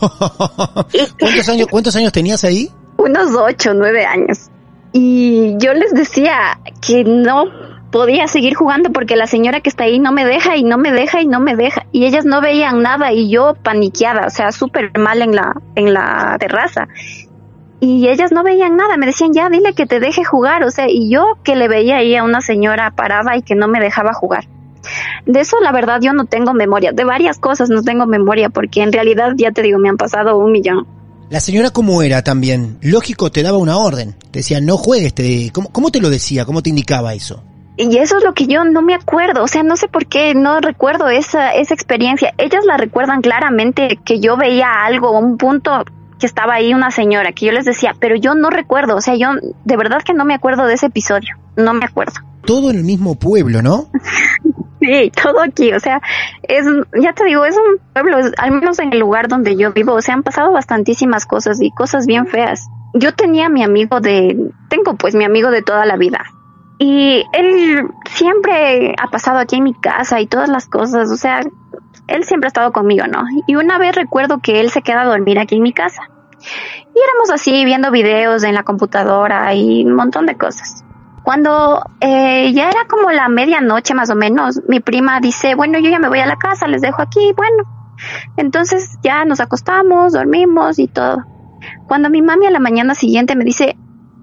¿Cuántos, años, ¿Cuántos años tenías ahí? Unos ocho, nueve años. Y yo les decía que no, podía seguir jugando porque la señora que está ahí no me deja y no me deja y no me deja y ellas no veían nada y yo paniqueada, o sea, súper mal en la en la terraza. Y ellas no veían nada, me decían, "Ya, dile que te deje jugar", o sea, y yo que le veía ahí a una señora parada y que no me dejaba jugar. De eso la verdad yo no tengo memoria, de varias cosas no tengo memoria porque en realidad ya te digo, me han pasado un millón. La señora cómo era también, lógico, te daba una orden, te decía, no juegues, te... ¿Cómo, ¿cómo te lo decía? ¿Cómo te indicaba eso? Y eso es lo que yo no me acuerdo, o sea, no sé por qué no recuerdo esa, esa experiencia. Ellas la recuerdan claramente que yo veía algo, un punto que estaba ahí una señora, que yo les decía, pero yo no recuerdo, o sea, yo de verdad que no me acuerdo de ese episodio, no me acuerdo. Todo en el mismo pueblo, ¿no? sí, todo aquí, o sea, es, ya te digo, es un pueblo, al menos en el lugar donde yo vivo, o sea, han pasado bastantísimas cosas y cosas bien feas. Yo tenía mi amigo de, tengo pues mi amigo de toda la vida, y él siempre ha pasado aquí en mi casa y todas las cosas, o sea, él siempre ha estado conmigo, ¿no? Y una vez recuerdo que él se queda a dormir aquí en mi casa. Y éramos así viendo videos en la computadora y un montón de cosas. Cuando eh, ya era como la medianoche más o menos, mi prima dice, bueno, yo ya me voy a la casa, les dejo aquí, bueno. Entonces ya nos acostamos, dormimos y todo. Cuando mi mami a la mañana siguiente me dice,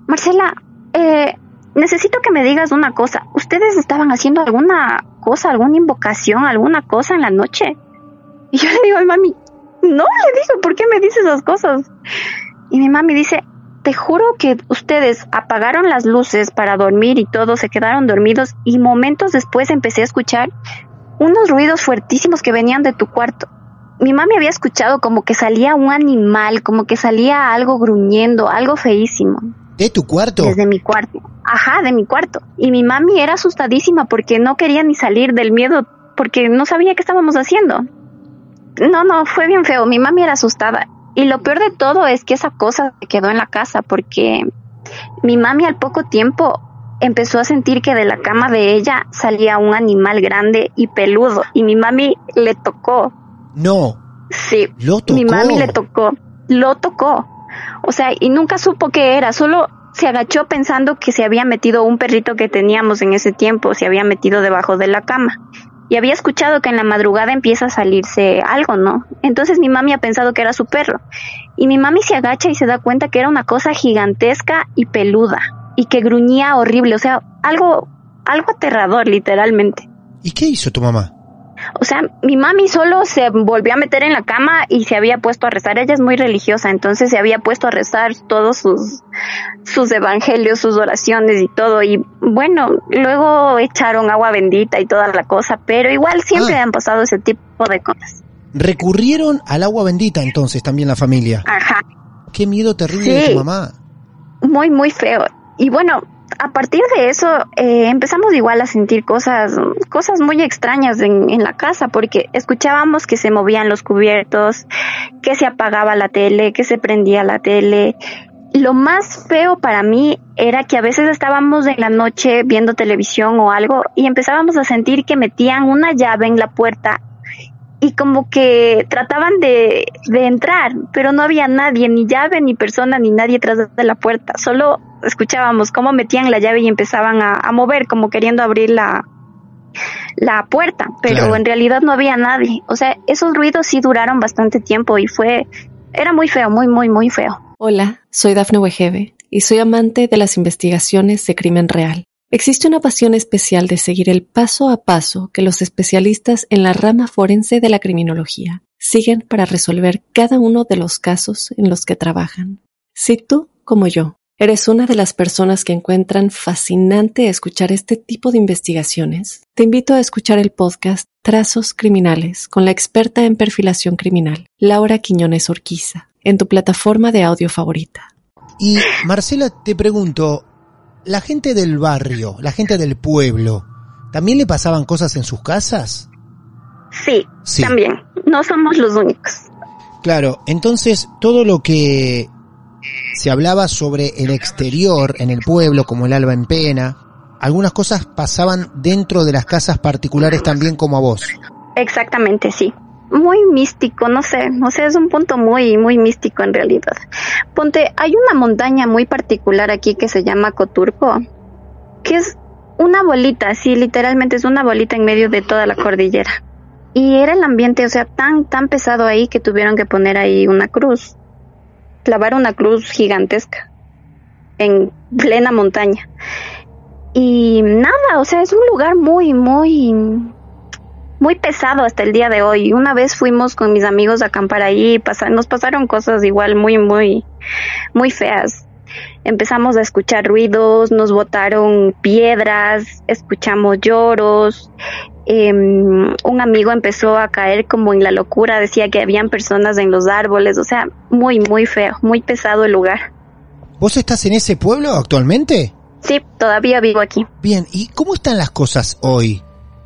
Marcela, eh, necesito que me digas una cosa. ¿Ustedes estaban haciendo alguna cosa, alguna invocación, alguna cosa en la noche? Y yo le digo, ay, mami, no, le digo, ¿por qué me dices esas cosas? Y mi mami dice, te juro que ustedes apagaron las luces para dormir y todos se quedaron dormidos y momentos después empecé a escuchar unos ruidos fuertísimos que venían de tu cuarto. Mi mami había escuchado como que salía un animal, como que salía algo gruñendo, algo feísimo. ¿De tu cuarto? Desde mi cuarto. Ajá, de mi cuarto. Y mi mami era asustadísima porque no quería ni salir del miedo porque no sabía qué estábamos haciendo. No, no, fue bien feo. Mi mami era asustada. Y lo peor de todo es que esa cosa se quedó en la casa porque mi mami al poco tiempo empezó a sentir que de la cama de ella salía un animal grande y peludo y mi mami le tocó. No. Sí. Lo tocó. Mi mami le tocó. Lo tocó. O sea, y nunca supo qué era, solo se agachó pensando que se había metido un perrito que teníamos en ese tiempo, se había metido debajo de la cama. Y había escuchado que en la madrugada empieza a salirse algo, ¿no? Entonces mi mami ha pensado que era su perro. Y mi mami se agacha y se da cuenta que era una cosa gigantesca y peluda. Y que gruñía horrible, o sea, algo, algo aterrador, literalmente. ¿Y qué hizo tu mamá? O sea, mi mami solo se volvió a meter en la cama y se había puesto a rezar. Ella es muy religiosa, entonces se había puesto a rezar todos sus, sus evangelios, sus oraciones y todo. Y bueno, luego echaron agua bendita y toda la cosa, pero igual siempre Ah. han pasado ese tipo de cosas. Recurrieron al agua bendita entonces también la familia. Ajá. Qué miedo terrible de Sí. tu mamá. muy, muy feo. Y bueno, a partir de eso eh, empezamos igual a sentir cosas, cosas muy extrañas en, en la casa, porque escuchábamos que se movían los cubiertos, que se apagaba la tele, que se prendía la tele. Lo más feo para mí era que a veces estábamos en la noche viendo televisión o algo y empezábamos a sentir que metían una llave en la puerta y como que trataban de, de entrar, pero no había nadie, ni llave, ni persona, ni nadie tras de la puerta. Solo escuchábamos cómo metían la llave y empezaban a, a mover, como queriendo abrir la, la puerta, pero Claro. en realidad no había nadie. O sea, esos ruidos sí duraron bastante tiempo y fue, era muy feo, muy, muy, muy feo. Hola, soy Dafne Wegebe y soy amante de las investigaciones de crimen real. Existe una pasión especial de seguir el paso a paso que los especialistas en la rama forense de la criminología siguen para resolver cada uno de los casos en los que trabajan. Si tú, como yo, eres una de las personas que encuentran fascinante escuchar este tipo de investigaciones, te invito a escuchar el podcast Trazos Criminales con la experta en perfilación criminal, Laura Quiñones Orquiza, en tu plataforma de audio favorita. Y Marcela, te pregunto, la gente del barrio, la gente del pueblo, ¿también le pasaban cosas en sus casas? Sí, Sí. también. No somos los únicos. Claro, entonces todo lo que se hablaba sobre el exterior en el pueblo, como el alba en pena, algunas cosas pasaban dentro de las casas particulares también como a vos. Exactamente, sí. Muy místico, no sé, no sé, es un punto muy, muy místico en realidad. Ponte, hay una montaña muy particular aquí que se llama Coturco, que es una bolita, sí, literalmente es una bolita en medio de toda la cordillera. Y era el ambiente, o sea, tan, tan pesado ahí que tuvieron que poner ahí una cruz, clavar una cruz gigantesca en plena montaña. Y nada, o sea, es un lugar muy, muy, muy pesado hasta el día de hoy. Una vez fuimos con mis amigos a acampar ahí, pasa- nos pasaron cosas igual muy, muy, muy feas. Empezamos a escuchar ruidos, nos botaron piedras, escuchamos lloros. Em, un amigo empezó a caer como en la locura, decía que habían personas en los árboles, o sea, muy, muy feo, muy pesado el lugar. ¿Vos estás en ese pueblo actualmente? Sí, todavía vivo aquí. Bien, ¿y cómo están las cosas hoy?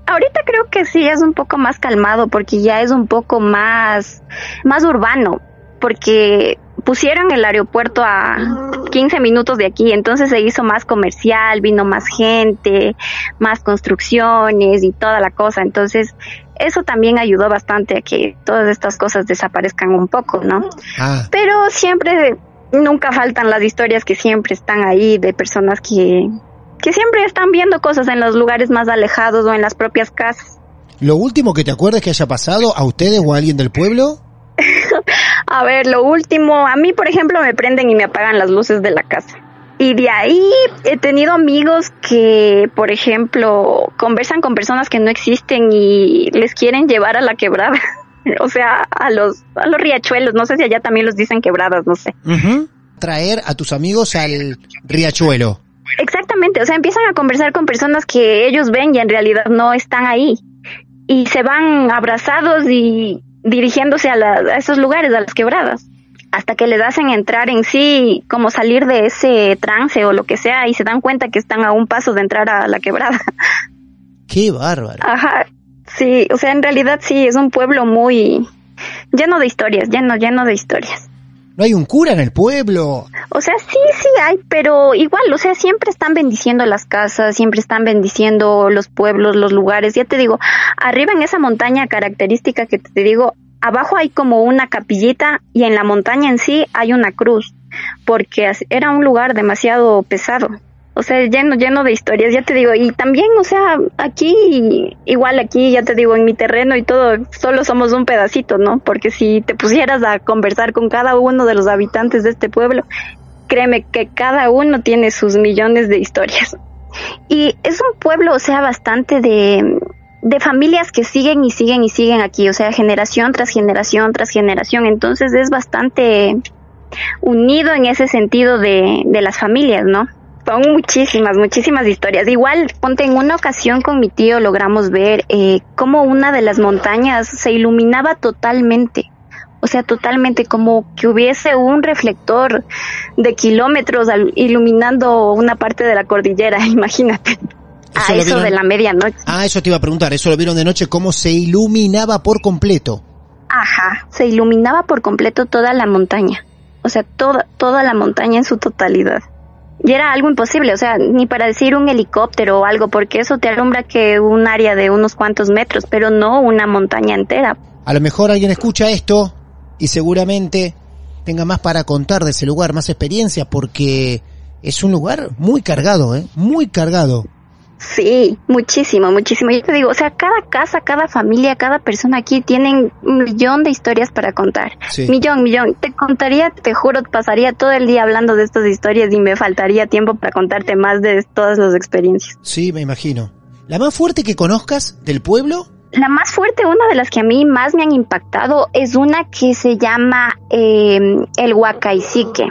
Ahorita creo que sí es un poco más calmado porque ya es un poco más, más urbano, porque pusieron el aeropuerto a 15 minutos de aquí, entonces se hizo más comercial, vino más gente, más construcciones y toda la cosa, entonces eso también ayudó bastante a que todas estas cosas desaparezcan un poco, ¿no? Ah, Pero siempre, nunca faltan las historias que siempre están ahí de personas que, que siempre están viendo cosas en los lugares más alejados o en las propias casas. ¿lo último que te acuerdas que haya pasado a ustedes o a alguien del pueblo? A ver, lo último, a mí por ejemplo me prenden y me apagan las luces de la casa. Y de ahí he tenido amigos que, por ejemplo, conversan con personas que no existen y les quieren llevar a la quebrada. o sea, a los, a los riachuelos. No sé si allá también los dicen quebradas, no sé. Traer a tus amigos al riachuelo. Exactamente, o sea, empiezan a conversar con personas que ellos ven y en realidad no están ahí. Y se van abrazados y dirigiéndose a, la- a esos lugares, a las quebradas, hasta que les hacen entrar en sí, como salir de ese trance o lo que sea, y se dan cuenta que están a un paso de entrar a la quebrada. Qué bárbaro. Ajá, sí, o sea, en realidad sí, es un pueblo muy lleno de historias, lleno, lleno de historias. ¿No hay un cura en el pueblo? O sea, sí, sí hay, pero igual, o sea, siempre están bendiciendo las casas, siempre están bendiciendo los pueblos, los lugares. Ya te digo, arriba en esa montaña característica que te digo, abajo hay como una capillita y en la montaña en sí hay una cruz, porque era un lugar demasiado pesado o sea, lleno, lleno de historias, ya te digo, y también, o sea, aquí, igual aquí, ya te digo, en mi terreno y todo, solo somos un pedacito, ¿no? Porque si te pusieras a conversar con cada uno de los habitantes de este pueblo, créeme que cada uno tiene sus millones de historias. Y es un pueblo, o sea, bastante de, de familias que siguen y siguen y siguen aquí, o sea, generación tras generación tras generación, entonces es bastante unido en ese sentido de, de las familias, ¿no? Son muchísimas, muchísimas historias. Igual, ponte, en una ocasión con mi tío logramos ver eh, cómo una de las montañas se iluminaba totalmente. O sea, totalmente como que hubiese un reflector de kilómetros iluminando una parte de la cordillera, imagínate. a eso de la medianoche. Ah, eso te iba a preguntar, eso lo vieron de noche, cómo se iluminaba por completo. Ajá, se iluminaba por completo toda la montaña. O sea, toda, toda la montaña en su totalidad. Y era algo imposible, o sea, ni para decir un helicóptero o algo, porque eso te alumbra que un área de unos cuantos metros, pero no una montaña entera. A lo mejor alguien escucha esto y seguramente tenga más para contar de ese lugar, más experiencia, porque es un lugar muy cargado, ¿eh? Muy cargado. Sí, muchísimo, muchísimo. Yo te digo, o sea, cada casa, cada familia, cada persona aquí tienen un millón de historias para contar. Millón, millón. Te contaría, te juro, pasaría todo el día hablando de estas historias y me faltaría tiempo para contarte más de todas las experiencias. Sí, me imagino. ¿La más fuerte que conozcas del pueblo? La más fuerte, una de las que a mí más me han impactado, es una que se llama eh, el Huacaicique.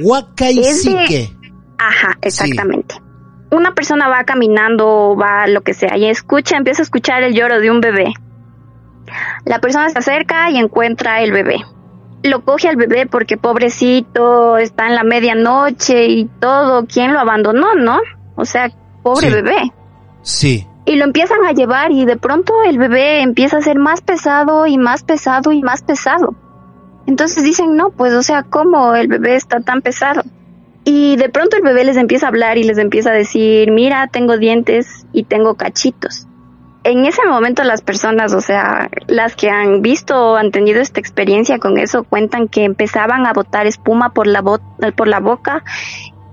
Huacaicique. Ajá, exactamente una persona va caminando, va lo que sea, y escucha, empieza a escuchar el lloro de un bebé. La persona se acerca y encuentra el bebé. Lo coge al bebé porque pobrecito, está en la medianoche y todo. ¿Quién lo abandonó, no? O sea, pobre bebé. Sí. Y lo empiezan a llevar y de pronto el bebé empieza a ser más pesado y más pesado y más pesado. Entonces dicen, no, pues o sea, ¿cómo el bebé está tan pesado? Y de pronto el bebé les empieza a hablar y les empieza a decir, mira, tengo dientes y tengo cachitos. En ese momento las personas, o sea, las que han visto o han tenido esta experiencia con eso, cuentan que empezaban a botar espuma por la, por la boca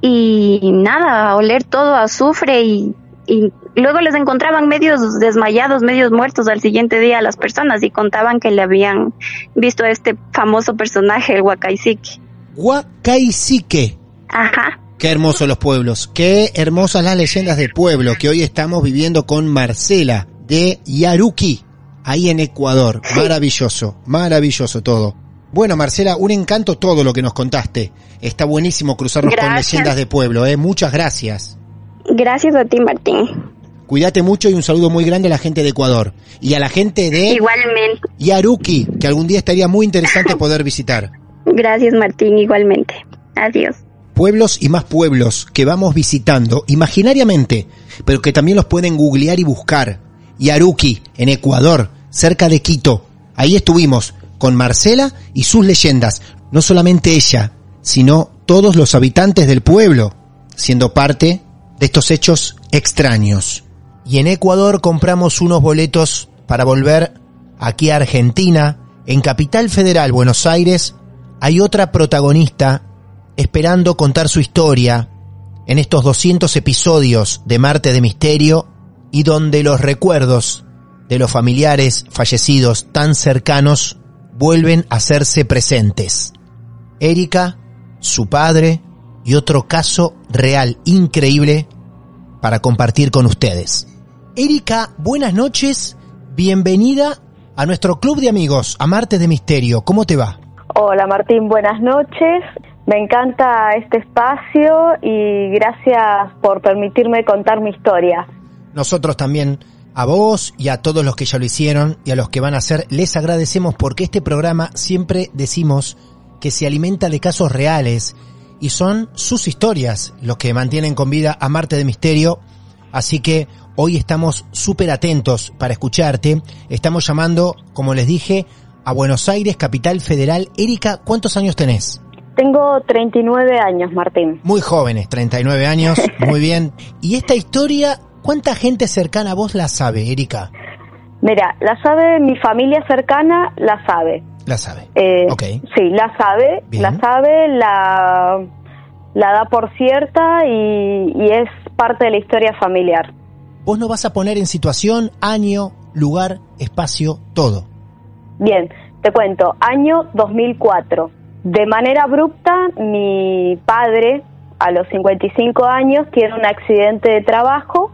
y nada, a oler todo azufre y, y luego les encontraban medios desmayados, medios muertos al siguiente día a las personas y contaban que le habían visto a este famoso personaje, el Huacaicique. Huacaicique. Ajá. Qué hermosos los pueblos, qué hermosas las leyendas de pueblo que hoy estamos viviendo con Marcela de Yaruki, ahí en Ecuador. Maravilloso, maravilloso todo. Bueno, Marcela, un encanto todo lo que nos contaste. Está buenísimo cruzarnos con leyendas de pueblo, ¿eh? Muchas gracias. Gracias a ti, Martín. Cuídate mucho y un saludo muy grande a la gente de Ecuador. Y a la gente de... Igualmente. Yaruki, que algún día estaría muy interesante poder visitar. Gracias, Martín, igualmente. Adiós pueblos y más pueblos que vamos visitando imaginariamente, pero que también los pueden googlear y buscar. Yaruki, en Ecuador, cerca de Quito. Ahí estuvimos con Marcela y sus leyendas. No solamente ella, sino todos los habitantes del pueblo, siendo parte de estos hechos extraños. Y en Ecuador compramos unos boletos para volver aquí a Argentina. En Capital Federal, Buenos Aires, hay otra protagonista esperando contar su historia en estos 200 episodios de Marte de Misterio y donde los recuerdos de los familiares fallecidos tan cercanos vuelven a hacerse presentes. Erika, su padre y otro caso real increíble para compartir con ustedes. Erika, buenas noches, bienvenida a nuestro club de amigos, a Marte de Misterio. ¿Cómo te va? Hola Martín, buenas noches. Me encanta este espacio y gracias por permitirme contar mi historia. Nosotros también a vos y a todos los que ya lo hicieron y a los que van a hacer, les agradecemos porque este programa siempre decimos que se alimenta de casos reales y son sus historias los que mantienen con vida a Marte de Misterio. Así que hoy estamos súper atentos para escucharte. Estamos llamando, como les dije, a Buenos Aires, capital federal. Erika, ¿cuántos años tenés? Tengo 39 años, Martín. Muy jóvenes, 39 años, muy bien. ¿Y esta historia, cuánta gente cercana a vos la sabe, Erika? Mira, la sabe mi familia cercana, la sabe. La sabe. Eh, ok. Sí, la sabe, Bien. la sabe, la, la da por cierta y, y es parte de la historia familiar. Vos no vas a poner en situación, año, lugar, espacio, todo. Bien, te cuento, año 2004. De manera abrupta, mi padre, a los 55 años, tiene un accidente de trabajo,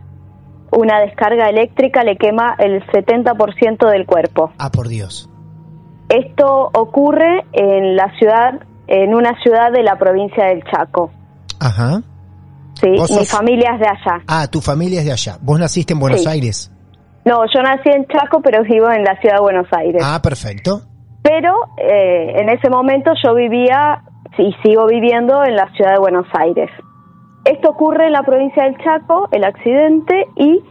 una descarga eléctrica le quema el 70% del cuerpo. Ah, por Dios. Esto ocurre en la ciudad, en una ciudad de la provincia del Chaco. Ajá. Sí, mi sos- familia es de allá. Ah, tu familia es de allá. Vos naciste en Buenos Sí. Aires. No, yo nací en Chaco, pero vivo en la ciudad de Buenos Aires. Ah, perfecto. Pero eh, en ese momento yo vivía y sigo viviendo en la ciudad de Buenos Aires. Esto ocurre en la provincia del Chaco, el accidente, y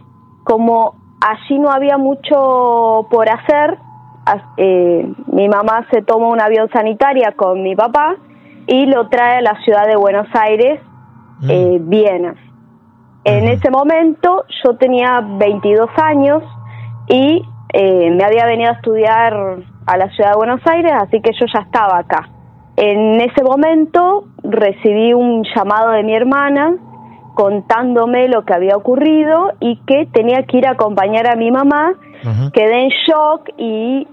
como allí no había mucho por hacer, eh, mi mamá se toma un avión sanitaria con mi papá y lo trae a la ciudad de Buenos Aires, eh, Viena. En ese momento yo tenía 22 años y eh, me había venido a estudiar a la ciudad de Buenos Aires, así que yo ya estaba acá. En ese momento recibí un llamado de mi hermana contándome lo que había ocurrido y que tenía que ir a acompañar a mi mamá. Quedé en shock y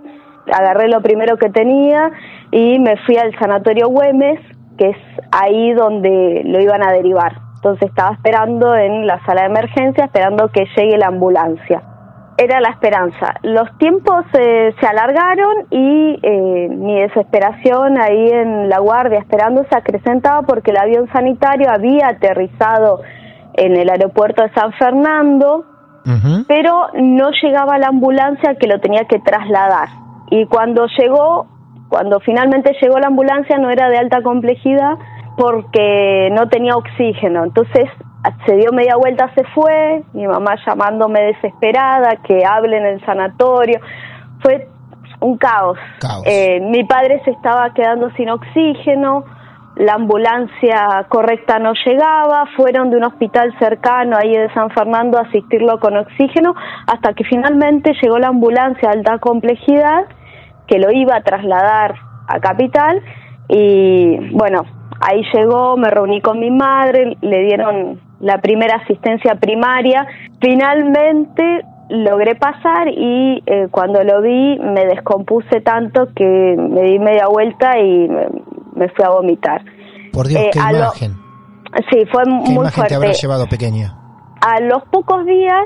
agarré lo primero que tenía y me fui al sanatorio Güemes, que es ahí donde lo iban a derivar. Entonces estaba esperando en la sala de emergencia, esperando que llegue la ambulancia. Era la esperanza. Los tiempos eh, se alargaron y eh, mi desesperación ahí en la guardia esperando se acrecentaba porque el avión sanitario había aterrizado en el aeropuerto de San Fernando, pero no llegaba la ambulancia que lo tenía que trasladar. Y cuando llegó, cuando finalmente llegó la ambulancia no era de alta complejidad porque no tenía oxígeno. Entonces se dio media vuelta, se fue, mi mamá llamándome desesperada, que hable en el sanatorio. Fue un caos. Eh, mi padre se estaba quedando sin oxígeno, la ambulancia correcta no llegaba, fueron de un hospital cercano ahí de San Fernando a asistirlo con oxígeno, hasta que finalmente llegó la ambulancia de alta complejidad que lo iba a trasladar a Capital y bueno, ahí llegó, me reuní con mi madre, le dieron la primera asistencia primaria, finalmente logré pasar y eh, cuando lo vi me descompuse tanto que me di media vuelta y me, me fui a vomitar. Por Dios, Eh, qué lo- imagen. Sí, fue Qué muy imagen te fuerte. habrá llevado pequeña. A los pocos días,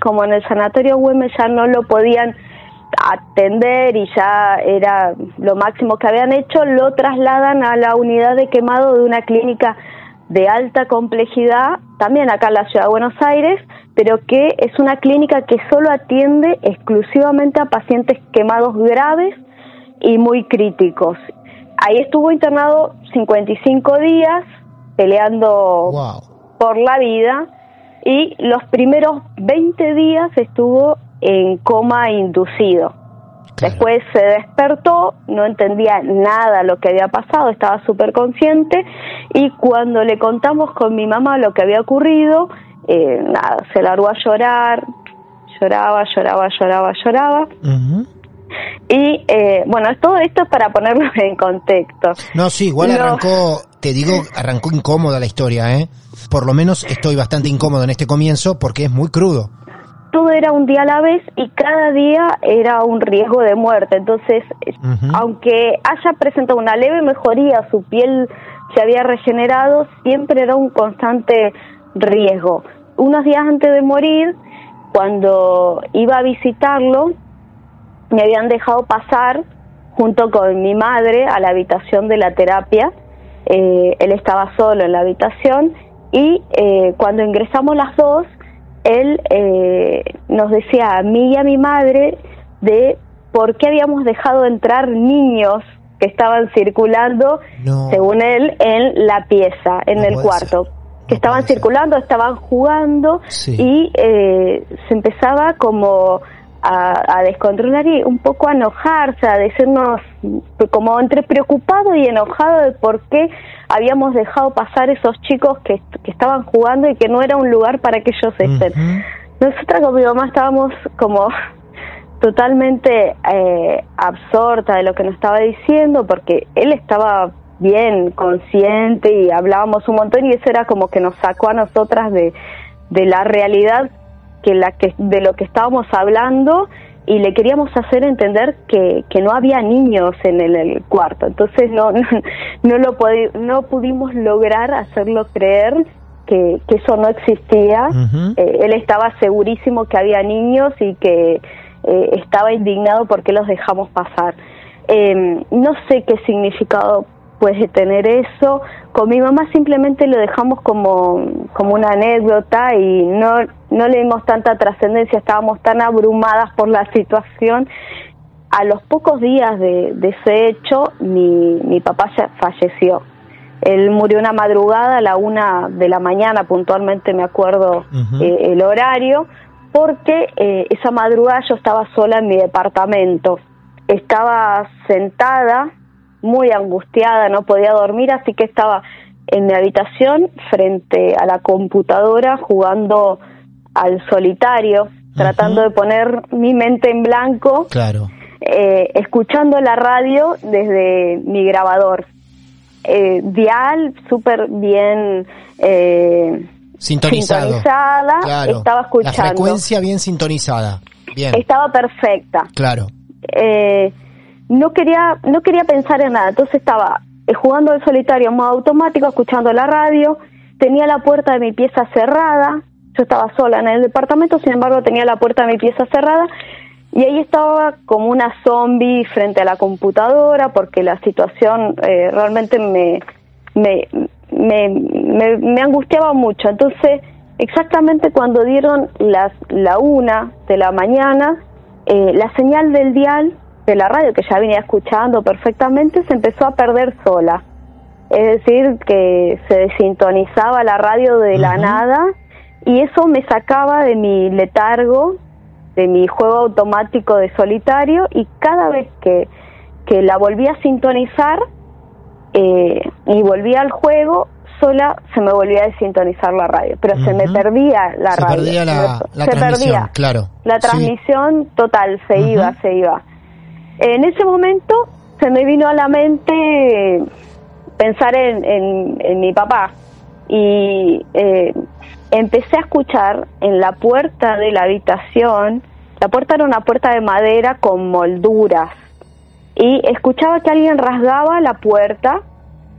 como en el sanatorio Güemes ya no lo podían atender y ya era lo máximo que habían hecho, lo trasladan a la unidad de quemado de una clínica de alta complejidad, también acá en la ciudad de Buenos Aires, pero que es una clínica que solo atiende exclusivamente a pacientes quemados graves y muy críticos. Ahí estuvo internado 55 días peleando por la vida y los primeros 20 días estuvo en coma inducido. Después se despertó, no entendía nada lo que había pasado, estaba súper consciente y cuando le contamos con mi mamá lo que había ocurrido, eh, nada, se largó a llorar, lloraba, lloraba, lloraba, lloraba. Y eh, bueno, todo esto es para ponerlo en contexto. No, sí, igual arrancó, te digo, arrancó incómoda la historia, ¿eh? Por lo menos estoy bastante incómodo en este comienzo porque es muy crudo. Todo era un día a la vez y cada día era un riesgo de muerte. Entonces, aunque haya presentado una leve mejoría, su piel se había regenerado, siempre era un constante riesgo. Unos días antes de morir, cuando iba a visitarlo, me habían dejado pasar junto con mi madre a la habitación de la terapia. Eh, él estaba solo en la habitación y eh, cuando ingresamos las dos, él eh, nos decía a mí y a mi madre de por qué habíamos dejado entrar niños que estaban circulando, según él, en la pieza, en el cuarto. Que estaban circulando, estaban jugando y eh, se empezaba como a, a descontrolar y un poco a enojarse, a decirnos como entre preocupado y enojado de por qué habíamos dejado pasar esos chicos que, que estaban jugando y que no era un lugar para que ellos estén. Nosotras con mi mamá estábamos como totalmente eh, absorta de lo que nos estaba diciendo porque él estaba bien consciente y hablábamos un montón y eso era como que nos sacó a nosotras de, de la realidad que la que de lo que estábamos hablando y le queríamos hacer entender que, que no había niños en el, cuarto. Entonces no no, no lo no pudimos lograr hacerlo creer que, que eso no existía. Eh, él estaba segurísimo que había niños y que eh, estaba indignado porque los dejamos pasar. Eh, no sé qué significado puede tener eso. Con mi mamá simplemente lo dejamos como, como una anécdota y no, no le dimos tanta trascendencia, estábamos tan abrumadas por la situación. A los pocos días de, de ese hecho, mi, mi papá ya falleció. Él murió una madrugada a la una de la mañana, puntualmente me acuerdo eh, el horario, porque eh, esa madrugada yo estaba sola en mi departamento. Estaba sentada muy angustiada, no podía dormir, así que estaba en mi habitación frente a la computadora jugando al solitario, tratando de poner mi mente en blanco, claro. eh, escuchando la radio desde mi grabador. Eh, dial súper bien eh, sintonizada, Claro. estaba escuchando. La frecuencia bien sintonizada. Bien. Estaba perfecta. Claro. eh, no quería no quería pensar en nada. Entonces estaba eh, jugando al solitario en modo automático escuchando la radio. Tenía la puerta de mi pieza cerrada. Yo estaba sola en el departamento sin embargo tenía la puerta de mi pieza cerrada. Y ahí estaba como una zombie frente a la computadora porque la situación eh, realmente me me, me me me angustiaba mucho. Entonces exactamente cuando dieron las la una de la mañana eh, la señal del dial de la radio que ya venía escuchando perfectamente se empezó a perder sola. Es decir, que se desintonizaba la radio de la nada y eso me sacaba de mi letargo, de mi juego automático de solitario y cada vez que, que la volvía a sintonizar eh, y volvía al juego, sola se me volvía a desintonizar la radio, pero se me perdía la Se radio. perdía la, Se la me- se transmisión, perdía. claro. La Sí. transmisión total se iba, se iba. En ese momento se me vino a la mente pensar en, en, en mi papá y eh, empecé a escuchar en la puerta de la habitación, la puerta era una puerta de madera con molduras y escuchaba que alguien rasgaba la puerta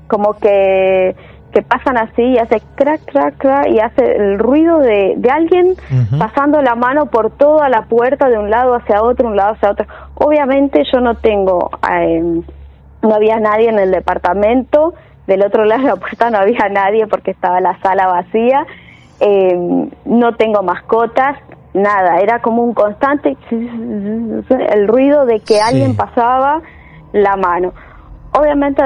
como que que pasan así y hace crack, crack, crack y hace el ruido de, de alguien pasando la mano por toda la puerta de un lado hacia otro, un lado hacia otro. Obviamente yo no tengo, eh, no había nadie en el departamento, del otro lado de la puerta no había nadie porque estaba la sala vacía, eh, no tengo mascotas, nada, era como un constante el ruido de que alguien pasaba la mano. Obviamente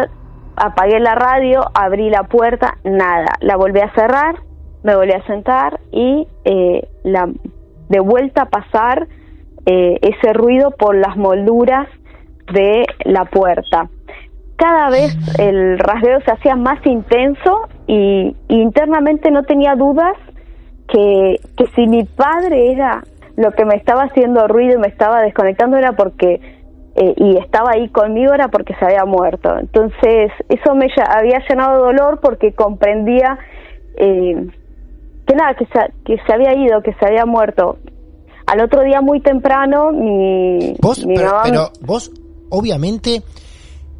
apagué la radio, abrí la puerta, nada, la volví a cerrar, me volví a sentar y eh, la de vuelta a pasar eh, ese ruido por las molduras de la puerta. Cada vez el rasgueo se hacía más intenso y, internamente no tenía dudas que, que si mi padre era lo que me estaba haciendo ruido y me estaba desconectando era porque eh, y estaba ahí conmigo era porque se había muerto. Entonces eso me había llenado de dolor porque comprendía eh, que nada, que se, que se había ido, que se había muerto. Al otro día muy temprano mi, Vos, mi pero, mamá pero vos, obviamente,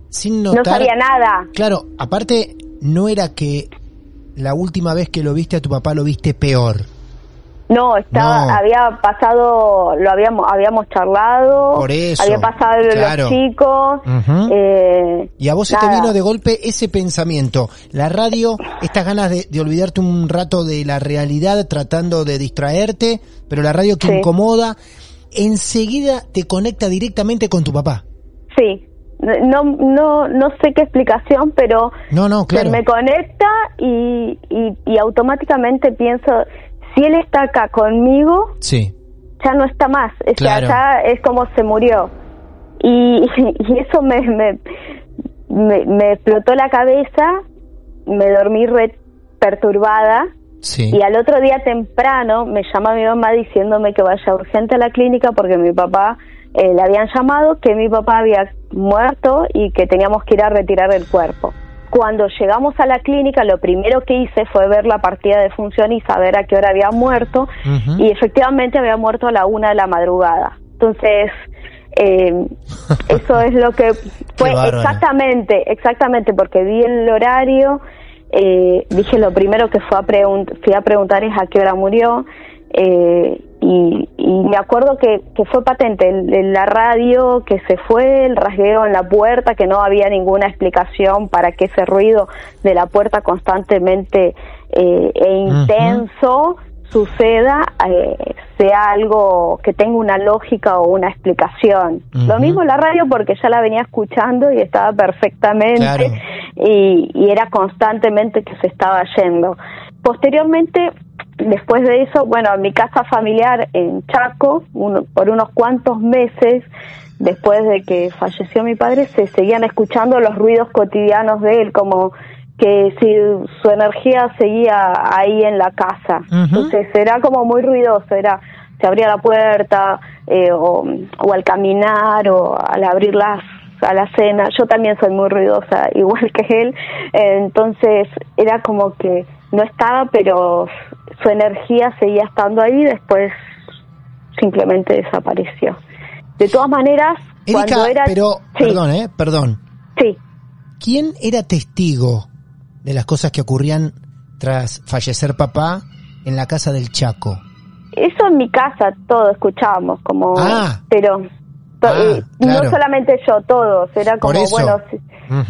sin no notar... sabía nada. Claro, aparte, no era que la última vez que lo viste a tu papá lo viste peor. No, estaba, No. había pasado, lo habíamos, habíamos charlado, Por eso, había pasado claro. los chicos, eh, Y a vos se te vino de golpe ese pensamiento, la radio, estas ganas de, de olvidarte un rato de la realidad tratando de distraerte, pero la radio que Sí. incomoda, enseguida te conecta directamente con tu papá. Sí, no, no, no sé qué explicación, pero No, no, claro. se me conecta y, y, y automáticamente pienso, si él está acá conmigo, Sí. ya no está más, o sea, Claro. ya es como se murió. Y, y eso me, me, me, me explotó la cabeza, me dormí re perturbada Sí. y al otro día temprano me llama mi mamá diciéndome que vaya urgente a la clínica porque mi papá eh, le habían llamado que mi papá había muerto y que teníamos que ir a retirar el cuerpo. Cuando llegamos a la clínica, lo primero que hice fue ver la partida de función y saber a qué hora había muerto. Y efectivamente había muerto a la una de la madrugada. Entonces, eh, eso es lo que fue exactamente, exactamente, porque vi el horario, eh, dije lo primero que fue a fui a preguntar es a qué hora murió. eh, y, y me acuerdo que, que fue patente el- el- la radio que se fue, el rasgueo en la puerta, que no había ninguna explicación para que ese ruido de la puerta constantemente eh, e intenso suceda, eh, sea algo que tenga una lógica o una explicación. Lo mismo la radio porque ya la venía escuchando y estaba perfectamente Claro. y, y era constantemente que se estaba yendo. Posteriormente, después de eso, bueno, en mi casa familiar en Chaco, uno- por unos cuantos meses, después de que falleció mi padre, se seguían escuchando los ruidos cotidianos de él, como que si su energía seguía ahí en la casa. Entonces era como muy ruidoso, era se abría la puerta eh, o, o al caminar o al abrir las a la cena. Yo también soy muy ruidosa, igual que él. Entonces era como que no estaba, pero su energía seguía estando ahí. Después simplemente desapareció. De todas maneras, Erika, cuando era pero, Sí. perdón, ¿eh? Perdón. Sí. ¿Quién era testigo de las cosas que ocurrían tras fallecer papá en la casa del Chaco? Eso en mi casa todo escuchábamos, como, Ah. pero to- Ah, eh, claro. no solamente yo, todos, era como, bueno,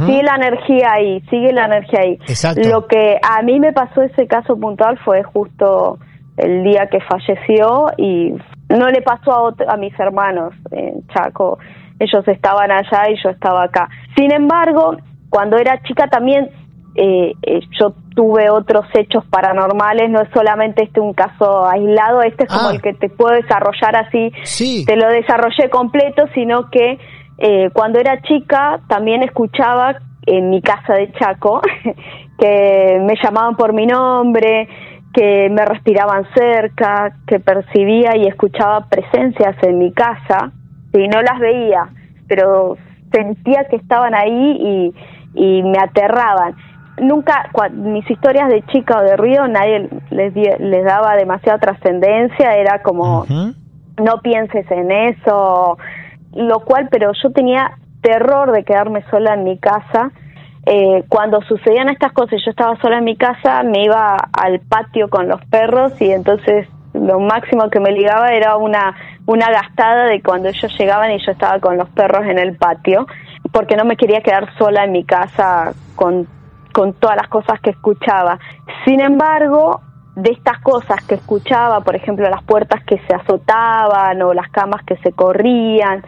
sigue la energía ahí, sigue la energía ahí. Exacto. Lo que a mí me pasó ese caso puntual fue justo el día que falleció y no le pasó a, a mis hermanos en Chaco, ellos estaban allá y yo estaba acá. Sin embargo, cuando era chica también eh, eh, yo tuve otros hechos paranormales, no es solamente este un caso aislado, este es como Ah. el que te puedo desarrollar así, Sí. te lo desarrollé completo, sino que eh, cuando era chica también escuchaba en mi casa de Chaco que me llamaban por mi nombre, que me respiraban cerca, que percibía y escuchaba presencias en mi casa, y no las veía, pero sentía que estaban ahí y, y me aterraban. Nunca, mis historias de chica o de ruido, nadie les, les daba demasiada trascendencia, era como, no pienses en eso, lo cual, pero yo tenía terror de quedarme sola en mi casa. Eh, cuando sucedían estas cosas, yo estaba sola en mi casa, me iba al patio con los perros y entonces lo máximo que me ligaba era una, una gastada de cuando ellos llegaban y yo estaba con los perros en el patio, porque no me quería quedar sola en mi casa con, con todas las cosas que escuchaba. Sin embargo, de estas cosas que escuchaba, por ejemplo, las puertas que se azotaban o las camas que se corrían,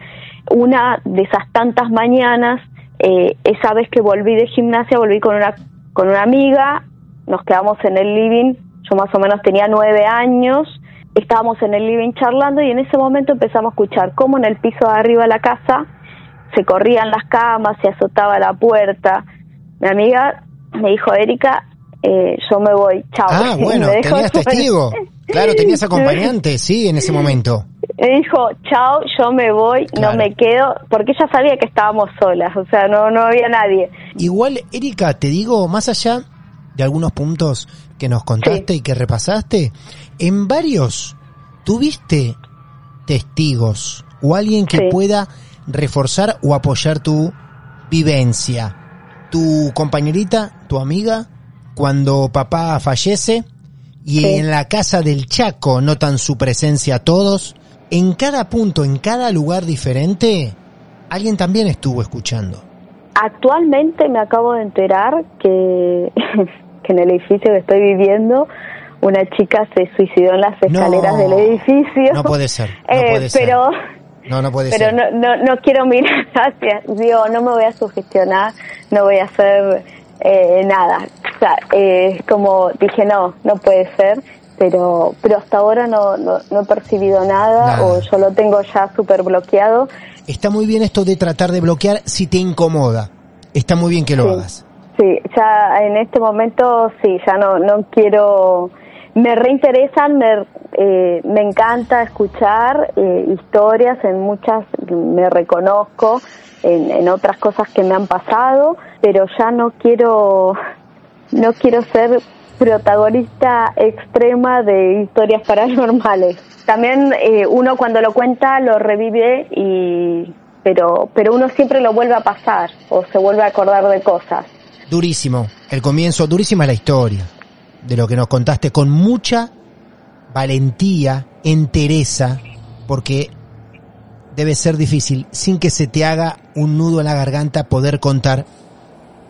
una de esas tantas mañanas, eh, esa vez que volví de gimnasia, volví con una, con una amiga, nos quedamos en el living, yo más o menos tenía nueve años, estábamos en el living charlando y en ese momento empezamos a escuchar cómo en el piso de arriba de la casa se corrían las camas, se azotaba la puerta. Mi amiga me dijo, Erika, eh, yo me voy, chao. Ah, bueno, tenías testigo. Claro, tenías acompañante, sí, en ese momento. Me dijo, chao, yo me voy, Claro. no me quedo, porque ella sabía que estábamos solas, o sea, no, no había nadie. Igual, Erika, te digo, más allá de algunos puntos que nos contaste y que repasaste, en varios tuviste testigos o alguien que Sí. pueda reforzar o apoyar tu vivencia. Tu compañerita, tu amiga, cuando papá fallece y Sí. en la casa del Chaco notan su presencia todos, en cada punto, en cada lugar diferente, alguien también estuvo escuchando. Actualmente me acabo de enterar que, que en el edificio que estoy viviendo una chica se suicidó en las escaleras del edificio. No puede ser, no Eh, puede ser. pero No, no puede pero ser. no, no, no quiero mirar hacia, digo, no me voy a sugestionar, no voy a hacer eh, nada. O sea, eh, como dije, no, no puede ser. pero pero hasta ahora no, no, no he percibido nada, Nada. o yo lo tengo ya súper bloqueado. Está muy bien esto de tratar de bloquear si te incomoda. Está muy bien que lo Sí. hagas. Sí, ya en este momento sí, ya no, no quiero, me reinteresan, me, eh, me encanta escuchar eh, historias, en muchas me reconozco, en, en otras cosas que me han pasado, pero ya no quiero, no quiero ser protagonista extrema de historias paranormales. También eh, uno cuando lo cuenta lo revive y pero pero uno siempre lo vuelve a pasar o se vuelve a acordar de cosas. Durísimo. El comienzo, durísima la historia de lo que nos contaste con mucha valentía, entereza, porque debe ser difícil, sin que se te haga un nudo en la garganta, poder contar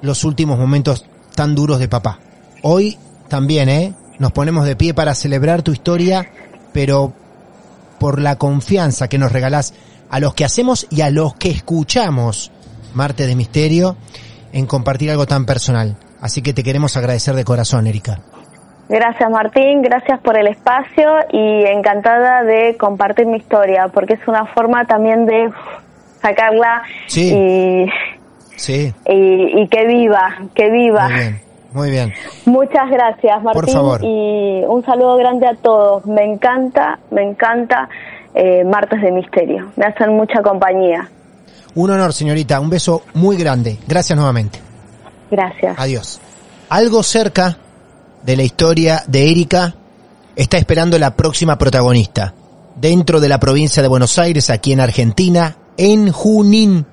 los últimos momentos tan duros de papá. Hoy también, ¿eh? Nos ponemos de pie para celebrar tu historia, pero por la confianza que nos regalás a los que hacemos y a los que escuchamos Marte de Misterio en compartir algo tan personal. Así que te queremos agradecer de corazón, Erika. Gracias Martín, gracias por el espacio y encantada de compartir mi historia porque es una forma también de sacarla Sí. y, Sí, y, y que viva, que viva. muy bien, muy bien. Muchas gracias Martín favor. y un saludo grande a todos. Me encanta, me encanta eh, Martes de Misterio. Me hacen mucha compañía. Un honor, señorita. Un beso muy grande. Gracias nuevamente. Gracias. Adiós. Algo cerca de la historia de Erika está esperando la próxima protagonista. Dentro de la provincia de Buenos Aires, aquí en Argentina, en Junín,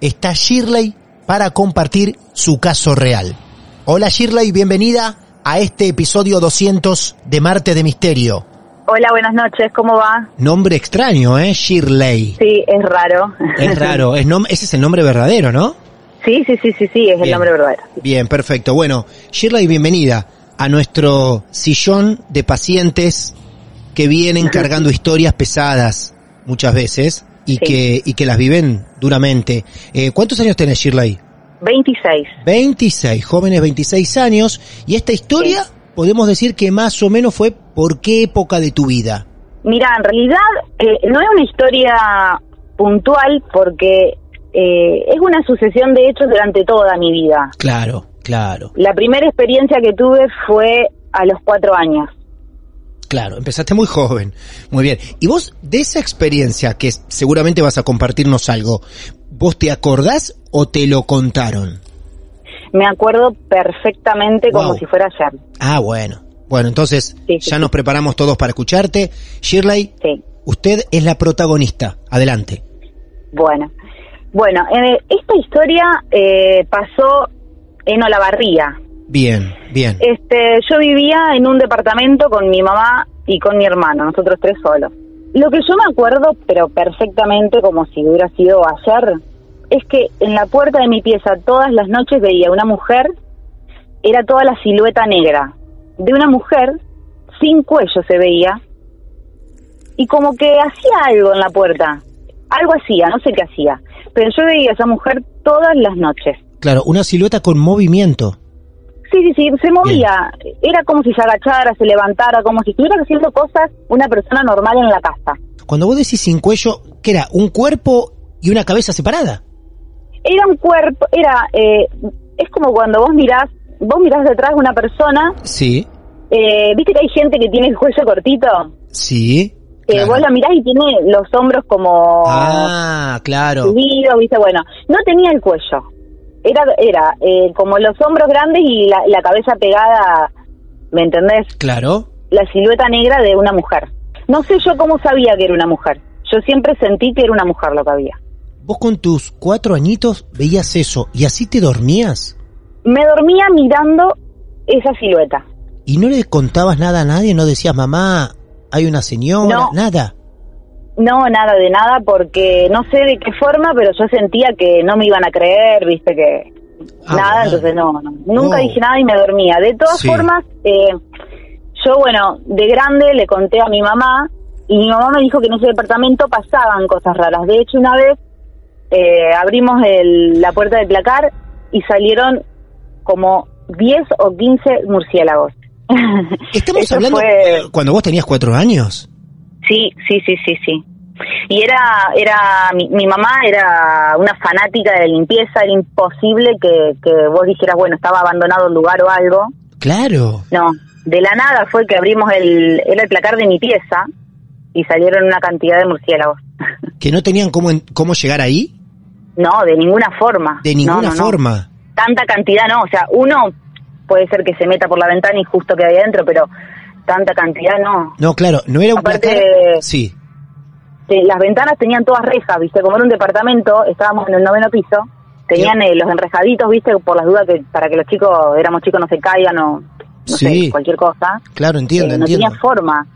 está Shirley para compartir su caso real. Hola Shirley, bienvenida a este episodio 200 de Marte de Misterio. Hola, buenas noches, ¿cómo va? Nombre extraño, ¿eh? Shirley. Sí, es raro. Es raro, es ese es el nombre verdadero, ¿no? Sí, sí, sí, sí, sí, es el nombre verdadero. Bien, perfecto. Bueno, Shirley, bienvenida a nuestro sillón de pacientes que vienen cargando historias pesadas muchas veces y Sí. que y que las viven duramente. Eh, ¿Cuántos años tenés, Shirley? 26. 26, jóvenes 26 años. Y esta historia podemos decir que más o menos fue por qué época de tu vida. Mira, en realidad eh, no es una historia puntual porque eh, es una sucesión de hechos durante toda mi vida. Claro, claro, La primera experiencia que tuve fue a los cuatro años. claro. Empezaste muy joven. Muy bien. Y vos, de esa experiencia, que seguramente vas a compartirnos algo, ¿vos te acordás o te lo contaron? Me acuerdo perfectamente como si fuera ayer. Ah, bueno. Bueno, entonces Sí, sí, ya sí. nos preparamos todos para escucharte. Shirley, Sí. usted es la protagonista. Adelante. Bueno, bueno, esta historia eh, pasó en Olavarría. Bien, bien. Este, yo vivía en un departamento con mi mamá y con mi hermano, nosotros tres solos. Lo que yo me acuerdo, pero perfectamente como si hubiera sido ayer, es que en la puerta de mi pieza todas las noches veía una mujer, era toda la silueta negra de una mujer, sin cuello se veía, y como que hacía algo en la puerta, algo hacía, no sé qué hacía, pero yo veía a esa mujer todas las noches. Claro, una silueta con movimiento. Sí, sí, sí, se movía. Era como si se agachara, se levantara, como si estuviera haciendo cosas una persona normal en la casa. Cuando vos decís sin cuello, ¿qué era? ¿Un cuerpo y una cabeza separada? Era un cuerpo, era, eh, es como cuando vos mirás, vos mirás detrás de una persona, Sí, eh, viste que hay gente que tiene el cuello cortito, sí. que claro. vos la mirás y tiene los hombros como Ah, claro. subidos, viste, bueno, no tenía el cuello. Era, era eh, como los hombros grandes y la, la cabeza pegada, ¿me entendés? Claro. la silueta negra de una mujer. No sé yo cómo sabía que era una mujer. Yo siempre sentí que era una mujer lo que había. Vos con tus cuatro añitos veías eso y así te dormías Me dormía mirando esa silueta. y no le contabas nada a nadie, no decías mamá, hay una señora, No. nada. No, nada de nada, porque no sé de qué forma, pero yo sentía que no me iban a creer, viste que Ah, nada, entonces no, no. nunca dije nada y me dormía. De todas Sí. formas, eh, yo bueno, de grande le conté a mi mamá y mi mamá me dijo que en ese departamento pasaban cosas raras. De hecho, una vez eh, abrimos el- la puerta del placar y salieron como 10 o 15 murciélagos. Estamos Eso hablando fue- cuando vos tenías cuatro años. Sí, sí, sí, sí, sí. Y era, era, mi, mi mamá era una fanática de la limpieza, era imposible que, que vos dijeras, bueno, estaba abandonado el lugar o algo. Claro. No, de la nada fue que abrimos el, era el placar de mi pieza y salieron una cantidad de murciélagos. Que no tenían cómo, cómo llegar ahí. No, de ninguna forma. De ninguna no, no. forma. Tanta cantidad no, o sea, uno puede ser que se meta por la ventana y justo que hay adentro, pero tanta cantidad no. No, claro, no era un Aparte- placar. Sí. Sí, las ventanas tenían todas rejas, viste, como era un departamento, estábamos en el noveno piso, tenían eh, los enrejaditos, viste, por las dudas que para que los chicos, éramos chicos, no se caigan o no Sí. sé, cualquier cosa. Claro, entiendo, Eh, no entiendo. tenía forma.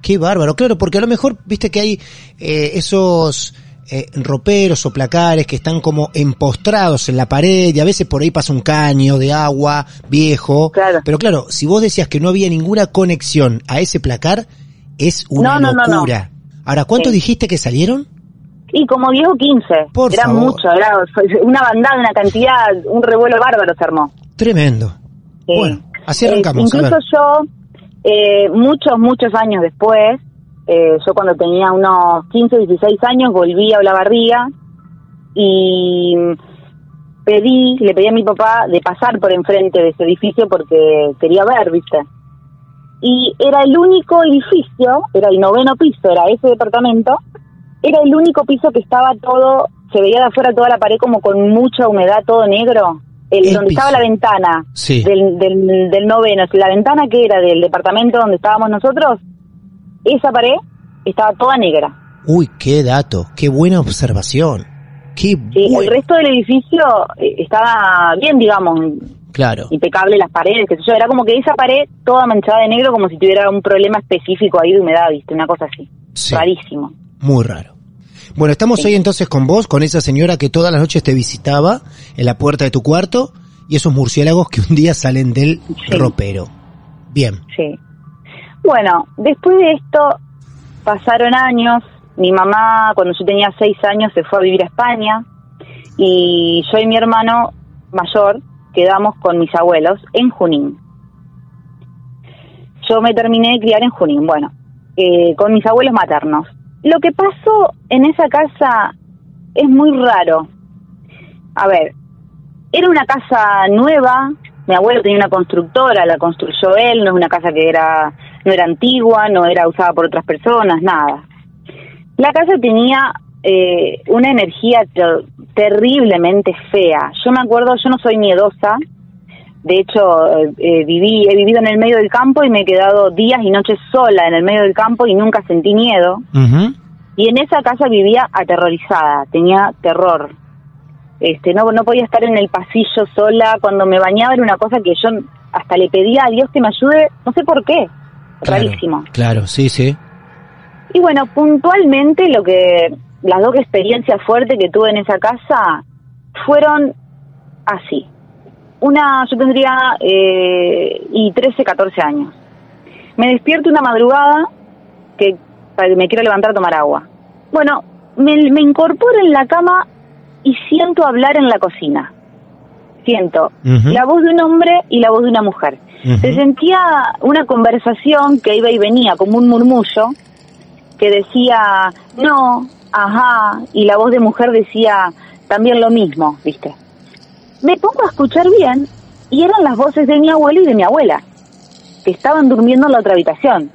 Qué bárbaro, claro, porque a lo mejor, viste que hay eh, esos eh, roperos o placares que están como empostrados en la pared y a veces por ahí pasa un caño de agua viejo. Pero claro, si vos decías que no había ninguna conexión a ese placar, es una No, no, no, no. locura. Ahora, ¿cuánto Sí. dijiste que salieron? Y como 10 o 15, Por era favor. mucho, era una bandada, una cantidad, un revuelo bárbaro se armó. Tremendo. Sí. Bueno, así Eh, arrancamos. a incluso yo, eh, muchos, muchos años después, eh, yo cuando tenía unos 15, 16 años, volví a Olavarría y pedí, le pedí a mi papá de pasar por enfrente de ese edificio porque quería ver, ¿viste? Y era el único edificio, era el noveno piso, era ese departamento, era el único piso que estaba todo, se veía de afuera toda la pared como con mucha humedad, todo negro. El, El donde piso. estaba la ventana Sí. del, del, del noveno, la ventana que era del departamento donde estábamos nosotros, esa pared estaba toda negra. Uy, qué dato, qué buena observación. Qué Sí, el resto del edificio eh, estaba bien, digamos, Claro. impecable las paredes, qué sé yo, era como que esa pared toda manchada de negro como si tuviera un problema específico ahí de humedad, viste, una cosa así. Sí. Rarísimo. Muy raro. Bueno, estamos hoy entonces con vos, con esa señora que todas las noches te visitaba en la puerta de tu cuarto y esos murciélagos que un día salen del ropero. Bien. Sí. Bueno, después de esto pasaron años. Mi mamá, cuando yo tenía seis años, se fue a vivir a España y yo y mi hermano mayor quedamos con mis abuelos en Junín. Yo me terminé de criar en Junín, bueno, eh, con mis abuelos maternos. Lo que pasó en esa casa es muy raro. A ver, era una casa nueva, mi abuelo tenía una constructora, la construyó él, no es una casa que era no era antigua, no era usada por otras personas, nada. La casa tenía eh, una energía ter- terriblemente fea. Yo me acuerdo, yo no soy miedosa, de hecho eh, eh, viví he vivido en el medio del campo y me he quedado días y noches sola en el medio del campo y nunca sentí miedo. Y en esa casa vivía aterrorizada, tenía terror. Este, no, no podía estar en el pasillo sola, cuando me bañaba era una cosa que yo hasta le pedía a Dios que me ayude, no sé por qué, Claro, rarísimo. Claro, sí, sí. Y bueno, puntualmente lo que, las dos experiencias fuertes que tuve en esa casa fueron así. Una, yo tendría eh, y 13, 14 años. Me despierto una madrugada que para que me quiero levantar a tomar agua. Bueno, me, me incorporo en la cama y siento hablar en la cocina. Siento la voz de un hombre y la voz de una mujer. Se sentía una conversación que iba y venía, como un murmullo, que decía, no, ajá, y la voz de mujer decía también lo mismo, ¿viste? Me pongo a escuchar bien y eran las voces de mi abuelo y de mi abuela, que estaban durmiendo en la otra habitación.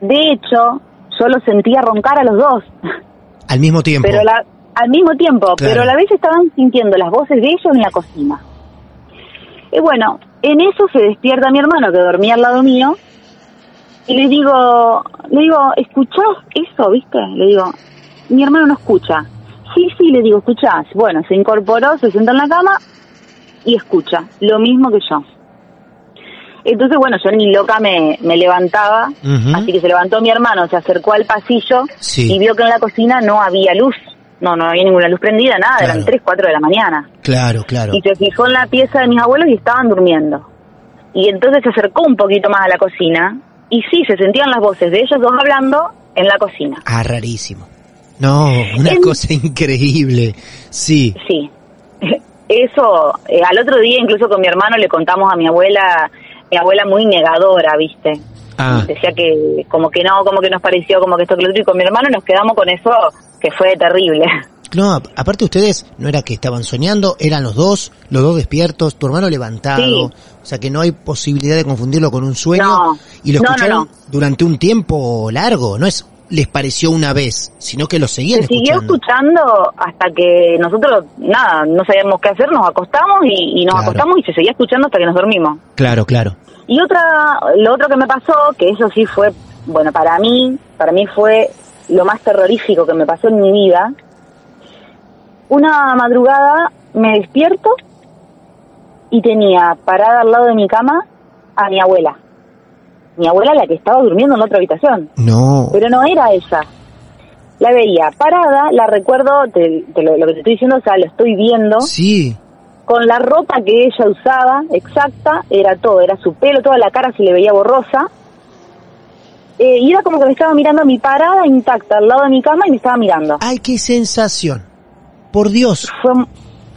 De hecho, yo los sentía roncar a los dos, Al mismo tiempo. pero la- al mismo tiempo, Claro. pero a la vez estaban sintiendo las voces de ellos en la cocina. Y bueno, en eso se despierta mi hermano que dormía al lado mío y le digo, le digo, ¿escuchás eso, viste? Le digo, mi hermano no escucha. Sí, sí, le digo, ¿escuchás? Bueno, se incorporó, se sentó en la cama y escucha, lo mismo que yo. Entonces, bueno, yo ni loca me, me levantaba, así que se levantó mi hermano, se acercó al pasillo Sí. y vio que en la cocina no había luz. No, no había ninguna luz prendida, nada, Claro. eran 3, 4 de la mañana. Claro, claro. Y se fijó en la pieza de mis abuelos y estaban durmiendo. Y entonces se acercó un poquito más a la cocina y sí, se sentían las voces de ellos dos hablando en la cocina. Ah, rarísimo. No, una En- cosa increíble. Sí. Sí. Eso, eh, al otro día incluso con mi hermano le contamos a mi abuela mi abuela muy negadora, ¿viste? Ah. Decía que como que no, como que nos pareció, como que esto que lo otro, y con mi hermano nos quedamos con eso que fue terrible. No, aparte ustedes no era que estaban soñando, eran los dos, los dos despiertos, tu hermano levantado, Sí. o sea que no hay posibilidad de confundirlo con un sueño No. y lo No, no, escucharon no. durante un tiempo largo, no es les pareció una vez, sino que lo seguían Se siguió escuchando. escuchando hasta que nosotros, nada, no sabíamos qué hacer, nos acostamos y, y nos Claro. acostamos y se seguía escuchando hasta que nos dormimos. Claro, claro. Y otra, lo otro que me pasó, que eso sí fue, bueno, para mí, para mí fue lo más terrorífico que me pasó en mi vida. Una madrugada me despierto y tenía parada al lado de mi cama a mi abuela. Mi abuela la que estaba durmiendo en otra habitación. No. Pero no era ella. La veía parada, la recuerdo, te- te lo, lo que te estoy diciendo, o sea, lo estoy viendo Sí. con la ropa que ella usaba, exacta, era todo, era su pelo, toda la cara se le veía borrosa. Eh, y era como que me estaba mirando a mi parada intacta al lado de mi cama y me estaba mirando. Ay, qué sensación. Por Dios. Fue,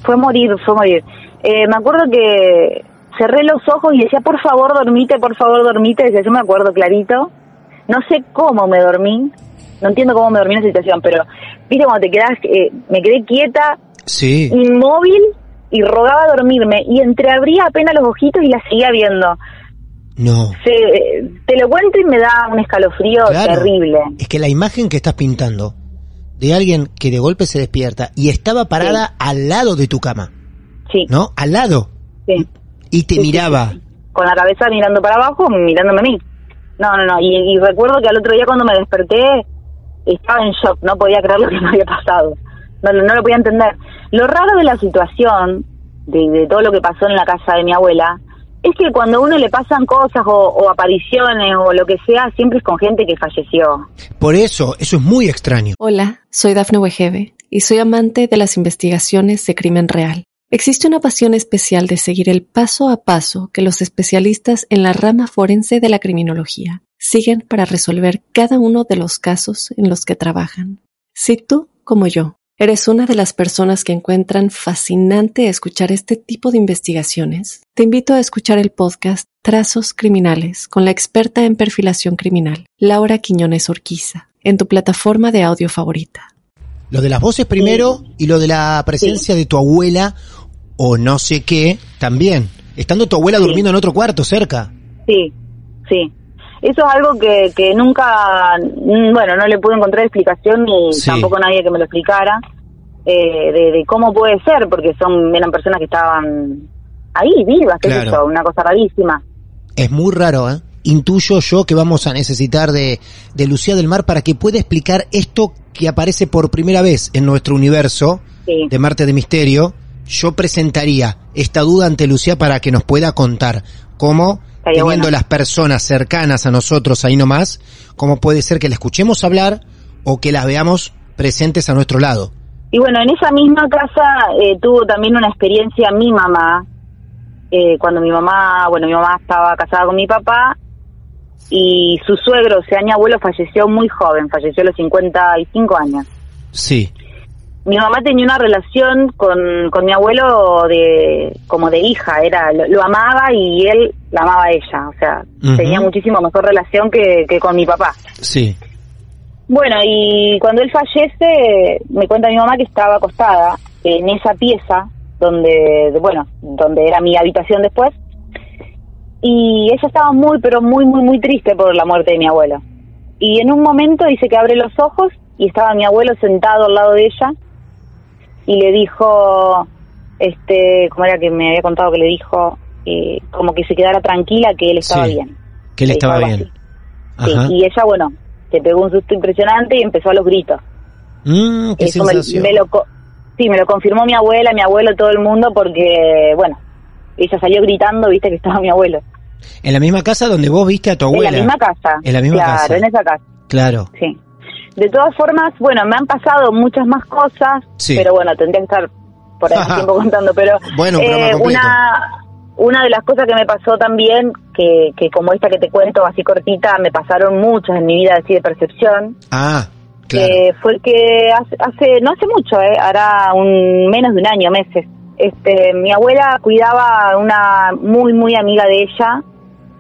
fue morir, fue morir. Eh, me acuerdo que cerré los ojos y decía, por favor, dormite, por favor, dormite. Decía, yo me acuerdo clarito. No sé cómo me dormí, no entiendo cómo me dormí en esa situación, pero, viste, cuando te quedas, eh, me quedé quieta, Sí. inmóvil y rogaba dormirme y entreabría apenas los ojitos y la seguía viendo. No. Se- te lo cuento y me da un escalofrío Claro. terrible. Es que la imagen que estás pintando de alguien que de golpe se despierta y estaba parada al lado de tu cama, Sí, ¿no? Al lado. sí. Y te miraba. Con la cabeza mirando para abajo, mirándome a mí. No, no, no. Y, y recuerdo que al otro día cuando me desperté estaba en shock, no podía creer lo que me había pasado. No, no, no lo podía entender. Lo raro de la situación, de, de todo lo que pasó en la casa de mi abuela, es que cuando a uno le pasan cosas o, o apariciones o lo que sea, siempre es con gente que falleció. Por eso, eso es muy extraño. Hola, soy Dafne Wegebe y soy amante de las investigaciones de crimen real. Existe una pasión especial de seguir el paso a paso que los especialistas en la rama forense de la criminología siguen para resolver cada uno de los casos en los que trabajan. Si tú, como yo, eres una de las personas que encuentran fascinante escuchar este tipo de investigaciones, te invito a escuchar el podcast Trazos Criminales con la experta en perfilación criminal, Laura Quiñones Orquiza, en tu plataforma de audio favorita. Lo de las voces primero y lo de la presencia de tu abuela o no sé qué también. Estando tu abuela durmiendo en otro cuarto cerca. Sí, sí. Eso es algo que, que nunca, mm, bueno, no le pude encontrar explicación ni Sí. tampoco nadie que me lo explicara eh, de, de cómo puede ser, porque son eran personas que estaban ahí vivas, qué Claro. yo, una cosa rarísima. Es muy raro, ¿eh? Intuyo yo que vamos a necesitar de, de Lucía del Mar para que pueda explicar esto que aparece por primera vez en nuestro universo Sí. de Marte de Misterio. Yo presentaría esta duda ante Lucía para que nos pueda contar cómo, Estaría teniendo bueno. las personas cercanas a nosotros ahí nomás, cómo puede ser que la escuchemos hablar o que las veamos presentes a nuestro lado. Y bueno, en esa misma casa eh, tuvo también una experiencia mi mamá, eh, cuando mi mamá, bueno, mi mamá estaba casada con mi papá y su suegro, o sea, mi abuelo falleció muy joven, falleció a los 55 años. Sí. Mi mamá tenía una relación con, con mi abuelo de como de hija, era lo, lo amaba y él la amaba a ella, o sea, tenía muchísimo mejor relación que, que con mi papá. Sí. Bueno, y cuando él fallece, me cuenta mi mamá que estaba acostada en esa pieza donde, de- bueno, donde era mi habitación después, y ella estaba muy, pero muy, muy, muy triste por la muerte de mi abuelo. Y en un momento dice que abre los ojos y estaba mi abuelo sentado al lado de ella y le dijo, este, ¿cómo era que me había contado que le dijo? Eh, como que se quedara tranquila, que él estaba Sí. bien. Que él Le estaba bien. Sí, y ella, bueno, se pegó un susto impresionante y empezó a los gritos. Mm, qué Eso me, sensación. me lo, co- sí, me lo confirmó mi abuela, mi abuelo, todo el mundo, porque, bueno, ella salió gritando, viste que estaba mi abuelo. En la misma casa donde vos viste a tu abuela. En la misma casa. En la misma claro, casa. en esa casa, Claro. sí. De todas formas, bueno, me han pasado muchas más cosas, Sí. pero bueno, tendría que estar por ahí tiempo contando, pero Bueno, eh, una una de las cosas que me pasó también, que, que como esta que te cuento así cortita, me pasaron muchas en mi vida así de percepción, Ah, claro. que fue que hace, hace- no hace mucho, eh, hará un menos de un año, meses. Este, mi abuela cuidaba a una muy muy amiga de ella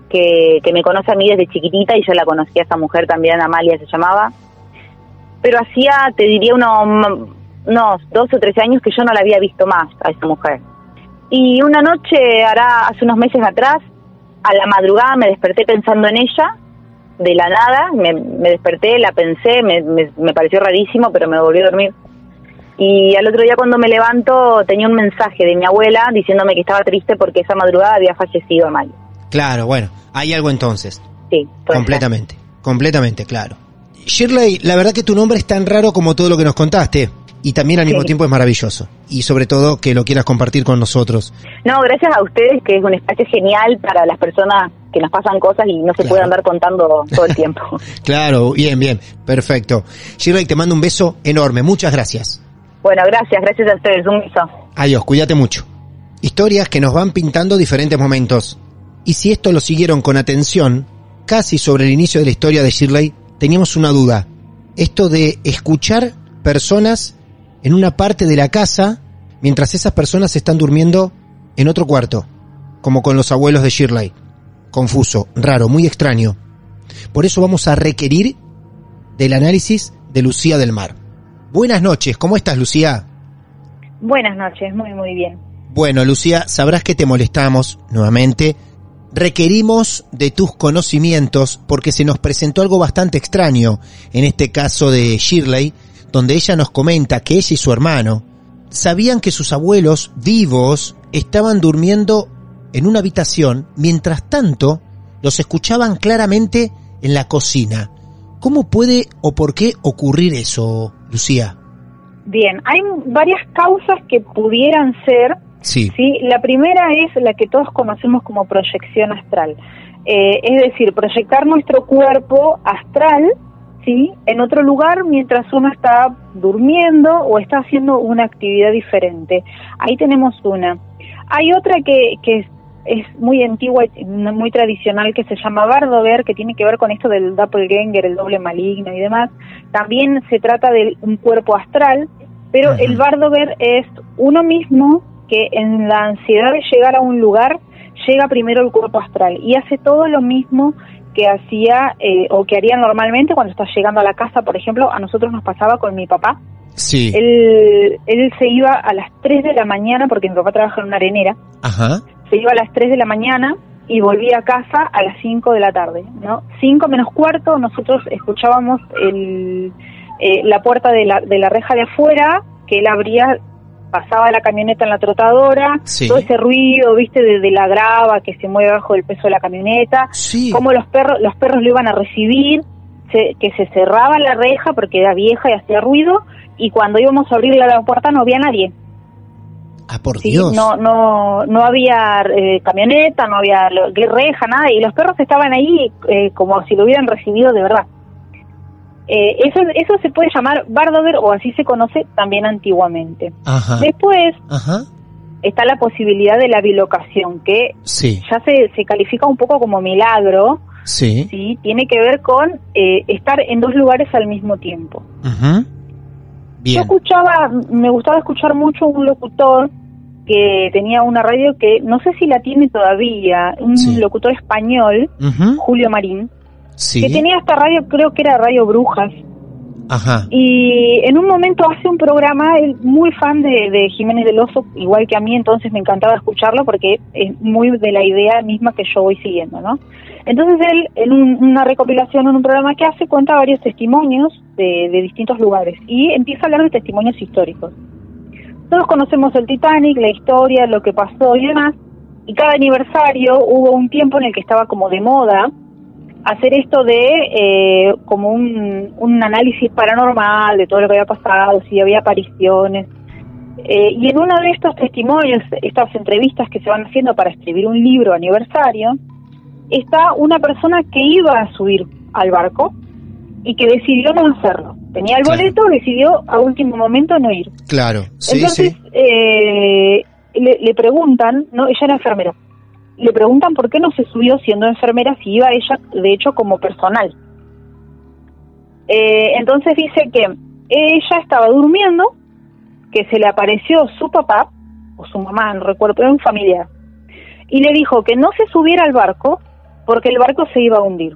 que, que me conoce a mí desde chiquitita y yo la conocí a esa mujer también, Amalia se llamaba. Pero hacía, te diría, unos, unos dos o tres años que yo no la había visto más a esa mujer. Y una noche, hará hace unos meses atrás, a la madrugada me desperté pensando en ella, de la nada, me, me desperté, la pensé, me, me, me pareció rarísimo, pero me volví a dormir. Y al otro día cuando me levanto tenía un mensaje de mi abuela diciéndome que estaba triste porque esa madrugada había fallecido Amalia. Claro, bueno, hay algo entonces. Sí, Completamente, completamente, claro. Shirley, la verdad que tu nombre es tan raro como todo lo que nos contaste. Y también al mismo Sí. tiempo es maravilloso. Y sobre todo que lo quieras compartir con nosotros. No, gracias a ustedes, que es un espacio genial para las personas que nos pasan cosas y no se puede andar contando todo el tiempo. Claro, bien, bien, perfecto. Shirley, te mando un beso enorme. Muchas gracias. bueno, gracias, gracias a ustedes. Un beso. Adiós, cuídate mucho. Historias que nos van pintando diferentes momentos. Y si esto lo siguieron con atención, casi sobre el inicio de la historia de Shirley, teníamos una duda. Esto de escuchar personas en una parte de la casa mientras esas personas están durmiendo en otro cuarto, como con los abuelos de Shirley. Confuso, raro, muy extraño. Por eso vamos a requerir del análisis de Lucía del Mar. Buenas noches, ¿cómo estás Lucía? Buenas noches, muy, muy bien. Bueno, Lucía, sabrás que te molestamos nuevamente. Requerimos de tus conocimientos porque se nos presentó algo bastante extraño en este caso de Shirley, donde ella nos comenta que ella y su hermano sabían que sus abuelos vivos estaban durmiendo en una habitación, mientras tanto los escuchaban claramente en la cocina. ¿Cómo puede o por qué ocurrir eso, Lucía? Bien, hay varias causas que pudieran ser. Sí. Sí, la primera es la que todos conocemos como proyección astral. Eh, es decir, proyectar nuestro cuerpo astral, sí, en otro lugar mientras uno está durmiendo o está haciendo una actividad diferente. Ahí tenemos una. Hay otra que, que es, es muy antigua, y muy tradicional, que se llama Bardover, que tiene que ver con esto del doppelganger, el doble maligno y demás. También se trata de un cuerpo astral, pero el Bardover es uno mismo que en la ansiedad de llegar a un lugar llega primero el cuerpo astral y hace todo lo mismo que hacía eh, o que haría normalmente cuando está llegando a la casa, por ejemplo, a nosotros nos pasaba con mi papá. Sí. Él, él se iba a las 3 de la mañana porque mi papá trabaja en una arenera Ajá. se iba a las 3 de la mañana y volvía a casa a las 5 de la tarde, ¿no? 5 menos cuarto, nosotros escuchábamos el, eh, la puerta de la, de la reja de afuera, que él abría, pasaba la camioneta en la trotadora, Sí. todo ese ruido, viste, de, de la grava que se mueve bajo el peso de la camioneta, cómo los perros, los perros lo iban a recibir, se- que se cerraba la reja porque era vieja y hacía ruido, y cuando íbamos a abrir la puerta no había nadie. Ah, por Sí, Dios. no, no, no había eh, camioneta, no había reja, nada, y los perros estaban ahí eh, como si lo hubieran recibido de verdad. Eh, eso, eso se puede llamar Bardover o así se conoce también antiguamente. Ajá. Después Ajá. está la posibilidad de la bilocación, que Sí. ya se, se califica un poco como milagro, Sí. ¿sí? tiene que ver con eh, estar en dos lugares al mismo tiempo. Ujú. Yo escuchaba, me gustaba escuchar mucho un locutor que tenía una radio que no sé si la tiene todavía, un locutor español. Julio Marín, Sí. que tenía esta radio, creo que era Radio Brujas, Ajá. y en un momento hace un programa, él muy fan de, de Jiménez del Oso, igual que a mí, entonces me encantaba escucharlo porque es muy de la idea misma que yo voy siguiendo, ¿no? Entonces él, en un- una recopilación, en un programa que hace, cuenta varios testimonios de, de distintos lugares y empieza a hablar de testimonios históricos. Todos conocemos el Titanic, la historia, lo que pasó y demás, y cada aniversario hubo un tiempo en el que estaba como de moda hacer esto de eh, como un, un análisis paranormal de todo lo que había pasado, si había apariciones. Eh, y en uno de estos testimonios, estas entrevistas que se van haciendo para escribir un libro aniversario, está una persona que iba a subir al barco y que decidió no hacerlo. Tenía el boleto, decidió a último momento no ir. Claro. Sí, Entonces, sí. eh, le, le preguntan, no, ella era enfermera, le preguntan por qué no se subió siendo enfermera si iba ella, de hecho, como personal. Eh, entonces dice que ella estaba durmiendo, que se le apareció su papá, o su mamá, no recuerdo, pero un familiar, y le dijo que no se subiera al barco porque el barco se iba a hundir,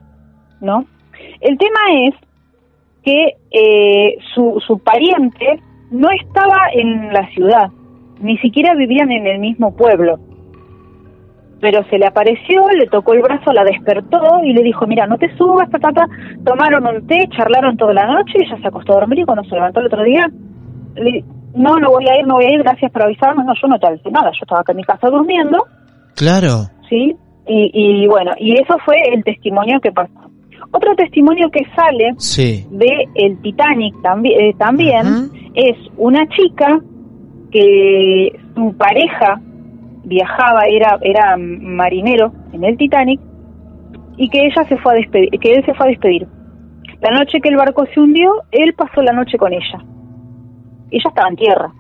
¿no? El tema es que eh, su, su pariente no estaba en la ciudad, ni siquiera vivían en el mismo pueblo. Pero se le apareció, le tocó el brazo, la despertó y le dijo, mira, no te subas, ta, Tomaron un té, charlaron toda la noche, ella se acostó a dormir y cuando se levantó el otro día, le, no, no voy a ir, no voy a ir, gracias por avisarme. No, yo no te avisé nada, yo estaba acá en mi casa durmiendo. Claro. Sí, y, y bueno, y eso fue el testimonio que pasó. Otro testimonio que sale de el Titanic también, también es una chica que su pareja viajaba, era, era marinero en el Titanic, y que ella se fue a despedir, que él se fue a despedir. La noche que el barco se hundió, él pasó la noche con ella. Ella estaba en tierra.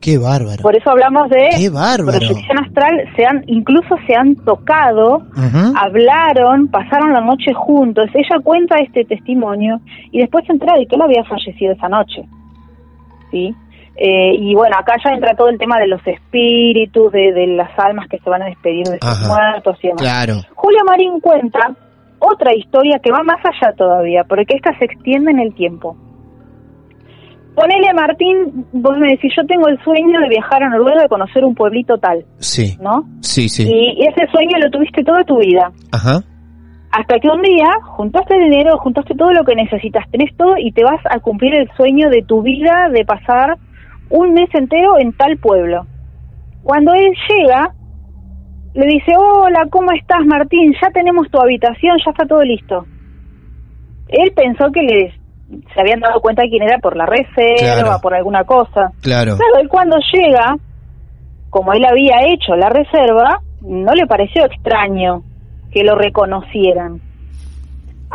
Qué bárbaro. Por eso hablamos de Qué bárbaro. proyección astral, se han, incluso se han tocado, hablaron, pasaron la noche juntos. Ella cuenta este testimonio y después se entera de que él había fallecido esa noche. ¿Sí? Eh, y bueno, acá ya entra todo el tema de los espíritus, de, de las almas que se van a despedir de sus muertos y demás. Claro. Julia Marín cuenta otra historia que va más allá todavía, porque esta se extiende en el tiempo. Ponele, Martín, vos me decís, yo tengo el sueño de viajar a Noruega y conocer un pueblito tal. Sí. ¿No? Sí, sí. Y ese sueño lo tuviste toda tu vida. Ajá. Hasta que un día juntaste dinero, juntaste todo lo que necesitas, tenés todo y te vas a cumplir el sueño de tu vida de pasar un mes entero en tal pueblo. Cuando él llega, le dice, hola, ¿cómo estás Martín? Ya tenemos tu habitación, ya está todo listo. Él pensó que les se habían dado cuenta de quién era por la reserva, por alguna cosa. Claro. Claro, él cuando llega, como él había hecho la reserva, no le pareció extraño que lo reconocieran.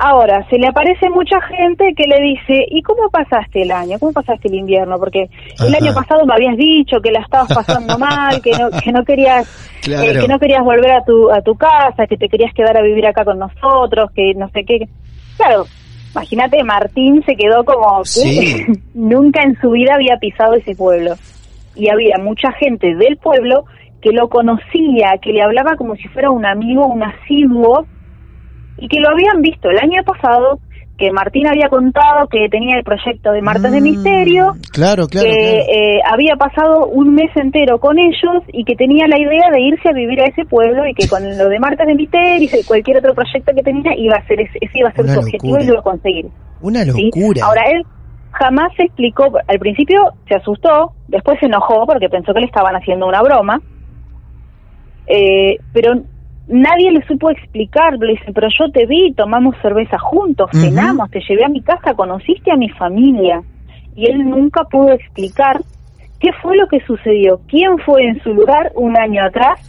Ahora, se le aparece mucha gente que le dice, ¿y cómo pasaste el año? ¿Cómo pasaste el invierno? Porque el año pasado me habías dicho que la estabas pasando mal, que no, que no querías eh, que no querías volver a tu, a tu casa, que te querías quedar a vivir acá con nosotros, que no sé qué. Claro, imagínate, Martín se quedó como que nunca en su vida había pisado ese pueblo. Y había mucha gente del pueblo que lo conocía, que le hablaba como si fuera un amigo, un asiduo, y que lo habían visto el año pasado, que Martín había contado que tenía el proyecto de Martes de Misterio, Claro, claro. que claro. eh, había pasado un mes entero con ellos y que tenía la idea de irse a vivir a ese pueblo y que con lo de Martes de Misterio y cualquier otro proyecto que tenía iba a ser ese, iba a ser Una su objetivo y lo iba a conseguir. Una ¿sí? locura. Ahora él jamás se explicó, al principio se asustó, después se enojó porque pensó que le estaban haciendo una broma, eh, pero nadie le supo explicar, le dice, pero yo te vi, tomamos cerveza juntos, cenamos, te llevé a mi casa, conociste a mi familia, y él nunca pudo explicar qué fue lo que sucedió, quién fue en su lugar un año atrás,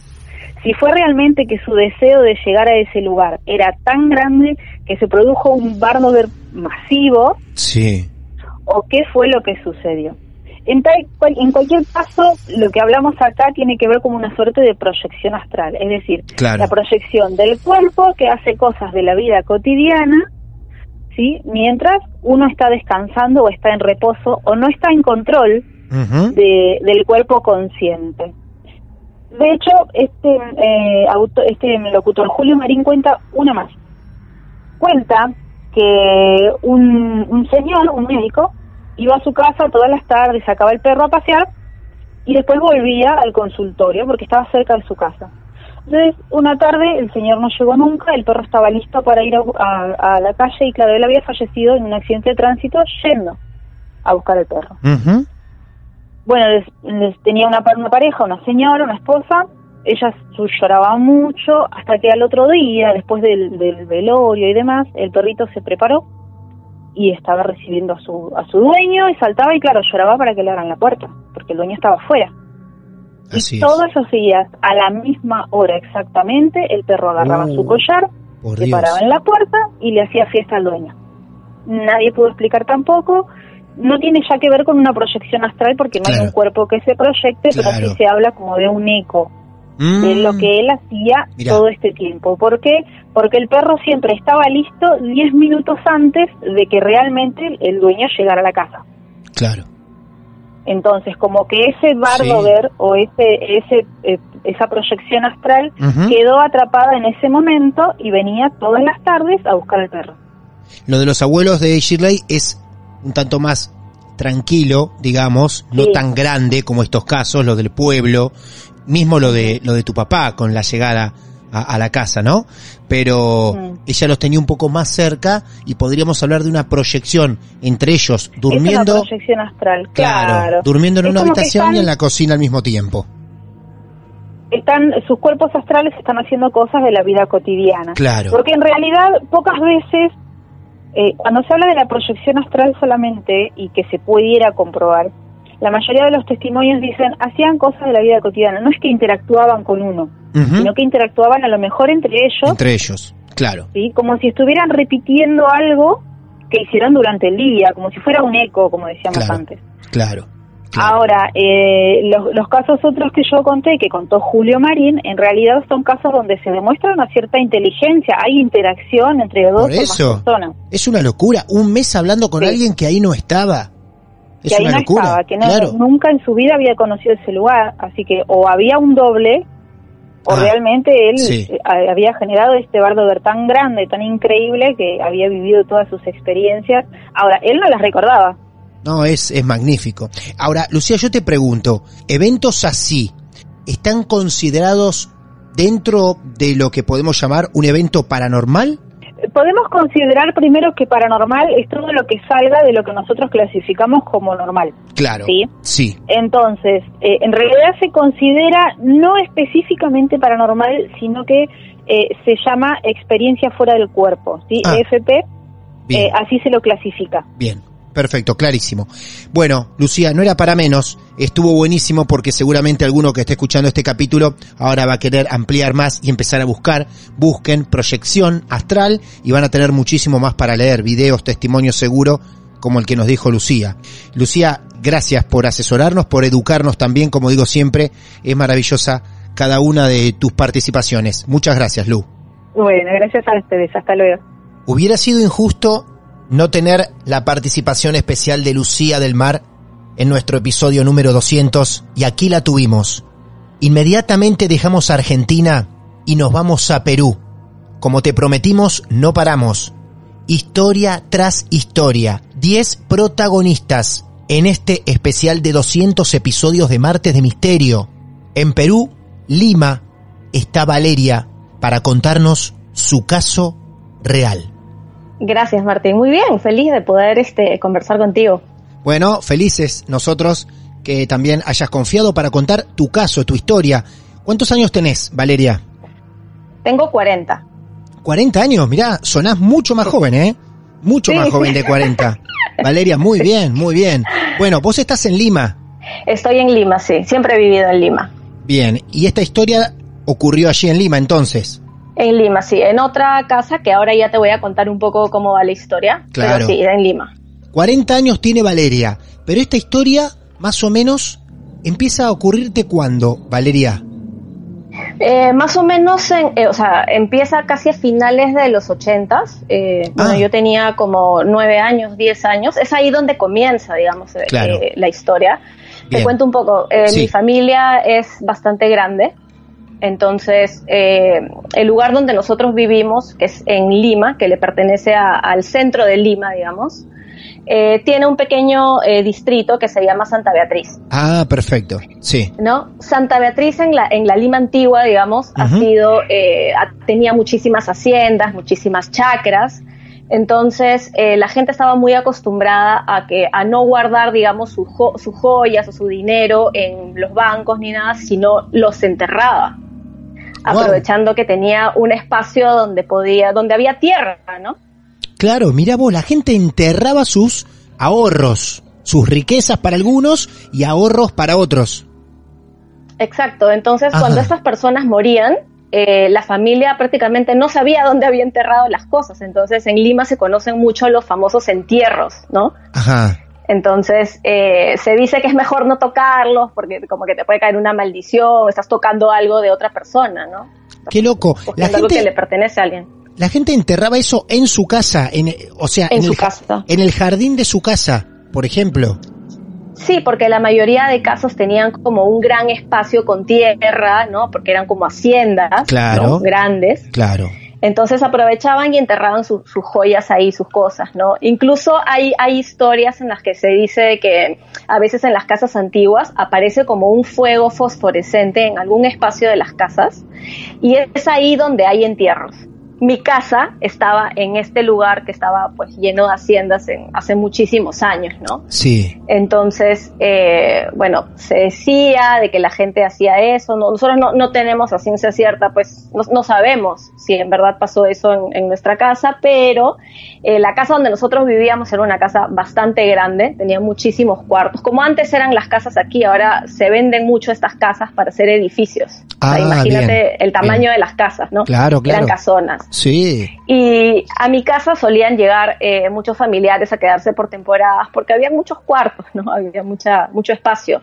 si fue realmente que su deseo de llegar a ese lugar era tan grande que se produjo un bardover masivo, Sí. o qué fue lo que sucedió. En, tal- cual- en cualquier caso, lo que hablamos acá tiene que ver con una suerte de proyección astral, es decir, Claro. la proyección del cuerpo que hace cosas de la vida cotidiana, ¿sí? mientras uno está descansando o está en reposo o no está en control de- del cuerpo consciente. De hecho, este, eh, auto- este locutor Julio Marín cuenta una más. Cuenta que un, un señor, un médico, iba a su casa todas las tardes, sacaba el perro a pasear y después volvía al consultorio porque estaba cerca de su casa. Entonces, una tarde el señor no llegó nunca, el perro estaba listo para ir a, a- a la calle y claro, él había fallecido en un accidente de tránsito yendo a buscar el perro. Bueno, les, les tenía una, una pareja, una señora, una esposa, ella su- lloraba mucho, hasta que al otro día, después del, del velorio y demás, el perrito se preparó y estaba recibiendo a su, a su dueño y saltaba y claro, lloraba para que le abran la puerta, porque el dueño estaba afuera. Así y es. todos esos días, a la misma hora exactamente, el perro agarraba Uh, su collar, por se paraba en la puerta y le hacía fiesta al dueño. Nadie pudo explicar tampoco. No tiene ya que ver con una proyección astral porque no hay un cuerpo que se proyecte, pero sí se habla como de un eco Mm. de lo que él hacía Mirá. todo este tiempo. ¿Por qué? Porque el perro siempre estaba listo 10 minutos antes de que realmente el dueño llegara a la casa. Claro. Entonces, como que ese bardo Sí. ver o ese, ese, eh, esa proyección astral quedó atrapada en ese momento y venía todas las tardes a buscar al perro. Lo de los abuelos de Shirley es un tanto más tranquilo, digamos, no Sí. tan grande como estos casos, lo del pueblo, mismo lo de lo de tu papá con la llegada a, a la casa, ¿no? Pero ella los tenía un poco más cerca y podríamos hablar de una proyección entre ellos Es durmiendo, una proyección astral, claro. durmiendo en Es una habitación están- y en la cocina al mismo tiempo. están sus cuerpos astrales están haciendo cosas de la vida cotidiana. Claro. Porque en realidad pocas veces eh, cuando se habla de la proyección astral solamente y que se pudiera comprobar, la mayoría de los testimonios dicen hacían cosas de la vida cotidiana, no es que interactuaban con uno, sino que interactuaban a lo mejor entre ellos, Entre ellos, claro. ¿sí? como si estuvieran repitiendo algo que hicieron durante el día, como si fuera un eco, como decíamos Claro. antes. Claro. Ahora, eh, los, los casos otros que yo conté, que contó Julio Marín, en realidad son casos donde se demuestra una cierta inteligencia, hay interacción entre dos Por o más eso. personas. Es una locura, un mes hablando con Sí. alguien que ahí no estaba. Es que ahí una no locura. estaba, que no- claro. nunca en su vida había conocido ese lugar, así que o había un doble, o Ah, realmente él sí. eh, había generado este bardo ver tan grande, tan increíble, que había vivido todas sus experiencias. Ahora, él no las recordaba. No, es, es magnífico. Ahora, Lucía, yo te pregunto, ¿eventos así están considerados dentro de lo que podemos llamar un evento paranormal? Podemos considerar primero que paranormal es todo lo que salga de lo que nosotros clasificamos como normal. Claro. Sí. Sí. Entonces, eh, en realidad se considera no específicamente paranormal, sino que eh, se llama experiencia fuera del cuerpo, ¿sí? Ah. EFP, eh, así se lo clasifica. Bien, perfecto, clarísimo. Bueno, Lucía, no era para menos, estuvo buenísimo porque seguramente alguno que esté escuchando este capítulo ahora va a querer ampliar más y empezar a buscar. Busquen proyección astral y van a tener muchísimo más para leer, videos, testimonios seguro, como el que nos dijo Lucía. Lucía, gracias por asesorarnos, por educarnos también, como digo siempre, es maravillosa cada una de tus participaciones. Muchas gracias, Lu. Bueno, gracias a ustedes, hasta luego. ¿Hubiera sido injusto no tener la participación especial de Lucía del Mar en nuestro episodio número 200? Y aquí la tuvimos. Inmediatamente dejamos Argentina y nos vamos a Perú. Como te prometimos, no paramos. Historia tras historia. 10 protagonistas en este especial de 200 episodios de Martes de Misterio. En Perú, Lima, está Valeria para contarnos su caso real. Gracias, Martín. Muy bien, feliz de poder este, conversar contigo. Bueno, felices nosotros que también hayas confiado para contar tu caso, tu historia. ¿Cuántos años tenés, Valeria? Tengo 40. 40 años, mirá, sonás mucho más joven, ¿eh? Mucho Sí. más joven de 40. Valeria, muy bien, muy bien. Bueno, vos estás en Lima. Estoy en Lima, sí. Siempre he vivido en Lima. Bien, y esta historia ocurrió allí en Lima entonces. En Lima, sí. En otra casa que ahora ya te voy a contar un poco cómo va la historia. Claro. Pero sí, en Lima. 40 años tiene Valeria, pero esta historia, más o menos, empieza a ocurrirte cuándo, Valeria. Eh, más o menos, en- eh, o sea, empieza casi a finales de los ochentas. Eh, bueno, Ah. yo tenía como nueve años, diez años. Es ahí donde comienza, digamos, eh, Claro. eh, la historia. Bien. Te cuento un poco. Eh, Sí. Mi familia es bastante grande. Entonces, eh, el lugar donde nosotros vivimos, que es en Lima, que le pertenece a- al centro de Lima, digamos, eh, tiene un pequeño eh, distrito que se llama Santa Beatriz. Ah, perfecto. Sí. ¿no? Santa Beatriz en la, en la Lima antigua, digamos, ha sido, eh, ha- tenía muchísimas haciendas, muchísimas chacras. Entonces, eh, la gente estaba muy acostumbrada a que, a no guardar, digamos, sus jo- sus joyas o su dinero en los bancos ni nada, sino los enterraba. Aprovechando que tenía un espacio donde podía, donde había tierra, ¿no? Claro, mira vos, la gente enterraba sus ahorros, sus riquezas para algunos y ahorros para otros. Exacto, entonces Ajá. cuando estas personas morían, eh, la familia prácticamente no sabía dónde había enterrado las cosas, entonces en Lima se conocen mucho los famosos entierros, ¿no? Ajá. Entonces eh, se dice que es mejor no tocarlos porque como que te puede caer una maldición, estás tocando algo de otra persona, ¿no? Qué loco. La Cogiendo algo que le gente, pertenece a alguien. la gente enterraba eso en su casa, en, o sea, En en, su el, casa. en el jardín de su casa, por ejemplo. Sí, porque la mayoría de casos tenían como un gran espacio con tierra, ¿no? Porque eran como haciendas Claro. ¿no? grandes. Claro. Entonces aprovechaban y enterraban su- sus joyas ahí, sus cosas, ¿no? Incluso hay, hay historias en las que se dice que a veces en las casas antiguas aparece como un fuego fosforescente en algún espacio de las casas y es ahí donde hay entierros. Mi casa estaba en este lugar que estaba pues lleno de haciendas en, hace muchísimos años, ¿no? Sí. Entonces, eh, bueno, se decía de que la gente hacía eso. No- nosotros no, no tenemos a ciencia cierta, pues no, no sabemos si en verdad pasó eso en, en nuestra casa, pero eh, la casa donde nosotros vivíamos era una casa bastante grande, tenía muchísimos cuartos. Como antes eran las casas aquí, ahora se venden mucho estas casas para hacer edificios. O sea, Ah, imagínate bien, el tamaño bien. de las casas, ¿no? Claro, claro. Eran casonas. Sí. Y a mi casa solían llegar eh, muchos familiares a quedarse por temporadas porque había muchos cuartos, ¿no? Había mucha, mucho espacio.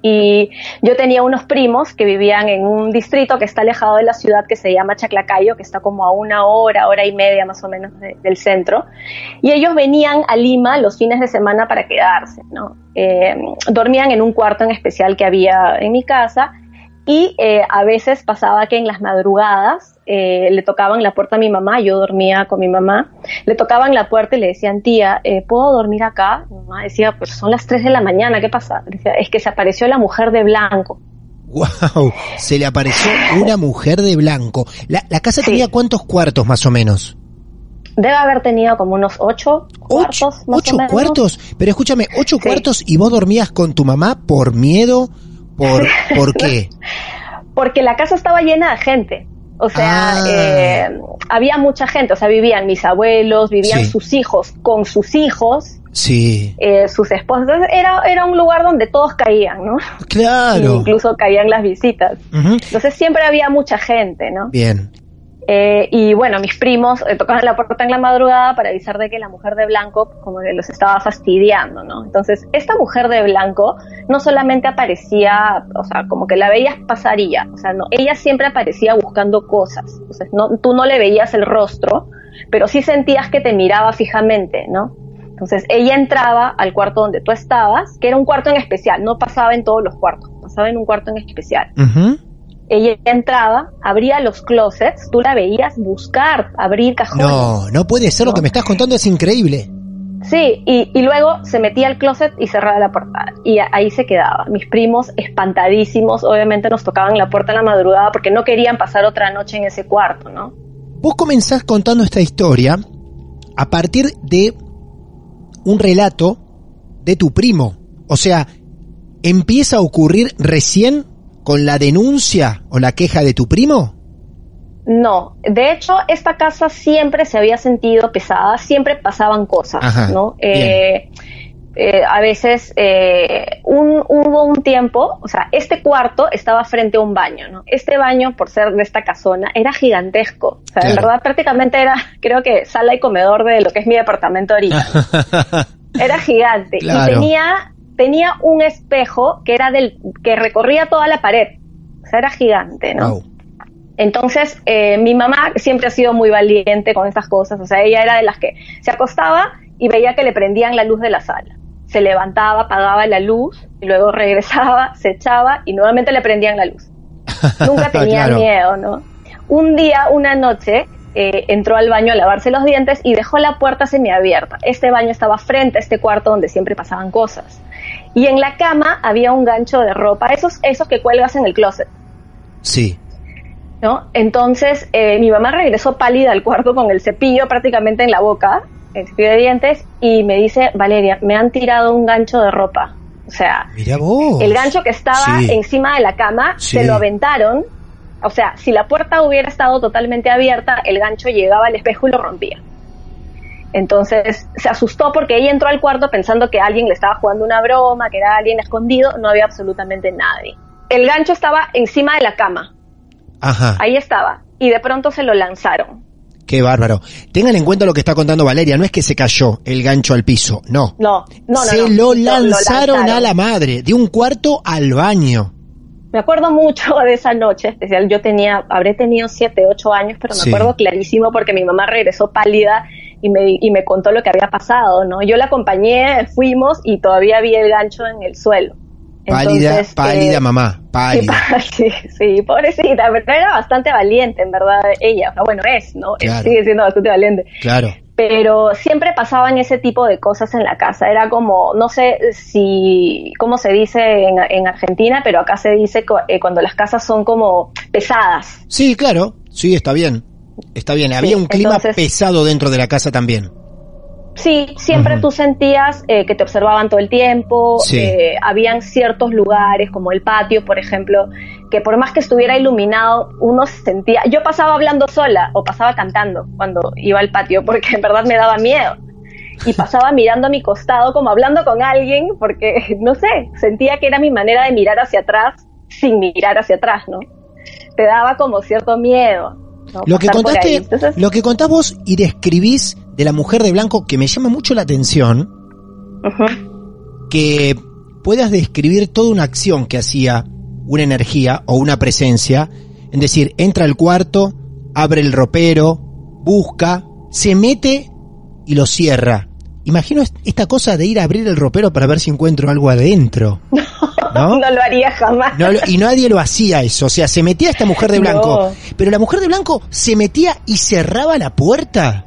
Y yo tenía unos primos que vivían en un distrito que está alejado de la ciudad que se llama Chaclacayo, que está como a una hora, hora y media más o menos de- del centro. Y ellos venían a Lima los fines de semana para quedarse, ¿no? Eh, dormían en un cuarto en especial que había en mi casa y eh, a veces pasaba que en las madrugadas eh, le tocaban la puerta a mi mamá, yo dormía con mi mamá, le tocaban la puerta y le decían, tía, eh, ¿puedo dormir acá? Mi mamá decía, pues son las 3 de la mañana, ¿qué pasa? Decía, es que se apareció la mujer de blanco. Wow, se le apareció una mujer de blanco. La, la casa tenía cuántos cuartos más o menos? Debe haber tenido como unos 8 cuartos, más ¿Ocho o menos. cuartos? Pero escúchame, ¿ocho cuartos y vos dormías con tu mamá por miedo? ¿Por, ¿por qué? Porque la casa estaba llena de gente. O sea, Ah. eh, había mucha gente, o sea, vivían mis abuelos, vivían Sí. sus hijos con sus hijos, Sí, eh, sus esposas. Era, era un lugar donde todos caían, ¿no? claro. Incluso caían las visitas. Entonces siempre había mucha gente, ¿no? Bien. Eh, y bueno, mis primos eh, tocaban la puerta en la madrugada para avisar de que la mujer de blanco como que los estaba fastidiando, ¿no? Entonces, esta mujer de blanco no solamente aparecía, o sea, como que la veías pasar y ya, o sea, no, ella siempre aparecía buscando cosas, entonces, no, tú no le veías el rostro, pero sí sentías que te miraba fijamente, ¿no? Entonces, ella entraba al cuarto donde tú estabas, que era un cuarto en especial, no pasaba en todos los cuartos, pasaba en un cuarto en especial. Ella entraba, abría los closets, tú la veías buscar, abrir cajones. No, no puede ser, lo que me estás contando es increíble. Sí, y, y luego se metía al closet y cerraba la puerta. Y a- ahí se quedaba. Mis primos, espantadísimos, obviamente nos tocaban la puerta en la madrugada porque no querían pasar otra noche en ese cuarto, ¿no? Vos comenzás contando esta historia a partir de un relato de tu primo. O sea, empieza a ocurrir recién con la denuncia o la queja de tu primo. No, de hecho, esta casa siempre se había sentido pesada, siempre pasaban cosas, Ajá, ¿no? Eh, eh, a veces eh, un- hubo un tiempo, o sea, este cuarto estaba frente a un baño, ¿no? Este baño, por ser de esta casona, era gigantesco. O sea, en verdad prácticamente era, creo que sala y comedor de lo que es mi departamento ahorita. era gigante Claro. y tenía tenía un espejo que era del que recorría toda la pared. O sea, era gigante, ¿no? Wow. Entonces, eh, mi mamá siempre ha sido muy valiente con estas cosas. O sea, ella era de las que se acostaba y veía que le prendían la luz de la sala. Se levantaba, apagaba la luz y luego regresaba, se echaba y nuevamente le prendían la luz. Nunca tenía Claro. miedo, ¿no? Un día, una noche, eh, entró al baño a lavarse los dientes y dejó la puerta semiabierta. Este baño estaba frente a este cuarto donde siempre pasaban cosas. Y en la cama había un gancho de ropa, esos, esos que cuelgas en el closet. Sí. ¿no? Entonces, eh, mi mamá regresó pálida al cuarto con el cepillo prácticamente en la boca, el cepillo de dientes, y me dice, Valeria, me han tirado un gancho de ropa. O sea, el gancho que estaba Sí. encima de la cama, Sí. se lo aventaron. O sea, si la puerta hubiera estado totalmente abierta, el gancho llegaba al espejo y lo rompía. Entonces se asustó porque ella entró al cuarto pensando que alguien le estaba jugando una broma, que era alguien escondido, no había absolutamente nadie. El gancho estaba encima de la cama, Ajá. ahí estaba, y de pronto se lo lanzaron. Qué bárbaro. Tengan en cuenta lo que está contando Valeria. No es que se cayó el gancho al piso. No. No, no, no. se no. lo, Lo- lanzaron a la madre. De un cuarto al baño. Me acuerdo mucho de esa noche especial. Yo tenía, habré tenido siete, ocho años, pero me Sí. acuerdo clarísimo porque mi mamá regresó pálida y me, y me contó lo que había pasado, ¿no? Yo la acompañé, fuimos y todavía vi el gancho en el suelo. Pálida, Entonces, pálida eh, mamá, pálida. Sí, sí, pobrecita, pero era bastante valiente, en verdad, ella. Bueno, es, ¿no? Claro. Sigue siendo bastante valiente. Claro. Pero siempre pasaban ese tipo de cosas en la casa. Era como, no sé si, cómo se dice en, en Argentina, pero acá se dice eh, cuando las casas son como pesadas. Sí, claro. Sí, está bien. Está bien. Había un clima entonces- pesado dentro de la casa también. Sí, siempre tú sentías eh, que te observaban todo el tiempo, Sí. eh, habían ciertos lugares como el patio, por ejemplo, que por más que estuviera iluminado, uno sentía, yo pasaba hablando sola o pasaba cantando cuando iba al patio, porque en verdad me daba miedo. Y pasaba mirando a mi costado como hablando con alguien, porque, no sé, sentía que era mi manera de mirar hacia atrás sin mirar hacia atrás, ¿no? Te daba como cierto miedo. Lo que contaste, Entonces, lo que contás vos y describís de la mujer de blanco que me llama mucho la atención, que puedas describir toda una acción que hacía una energía o una presencia, es decir, entra al cuarto, abre el ropero, busca, se mete y lo cierra. Imagino est- esta cosa de ir a abrir el ropero para ver si encuentro algo adentro. ¿No? no lo haría jamás. No y nadie lo hacía eso, o sea, se metía esta mujer de blanco, No. pero la mujer de blanco se metía y cerraba la puerta.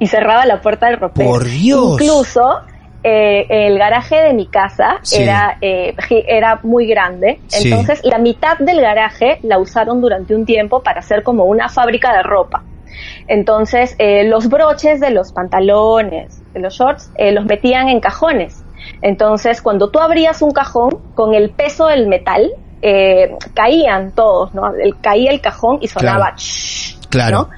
y cerraba la puerta del ropero. Por Dios. Incluso eh, el garaje de mi casa Sí. era, eh, era muy grande, Sí. entonces la mitad del garaje la usaron durante un tiempo para hacer como una fábrica de ropa. Entonces eh, los broches de los pantalones, de los shorts, eh, los metían en cajones. Entonces cuando tú abrías un cajón con el peso del metal, eh, caían todos, ¿no? El- caía el cajón y sonaba Claro. "Shh", Claro.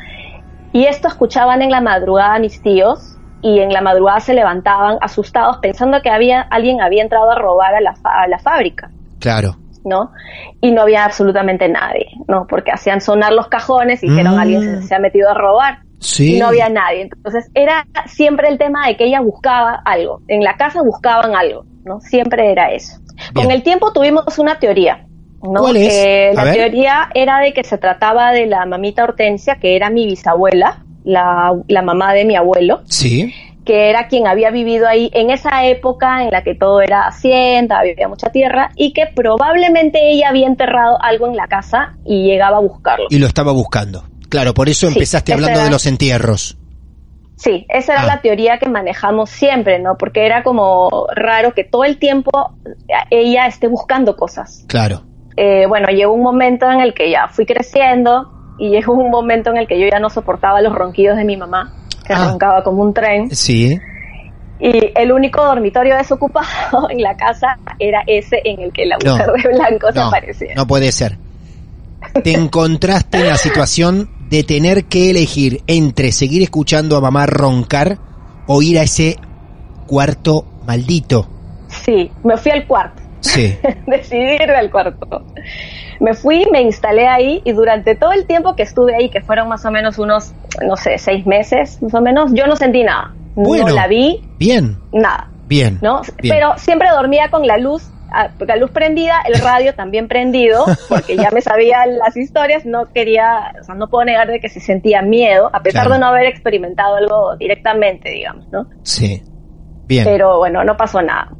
y esto escuchaban en la madrugada mis tíos y en la madrugada se levantaban asustados pensando que había alguien había entrado a robar a la, a la fábrica, Claro. ¿no? Y no había absolutamente nadie, ¿no? Porque hacían sonar los cajones y dijeron Mm. alguien se, se ha metido a robar. Sí. No había nadie. Entonces era siempre el tema de que ella buscaba algo. En la casa buscaban algo, ¿no? Siempre era eso. Con Bien. el tiempo tuvimos una teoría. ¿no? ¿Cuál es? Eh, la ver. teoría era de que se trataba de la mamita Hortensia, que era mi bisabuela, la, la mamá de mi abuelo, Sí. que era quien había vivido ahí en esa época en la que todo era hacienda, había mucha tierra, y que probablemente ella había enterrado algo en la casa y llegaba a buscarlo. Y lo estaba buscando. Claro, por eso empezaste hablando era- de los entierros. Sí, esa era Ah. la teoría que manejamos siempre, ¿no? Porque era como raro que todo el tiempo ella esté buscando cosas. Claro. Eh, bueno, llegó un momento en el que ya fui creciendo y llegó un momento en el que yo ya no soportaba los ronquidos de mi mamá, que Ah. roncaba como un tren. Sí. Y el único dormitorio desocupado en la casa era ese en el que la No. mujer de blanco se aparecía. no puede ser. Te encontraste en la situación de tener que elegir entre seguir escuchando a mamá roncar o ir a ese cuarto maldito. Sí, me fui al cuarto. Sí. decidí ir al cuarto. Me fui, me instalé ahí y durante todo el tiempo que estuve ahí, que fueron más o menos unos, no sé, seis meses, más o menos, yo no sentí nada. Bueno. No la vi, Bien, nada. bien. ¿no? bien. Pero siempre dormía con la luz, la luz prendida, el radio también prendido, porque ya me sabía las historias, no quería, o sea, no puedo negar de que se sentía miedo, a pesar Claro. de no haber experimentado algo directamente, digamos, ¿no? Sí. Bien. Pero bueno, no pasó nada.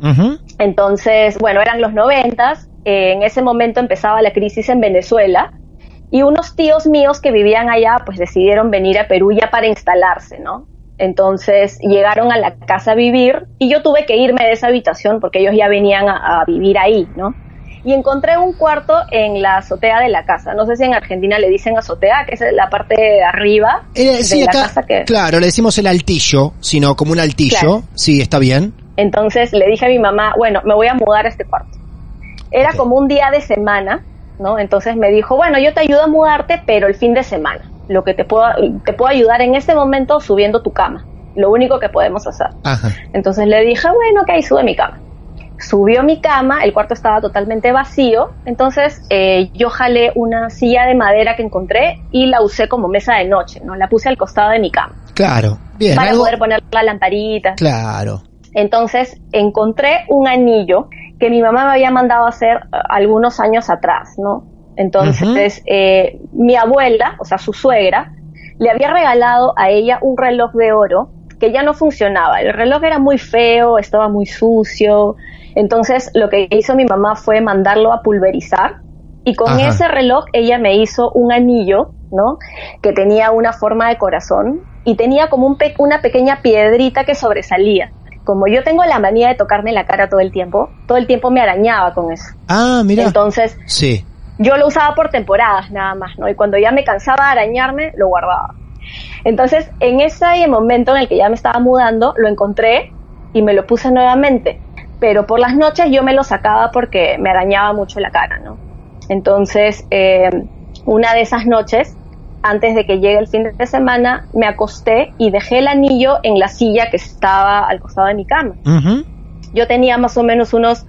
Entonces, bueno, eran los noventas, eh, en ese momento empezaba la crisis en Venezuela y unos tíos míos que vivían allá pues decidieron venir a Perú ya para instalarse, ¿no? Entonces llegaron a la casa a vivir y yo tuve que irme de esa habitación porque ellos ya venían a, a vivir ahí, ¿no? Y encontré un cuarto en la azotea de la casa. No sé si en Argentina le dicen azotea, que es la parte de arriba Eh, de sí, la acá, casa que... claro, le decimos el altillo, sino como un altillo. Claro. Sí, está bien. Entonces le dije a mi mamá, bueno, me voy a mudar a este cuarto. Era como un día de semana, ¿no? Entonces me dijo, bueno, yo te ayudo a mudarte, pero el fin de semana. Lo que te puedo, te puedo ayudar en este momento subiendo tu cama. Lo único que podemos hacer. Ajá. Entonces le dije, bueno, ok, sube mi cama. Subió mi cama, el cuarto estaba totalmente vacío, entonces eh, yo jalé una silla de madera que encontré y la usé como mesa de noche, ¿no? La puse al costado de mi cama Claro. Bien. para algo- poder poner la lamparita. Claro. Entonces encontré un anillo que mi mamá me había mandado hacer eh, algunos años atrás, ¿no? Entonces eh, mi abuela, o sea, su suegra, le había regalado a ella un reloj de oro que ya no funcionaba. El reloj era muy feo, estaba muy sucio. Entonces lo que hizo mi mamá fue mandarlo a pulverizar y con Ajá. ese reloj ella me hizo un anillo, ¿no? Que tenía una forma de corazón y tenía como un pe- una pequeña piedrita que sobresalía. Como yo tengo la manía de tocarme la cara todo el tiempo, todo el tiempo me arañaba con eso. Ah, mira. Entonces Sí. Yo lo usaba por temporadas nada más, ¿no? Y cuando ya me cansaba de arañarme, lo guardaba. Entonces, en ese momento en el que ya me estaba mudando, lo encontré y me lo puse nuevamente. Pero por las noches yo me lo sacaba porque me arañaba mucho la cara, ¿no? Entonces, eh, una de esas noches, antes de que llegue el fin de semana, me acosté y dejé el anillo en la silla que estaba al costado de mi cama. Yo tenía más o menos unos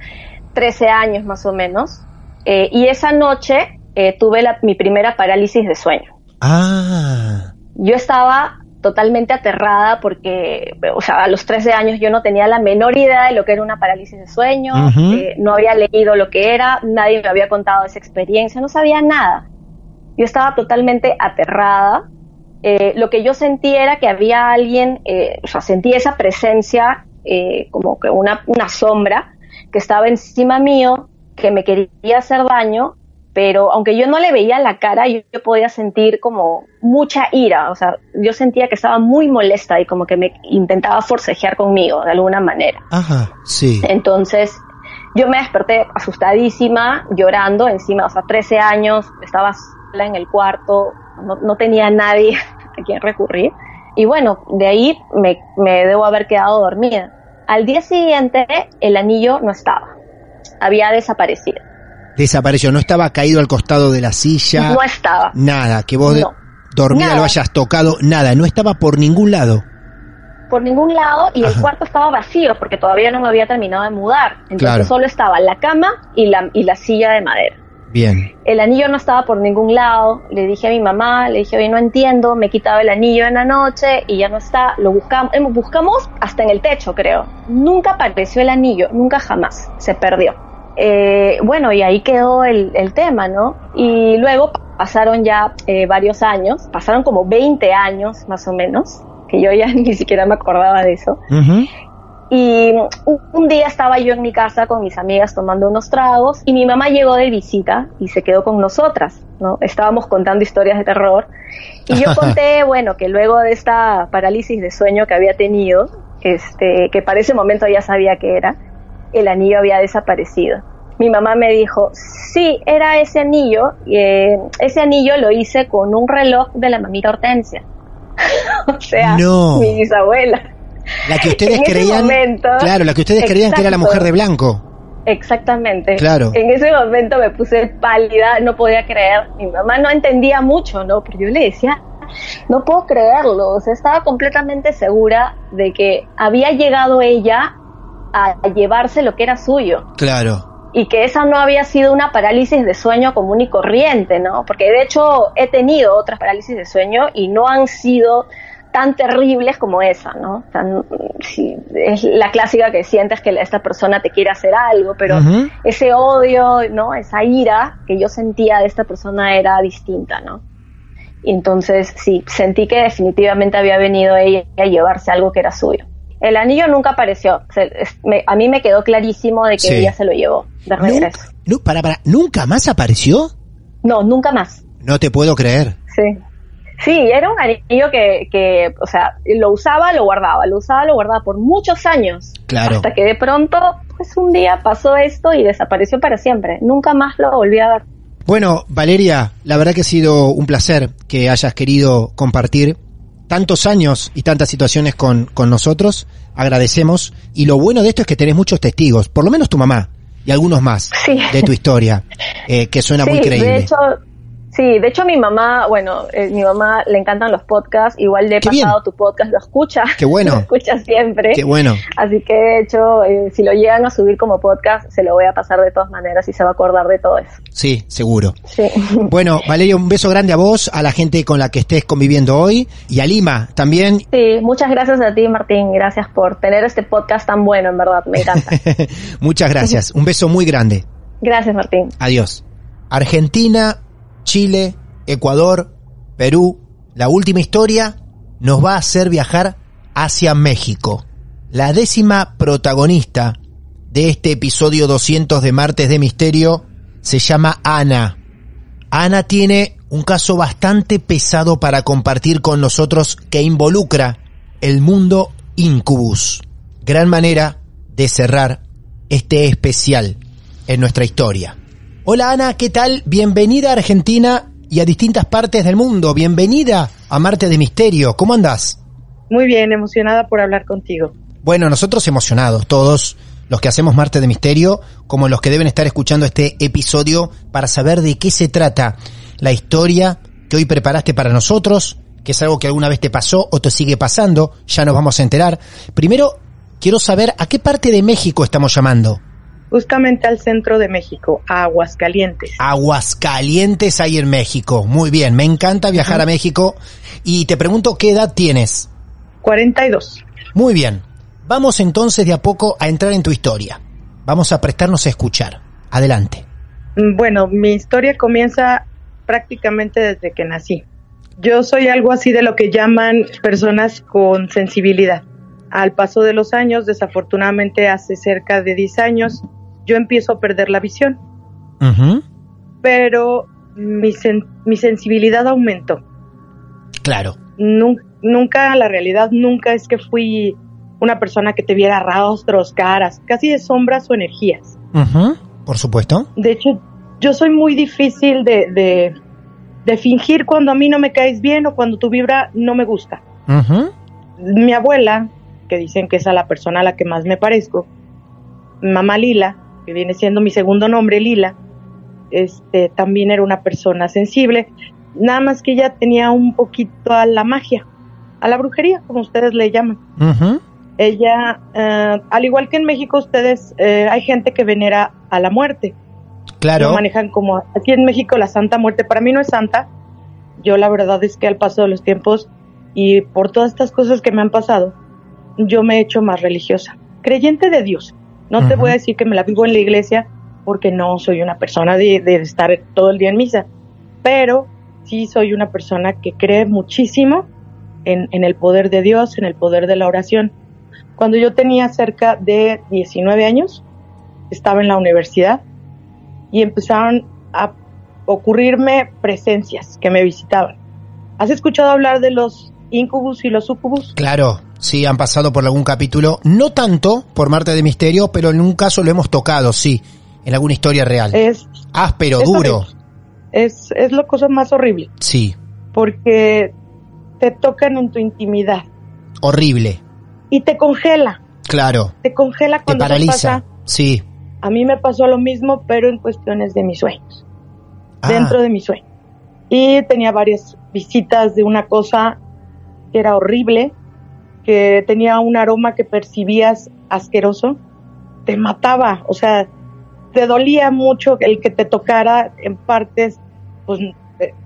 13 años más o menos. Eh, y esa noche eh, tuve la- mi primera parálisis de sueño. Ah. Yo estaba totalmente aterrada porque, o sea, a los 13 años yo no tenía la menor idea de lo que era una parálisis de sueño, eh, no había leído lo que era, nadie me había contado esa experiencia, no sabía nada. Yo estaba totalmente aterrada. Eh, lo que yo sentí era que había alguien, eh, o sea, sentí esa presencia, eh, como que una, una sombra que estaba encima mío, que me quería hacer daño, pero aunque yo no le veía la cara, yo, yo podía sentir como mucha ira, o sea, yo sentía que estaba muy molesta y como que me intentaba forcejear conmigo de alguna manera. Ajá, sí. Entonces, yo me desperté asustadísima, llorando encima, o sea, 13 años, estaba sola en el cuarto, no, no tenía nadie a quien recurrir. Y bueno, de ahí me, me debo haber quedado dormida. Al día siguiente, el anillo no estaba, había desaparecido. Desapareció, no estaba caído al costado de la silla. No estaba. Nada, que vos No. dormida Nada. lo hayas tocado, nada, no estaba por ningún lado. por ningún lado y el cuarto estaba vacío porque todavía no me había terminado de mudar. Entonces Claro. solo estaba la cama y la, y la silla de madera. Bien. El anillo no estaba por ningún lado. Le dije a mi mamá, le dije, oye, no entiendo, me he quitado el anillo en la noche y ya no está. Lo buscamos, em, buscamos hasta en el techo, creo. Nunca apareció el anillo, nunca jamás. Se perdió. Eh, bueno, y ahí quedó el, el tema, ¿no? Y luego pasaron ya eh, varios años, pasaron como 20 años más o menos, que yo ya ni siquiera me acordaba de eso. Y un, un día estaba yo en mi casa con mis amigas tomando unos tragos y mi mamá llegó de visita y se quedó con nosotras, ¿no? Estábamos contando historias de terror y yo conté, bueno, que luego de esta parálisis de sueño que había tenido, este, que para ese momento ya sabía que era, el anillo había desaparecido. Mi mamá me dijo, sí, era ese anillo, y, eh, ese anillo lo hice con un reloj de la mamita Hortensia. o sea, No. mi bisabuela. La que ustedes En creían. momento- claro, la que ustedes creían que era la mujer de blanco. Exactamente. Claro. En ese momento me puse pálida, no podía creer. Mi mamá no entendía mucho, ¿no? Pero yo le decía, no puedo creerlo. O sea, estaba completamente segura de que había llegado ella a llevarse lo que era suyo Claro. y que esa no había sido una parálisis de sueño común y corriente, ¿no? Porque de hecho he tenido otras parálisis de sueño y no han sido tan terribles como esa, ¿no? O sea, n- sí, es la clásica que sientes que esta persona te quiere hacer algo, pero ese odio, ¿no? Esa ira que yo sentía de esta persona era distinta, ¿no? Y entonces sí, sentí que definitivamente había venido ella a llevarse algo que era suyo. El anillo nunca apareció. Se- es- me- a mí me quedó clarísimo de que Sí. ella se lo llevó de regreso. No, para, para, ¿nunca más apareció? No, nunca más. No te puedo creer. Sí. Sí, era un anillo que, que, o sea, lo usaba, lo guardaba, lo usaba, lo guardaba por muchos años. Claro. Hasta que de pronto, pues un día pasó esto y desapareció para siempre. Nunca más lo volví a ver. Bueno, Valeria, la verdad que ha sido un placer que hayas querido compartir tantos años y tantas situaciones con, con nosotros. Agradecemos. Y lo bueno de esto es que tenés muchos testigos, por lo menos tu mamá y algunos más de tu historia, eh, que suena muy Sí, creíble. De hecho, sí, de hecho mi mamá, bueno, eh, mi mamá le encantan los podcasts, igual le he Qué bien. pasado tu podcast, lo escucha. Qué bueno. Lo escucha siempre. Qué bueno. Así que de hecho, eh, si lo llegan a subir como podcast, se lo voy a pasar de todas maneras y se va a acordar de todo eso. Sí, seguro. Sí. Bueno, Valeria, un beso grande a vos, a la gente con la que estés conviviendo hoy y a Lima también. Sí, muchas gracias a ti, Martín. Gracias por tener este podcast tan bueno, en verdad. Me encanta. Muchas gracias. Un beso muy grande. Gracias, Martín. Adiós. Argentina, Chile, Ecuador, Perú. La última historia nos va a hacer viajar hacia México. La décima protagonista de este episodio 200 de Martes de Misterio se llama Ana. Ana tiene un caso bastante pesado para compartir con nosotros que involucra el mundo incubus. Gran manera de cerrar este especial en nuestra historia. Hola Ana, ¿qué tal? Bienvenida a Argentina y a distintas partes del mundo. Bienvenida a Marte de Misterio. ¿Cómo andás? Muy bien, emocionada por hablar contigo. Bueno, nosotros emocionados, todos los que hacemos Marte de Misterio, como los que deben estar escuchando este episodio para saber de qué se trata la historia que hoy preparaste para nosotros, que es algo que alguna vez te pasó o te sigue pasando, ya nos vamos a enterar. Primero, quiero saber a qué parte de México estamos llamando. Justamente al centro de México, a Aguascalientes. Aguascalientes hay en México. Muy bien, me encanta viajar a México. Y te pregunto, ¿qué edad tienes? 42. Muy bien. Vamos entonces de a poco a entrar en tu historia. Vamos a prestarnos a escuchar. Adelante. Bueno, mi historia comienza prácticamente desde que nací. Yo soy algo así de lo que llaman personas con sensibilidad. Al paso de los años, desafortunadamente hace cerca de 10 años, yo empiezo a perder la visión. Pero mi, sen mi sensibilidad aumentó. Claro. Nunca, nunca, la realidad, nunca es que fui una persona que te viera rostros, caras, casi de sombras o energías. Por supuesto. De hecho, yo soy muy difícil de, de, de, fingir cuando a mí no me caes bien o cuando tu vibra no me gusta. Mi abuela, que dicen que es a la persona a la que más me parezco, mamá Lila, que viene siendo mi segundo nombre, Lila, este, también era una persona sensible, nada más que ella tenía un poquito a la magia, a la brujería, como ustedes le llaman. Ella, uh, al igual que en México, ustedes, eh, hay gente que venera a la muerte. Claro. Lo manejan como, aquí en México la Santa Muerte, para mí no es santa, yo la verdad es que al paso de los tiempos y por todas estas cosas que me han pasado, yo me he hecho más religiosa, creyente de Dios. No uh -huh. te voy a decir que me la vivo en la iglesia porque no soy una persona de, de, estar todo el día en misa, pero sí soy una persona que cree muchísimo en, en el poder de Dios, en el poder de la oración. Cuando yo tenía cerca de 19 años, estaba en la universidad y empezaron a ocurrirme presencias que me visitaban. ¿Has escuchado hablar de los incubus y los sucubus? Claro, sí, han pasado por algún capítulo, no tanto por Marte de Misterio, pero en un caso lo hemos tocado, sí, en alguna historia real. Es áspero, es duro. Horrible. Es, es la cosa más horrible. Sí. Porque te tocan en tu intimidad. Horrible. Y te congela. Claro. Te congela cuando te paraliza. Pasa. Sí. A mí me pasó lo mismo, pero en cuestiones de mis sueños. Ah. Dentro de mis sueños. Y tenía varias visitas de una cosa que era horrible, que tenía un aroma que percibías asqueroso, te mataba, o sea, te dolía mucho el que te tocara en partes, pues,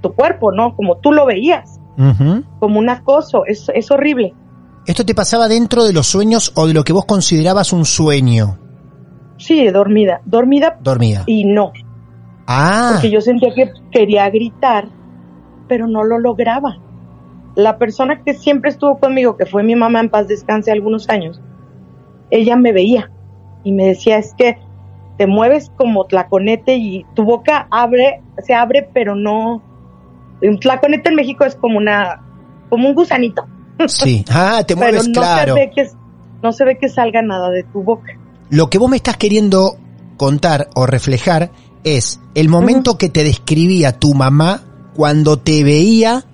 tu cuerpo, ¿no? Como tú lo veías, uh -huh. como un acoso, es, es horrible. ¿Esto te pasaba dentro de los sueños o de lo que vos considerabas un sueño? Sí, dormida, dormida. Dormida. Y no. Ah. Porque yo sentía que quería gritar, pero no lo lograba. La persona que siempre estuvo conmigo, que fue mi mamá en paz descanse algunos años, ella me veía y me decía, es que te mueves como tlaconete y tu boca abre, se abre, pero no. Un tlaconete en México es como una, como un gusanito. Sí. Ah, te mueves, pero no claro. Se ve que, no se ve que salga nada de tu boca. Lo que vos me estás queriendo contar o reflejar es el momento uh -huh. que te describía tu mamá cuando te veía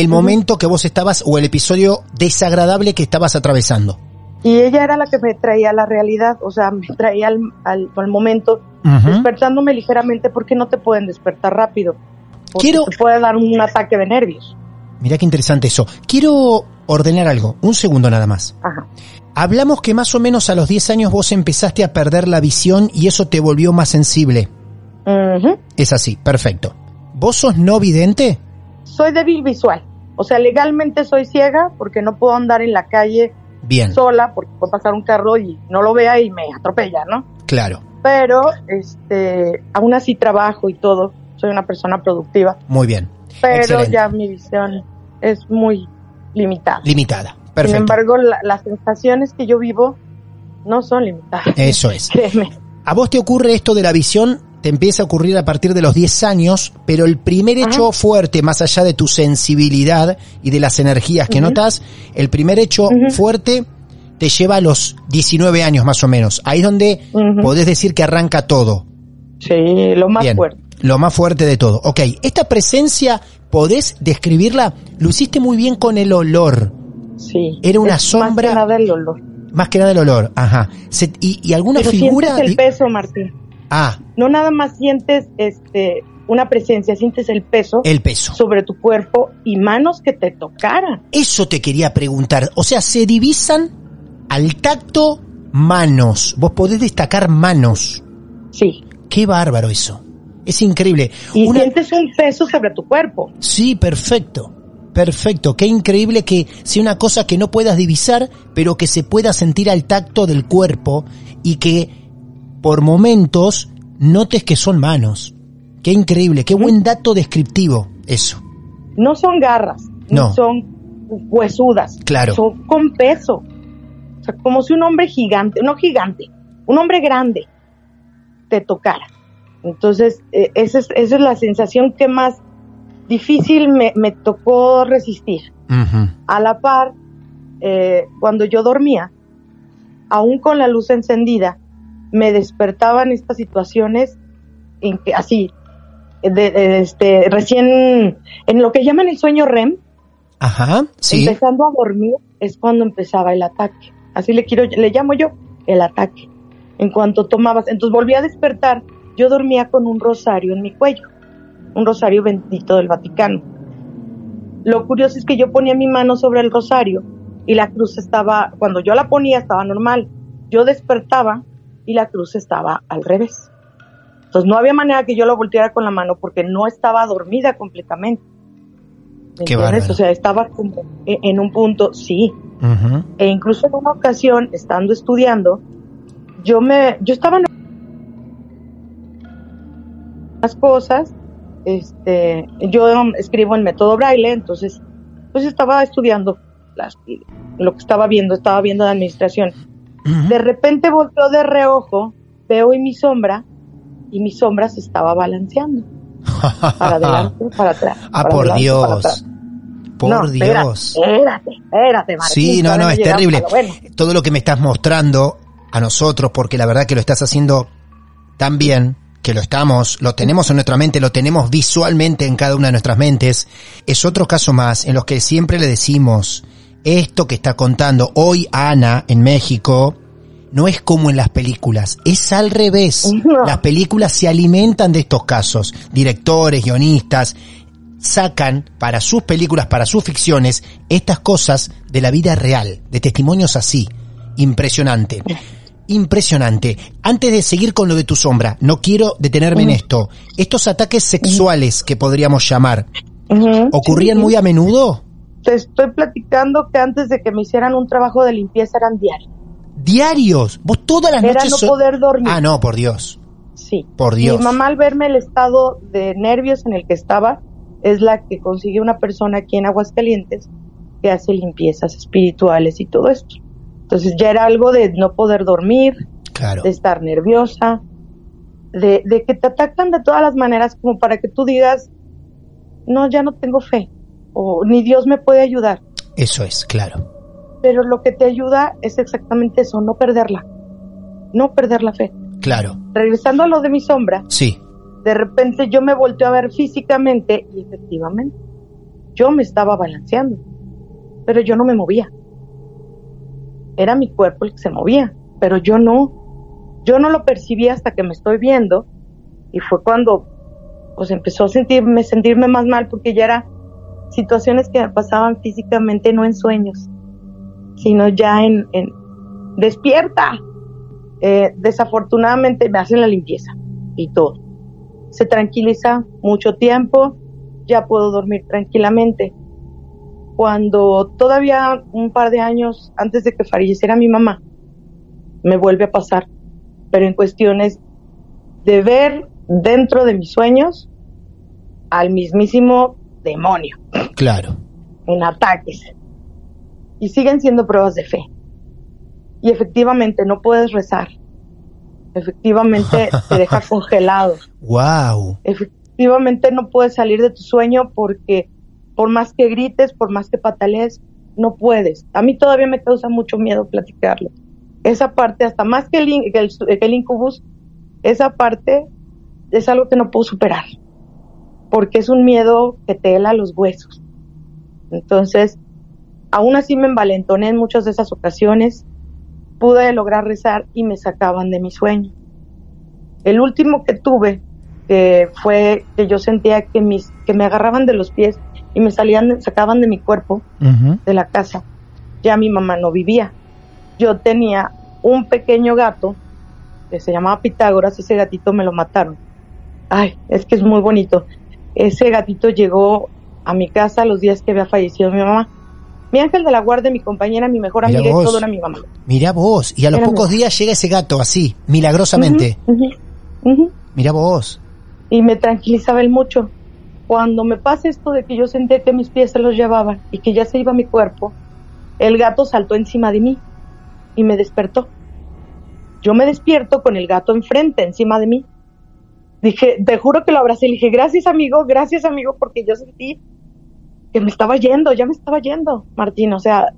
el momento que vos estabas o el episodio desagradable que estabas atravesando. Y ella era la que me traía la realidad, o sea, me traía al, al, al momento, uh -huh. despertándome ligeramente porque no te pueden despertar rápido. Quiero... Te puede dar un ataque de nervios. Mira qué interesante eso. Quiero ordenar algo, un segundo nada más. Ajá. Hablamos que más o menos a los 10 años vos empezaste a perder la visión y eso te volvió más sensible. Uh -huh. Es así, perfecto. ¿Vos sos no vidente? Soy débil visual. O sea, legalmente soy ciega porque no puedo andar en la calle Bien. sola porque puede pasar un carro y no lo vea y me atropella, ¿no? Claro. Pero, este, aún así trabajo y todo. Soy una persona productiva. Muy bien. Pero Excelente. ya mi visión es muy limitada. Limitada. Sin embargo, la- las sensaciones que yo vivo no son limitadas. Eso es. Créeme. A vos te ocurre esto de la visión, te empieza a ocurrir a partir de los 10 años, pero el primer hecho fuerte, más allá de tu sensibilidad y de las energías que notas, el primer hecho fuerte te lleva a los 19 años más o menos. Ahí es donde podés decir que arranca todo. Sí, lo más Bien, fuerte. Lo más fuerte de todo. Ok, esta presencia, ¿podés describirla? Lo hiciste muy bien con el olor. Sí. Era una sombra. Más que nada el olor. Más que nada el olor, ajá. Se- y, y alguna Pero figura? el peso, Martín. Ah, No nada más sientes este una presencia, sientes el peso. El peso. Sobre tu cuerpo y manos que te tocaran. Eso te quería preguntar. O sea, se divisan al tacto manos. Vos podés destacar manos. Sí. Qué bárbaro eso. Es increíble. Y sientes un peso sobre tu cuerpo. Sí, perfecto. Perfecto. Qué increíble que sea una cosa que no puedas divisar, pero que se pueda sentir al tacto del cuerpo y que por momentos notes que son manos. Qué increíble. Qué buen dato descriptivo eso. No son garras, No. no son huesudas. Claro. Son con peso. O sea, como si un hombre gigante, no gigante, un hombre grande te tocara. Entonces, eh, esa, es, esa es la sensación que más difícil me, me tocó resistir. A la par, eh, cuando yo dormía, aún con la luz encendida, me despertaban estas situaciones en que así, de, de- este, recién, en lo que llaman el sueño REM, Ajá, sí. empezando a dormir, es cuando empezaba el ataque. Así le quiero, le llamo yo el ataque. En cuanto tomabas, entonces volví a despertar, yo dormía con un rosario en mi cuello, un rosario bendito del Vaticano. Lo curioso es que yo ponía mi mano sobre el rosario y la cruz estaba, cuando yo la ponía estaba normal. Yo despertaba y la cruz estaba al revés. Entonces no había manera que yo lo volteara con la mano porque no estaba dormida completamente. ¿Me Qué. O sea, estaba como e- en un punto, sí. E incluso en una ocasión, estando estudiando, yo me, yo estaba en las cosas, este, yo escribo en método braille, entonces, pues estaba estudiando las, lo que estaba viendo, estaba viendo de administración. De repente volteo de reojo, veo en mi sombra, y mi sombra se estaba balanceando. Para adelante, para atrás. Ah, para por adelante, Dios. Por No, Dios. Espérate, espérate, Martín, Sí, no, no, es terrible. a lo bueno. Todo lo que me estás mostrando a nosotros, porque la verdad que lo estás haciendo tan bien, que lo estamos, lo tenemos en nuestra mente, lo tenemos visualmente en cada una de nuestras mentes, es otro caso más en los que siempre le decimos, esto que está contando hoy Ana en México, no es como en las películas, es al revés. Las películas se alimentan de estos casos. Directores, guionistas, sacan para sus películas, para sus ficciones, estas cosas de la vida real, de testimonios así. Impresionante. Impresionante. Antes de seguir con lo de tu sombra, no quiero detenerme en esto. Estos ataques sexuales que podríamos llamar, ¿ocurrían muy a menudo? Te estoy platicando que antes de que me hicieran un trabajo de limpieza eran diarios. Diarios. Vos todas las Era noches... no so- poder dormir. Ah, no, por Dios. Sí. Por Dios. Mi mamá al verme el estado de nervios en el que estaba, es la que consiguió una persona aquí en Aguascalientes que hace limpiezas espirituales y todo esto. Entonces ya era algo de no poder dormir, Claro. de estar nerviosa, de, de que te atacan de todas las maneras como para que tú digas, no, ya no tengo fe, o ni Dios me puede ayudar. Eso es, claro. Pero lo que te ayuda es exactamente eso, no perderla, no perder la fe. Claro. Regresando a lo de mi sombra, Sí. de repente yo me volteo a ver físicamente y efectivamente yo me estaba balanceando, pero yo no me movía. Era mi cuerpo el que se movía, pero yo no. Yo no lo percibí hasta que me estoy viendo y fue cuando pues empezó a sentirme sentirme más mal porque ya era situaciones que pasaban físicamente no en sueños, sino ya en, en despierta. Eh, desafortunadamente me hacen la limpieza y todo se tranquiliza mucho tiempo, ya puedo dormir tranquilamente. Cuando todavía un par de años antes de que falleciera mi mamá, me vuelve a pasar, pero en cuestiones de ver dentro de mis sueños al mismísimo demonio Claro. en ataques. y siguen siendo pruebas de fe. Y efectivamente no puedes rezar. Efectivamente te deja congelado. Wow. Efectivamente no puedes salir de tu sueño porque por más que grites, por más que patalees, no puedes. A mí todavía me causa mucho miedo platicarlo. Esa parte, hasta más que el, que el, que el incubus, esa parte es algo que no puedo superar. Porque es un miedo que te hela los huesos. Entonces, aún así me envalentoné en muchas de esas ocasiones. Pude lograr rezar y me sacaban de mi sueño. El último que tuve, que fue que yo sentía que mis, que me agarraban de los pies y me salían, sacaban de mi cuerpo, de la casa. Ya mi mamá no vivía. Yo tenía un pequeño gato que se llamaba Pitágoras, ese gatito me lo mataron. Ay, es que es muy bonito. Ese gatito llegó a mi casa los días que había fallecido mi mamá. Mi ángel de la guardia, mi compañera, mi mejor amiga y todo era mi mamá. Mirá vos, y a los Era pocos mi- días llega ese gato así, milagrosamente. Mirá vos. y me tranquilizaba él mucho. Cuando me pasa esto de que yo sentía que mis pies se los llevaban y que ya se iba mi cuerpo, el gato saltó encima de mí y me despertó. Yo me despierto con el gato enfrente, encima de mí. Dije, te juro que lo abracé y le dije, gracias amigo, gracias amigo, porque yo sentí que me estaba yendo, ya me estaba yendo, Martín. O sea,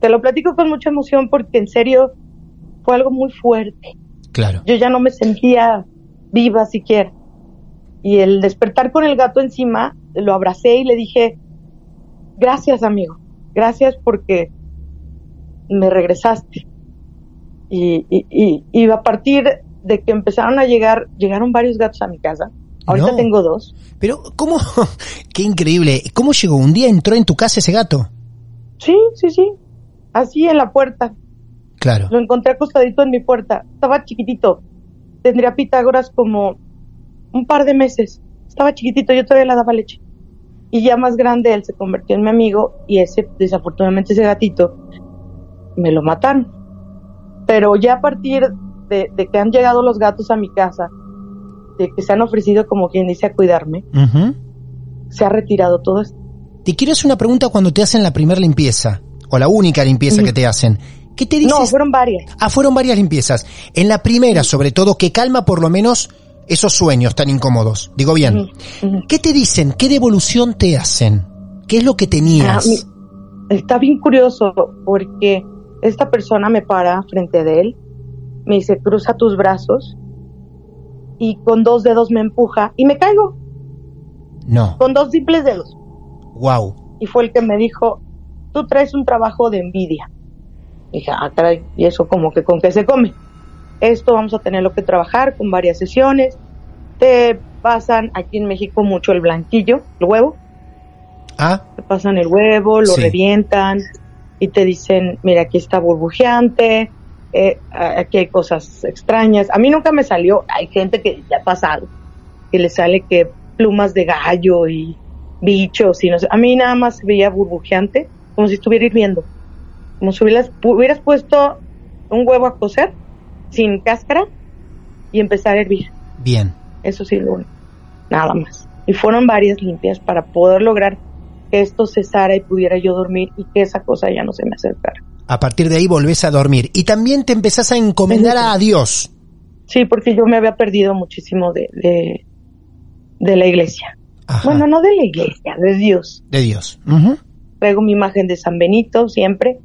te lo platico con mucha emoción porque en serio fue algo muy fuerte. Claro. Yo ya no me sentía viva siquiera. Y el despertar con el gato encima, lo abracé y le dije, gracias amigo, gracias porque me regresaste. Y, y, y, y a partir de que empezaron a llegar, llegaron varios gatos a mi casa. Ahorita No. tengo dos. Pero, ¿cómo? Qué increíble. ¿Cómo llegó? ¿Un día entró en tu casa ese gato? Sí, sí, sí. Así en la puerta. Claro. Lo encontré acostadito en mi puerta. Estaba chiquitito. Tendría Pitágoras como un par de meses. Estaba chiquitito, yo todavía le daba leche. Y ya más grande él se convirtió en mi amigo y ese, desafortunadamente ese gatito, me lo mataron. Pero ya a partir de, de que han llegado los gatos a mi casa, de que se han ofrecido como quien dice a cuidarme, se ha retirado todo esto. Te quiero hacer una pregunta cuando te hacen la primera limpieza, o la única limpieza que te hacen. ¿Qué te dices? No, fueron varias. Ah, fueron varias limpiezas. En la primera, sobre todo, que calma por lo menos esos sueños tan incómodos. Digo bien. ¿Qué te dicen? ¿Qué devolución te hacen? ¿Qué es lo que tenías? Ah, mi- está bien curioso porque esta persona me para frente de él, me dice, cruza tus brazos y con dos dedos me empuja y me caigo, No. con dos simples dedos. Wow. Y fue el que me dijo, tú traes un trabajo de envidia. dije, ah, caray, ¿y eso como que con qué se come? Esto vamos a tenerlo que trabajar con varias sesiones. Te pasan aquí en México mucho el blanquillo, el huevo. Ah. Te pasan el huevo, lo Sí. revientan y te dicen, mira, aquí está burbujeante, eh, aquí hay cosas extrañas. A mí nunca me salió, hay gente que ya ha pasado, que le sale que plumas de gallo y bichos y no sé. A mí nada más se veía burbujeante, como si estuviera hirviendo. Como si hubieras, hubieras puesto un huevo a cocer sin cáscara y empezar a hervir. Bien. Eso sí, lo único. Nada más. Y fueron varias limpias para poder lograr que esto cesara y pudiera yo dormir y que esa cosa ya no se me acercara. A partir de ahí volvés a dormir. Y también te empezás a encomendar a Dios. Sí, porque yo me había perdido muchísimo de, de, de la iglesia. Bueno, no de la iglesia, de Dios. De Dios. Traigo mi imagen de San Benito siempre.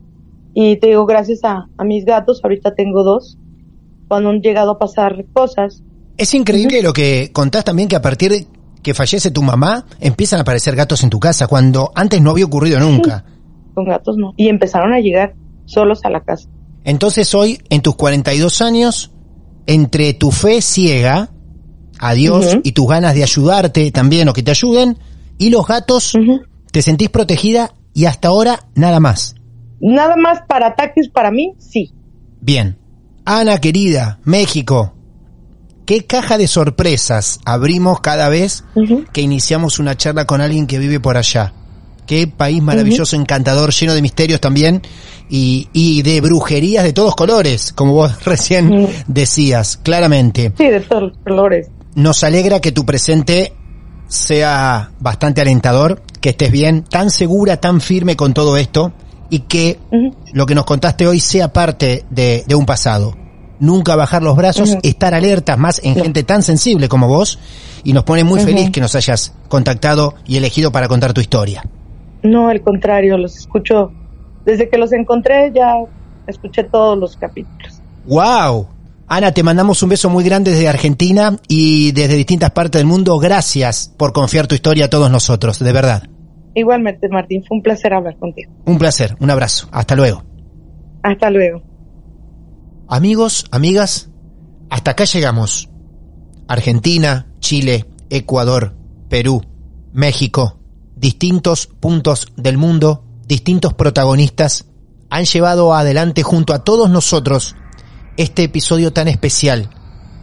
Y te digo, gracias a, a mis gatos, ahorita tengo dos. Cuando han llegado a pasar cosas, Es increíble lo que contás también que a partir de que fallece tu mamá, empiezan a aparecer gatos en tu casa, cuando antes no había ocurrido nunca. con gatos no. Y empezaron a llegar solos a la casa. Entonces hoy, en tus 42 años, entre tu fe ciega a Dios y tus ganas de ayudarte también o que te ayuden, y los gatos, te sentís protegida y hasta ahora nada más. Nada más para ataques para mí, sí. Bien. Ana querida, México. ¿Qué caja de sorpresas abrimos cada vez que iniciamos una charla con alguien que vive por allá? Qué país maravilloso, encantador, lleno de misterios también y, y de brujerías de todos colores, como vos recién decías, claramente. Sí, de todos colores. Nos alegra que tu presente sea bastante alentador, que estés bien, tan segura, tan firme con todo esto, y que lo que nos contaste hoy sea parte de, de un pasado. Nunca bajar los brazos, estar alertas más en gente tan sensible como vos y nos pone muy feliz que nos hayas contactado y elegido para contar tu historia. No, al contrario, los escucho. Desde que los encontré ya escuché todos los capítulos. ¡Wow! Ana, te mandamos un beso muy grande desde Argentina y desde distintas partes del mundo. Gracias por confiar tu historia a todos nosotros, de verdad. Igualmente, Martín, fue un placer hablar contigo. Un placer, un abrazo. Hasta luego. Hasta luego. Amigos, amigas, hasta acá llegamos. Argentina, Chile, Ecuador, Perú, México, distintos puntos del mundo, distintos protagonistas, han llevado adelante junto a todos nosotros este episodio tan especial,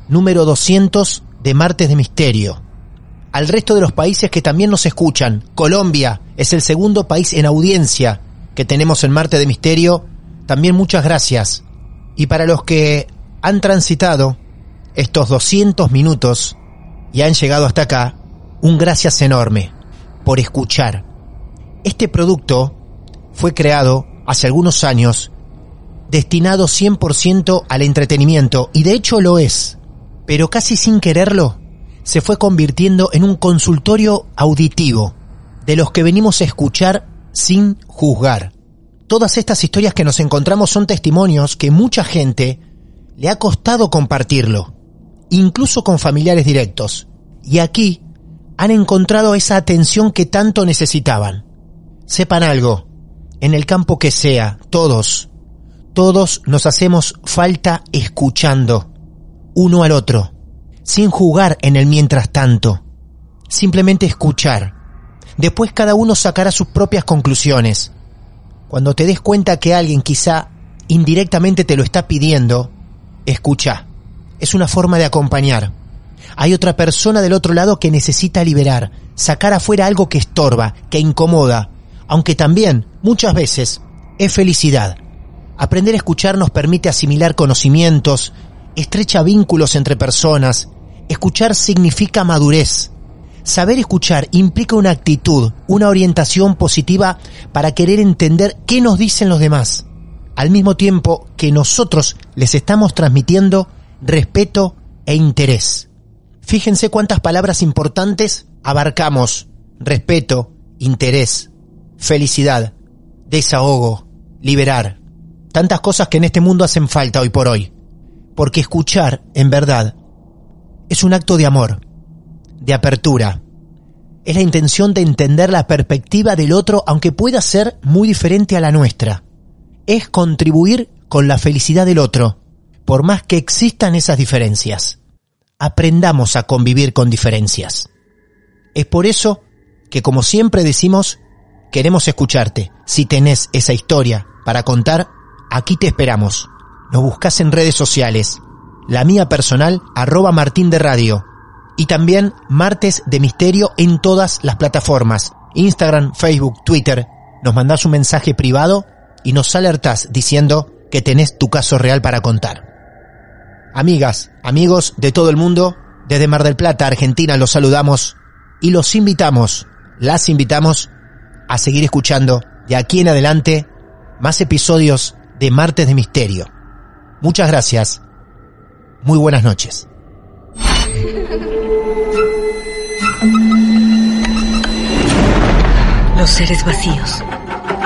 número 200 de Martes de Misterio. Al resto de los países que también nos escuchan, Colombia es el segundo país en audiencia que tenemos en Martes de Misterio, también muchas gracias. Y para los que han transitado estos 200 minutos y han llegado hasta acá, un gracias enorme por escuchar. Este producto fue creado hace algunos años destinado 100% al entretenimiento y de hecho lo es, pero casi sin quererlo se fue convirtiendo en un consultorio auditivo de los que venimos a escuchar sin juzgar. Todas estas historias que nos encontramos son testimonios que mucha gente le ha costado compartirlo, incluso con familiares directos. Y aquí han encontrado esa atención que tanto necesitaban. Sepan algo, en el campo que sea, todos, todos nos hacemos falta escuchando, uno al otro, sin jugar en el mientras tanto, simplemente escuchar. Después cada uno sacará sus propias conclusiones. Cuando te des cuenta que alguien quizá indirectamente te lo está pidiendo, escucha. Es una forma de acompañar. Hay otra persona del otro lado que necesita liberar, sacar afuera algo que estorba, que incomoda, aunque también, muchas veces, es felicidad. Aprender a escuchar nos permite asimilar conocimientos, estrecha vínculos entre personas. Escuchar significa madurez. Saber escuchar implica una actitud, una orientación positiva para querer entender qué nos dicen los demás, al mismo tiempo que nosotros les estamos transmitiendo respeto e interés. Fíjense cuántas palabras importantes abarcamos. Respeto, interés, felicidad, desahogo, liberar. Tantas cosas que en este mundo hacen falta hoy por hoy. Porque escuchar, en verdad, es un acto de amor, de apertura. Es la intención de entender la perspectiva del otro aunque pueda ser muy diferente a la nuestra. Es contribuir con la felicidad del otro, por más que existan esas diferencias. Aprendamos a convivir con diferencias. Es por eso que, como siempre decimos, queremos escucharte. Si tenés esa historia para contar, aquí te esperamos. Nos buscas en redes sociales. La mía personal, arroba Martín de Radio. Y también Martes de Misterio en todas las plataformas. Instagram, Facebook, Twitter. Nos mandás un mensaje privado y nos alertás diciendo que tenés tu caso real para contar. Amigas, amigos de todo el mundo, desde Mar del Plata, Argentina, los saludamos y los invitamos, las invitamos a seguir escuchando de aquí en adelante más episodios de Martes de Misterio. Muchas gracias. Muy buenas noches. Los seres vacíos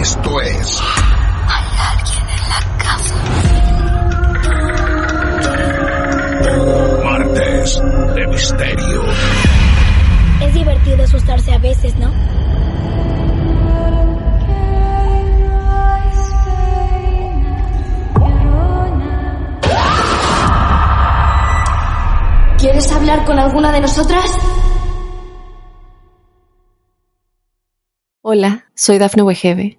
Esto es... Martes de Misterio. Es divertido asustarse a veces, ¿no? ¿Quieres hablar con alguna de nosotras? Hola, soy Dafne Wegebe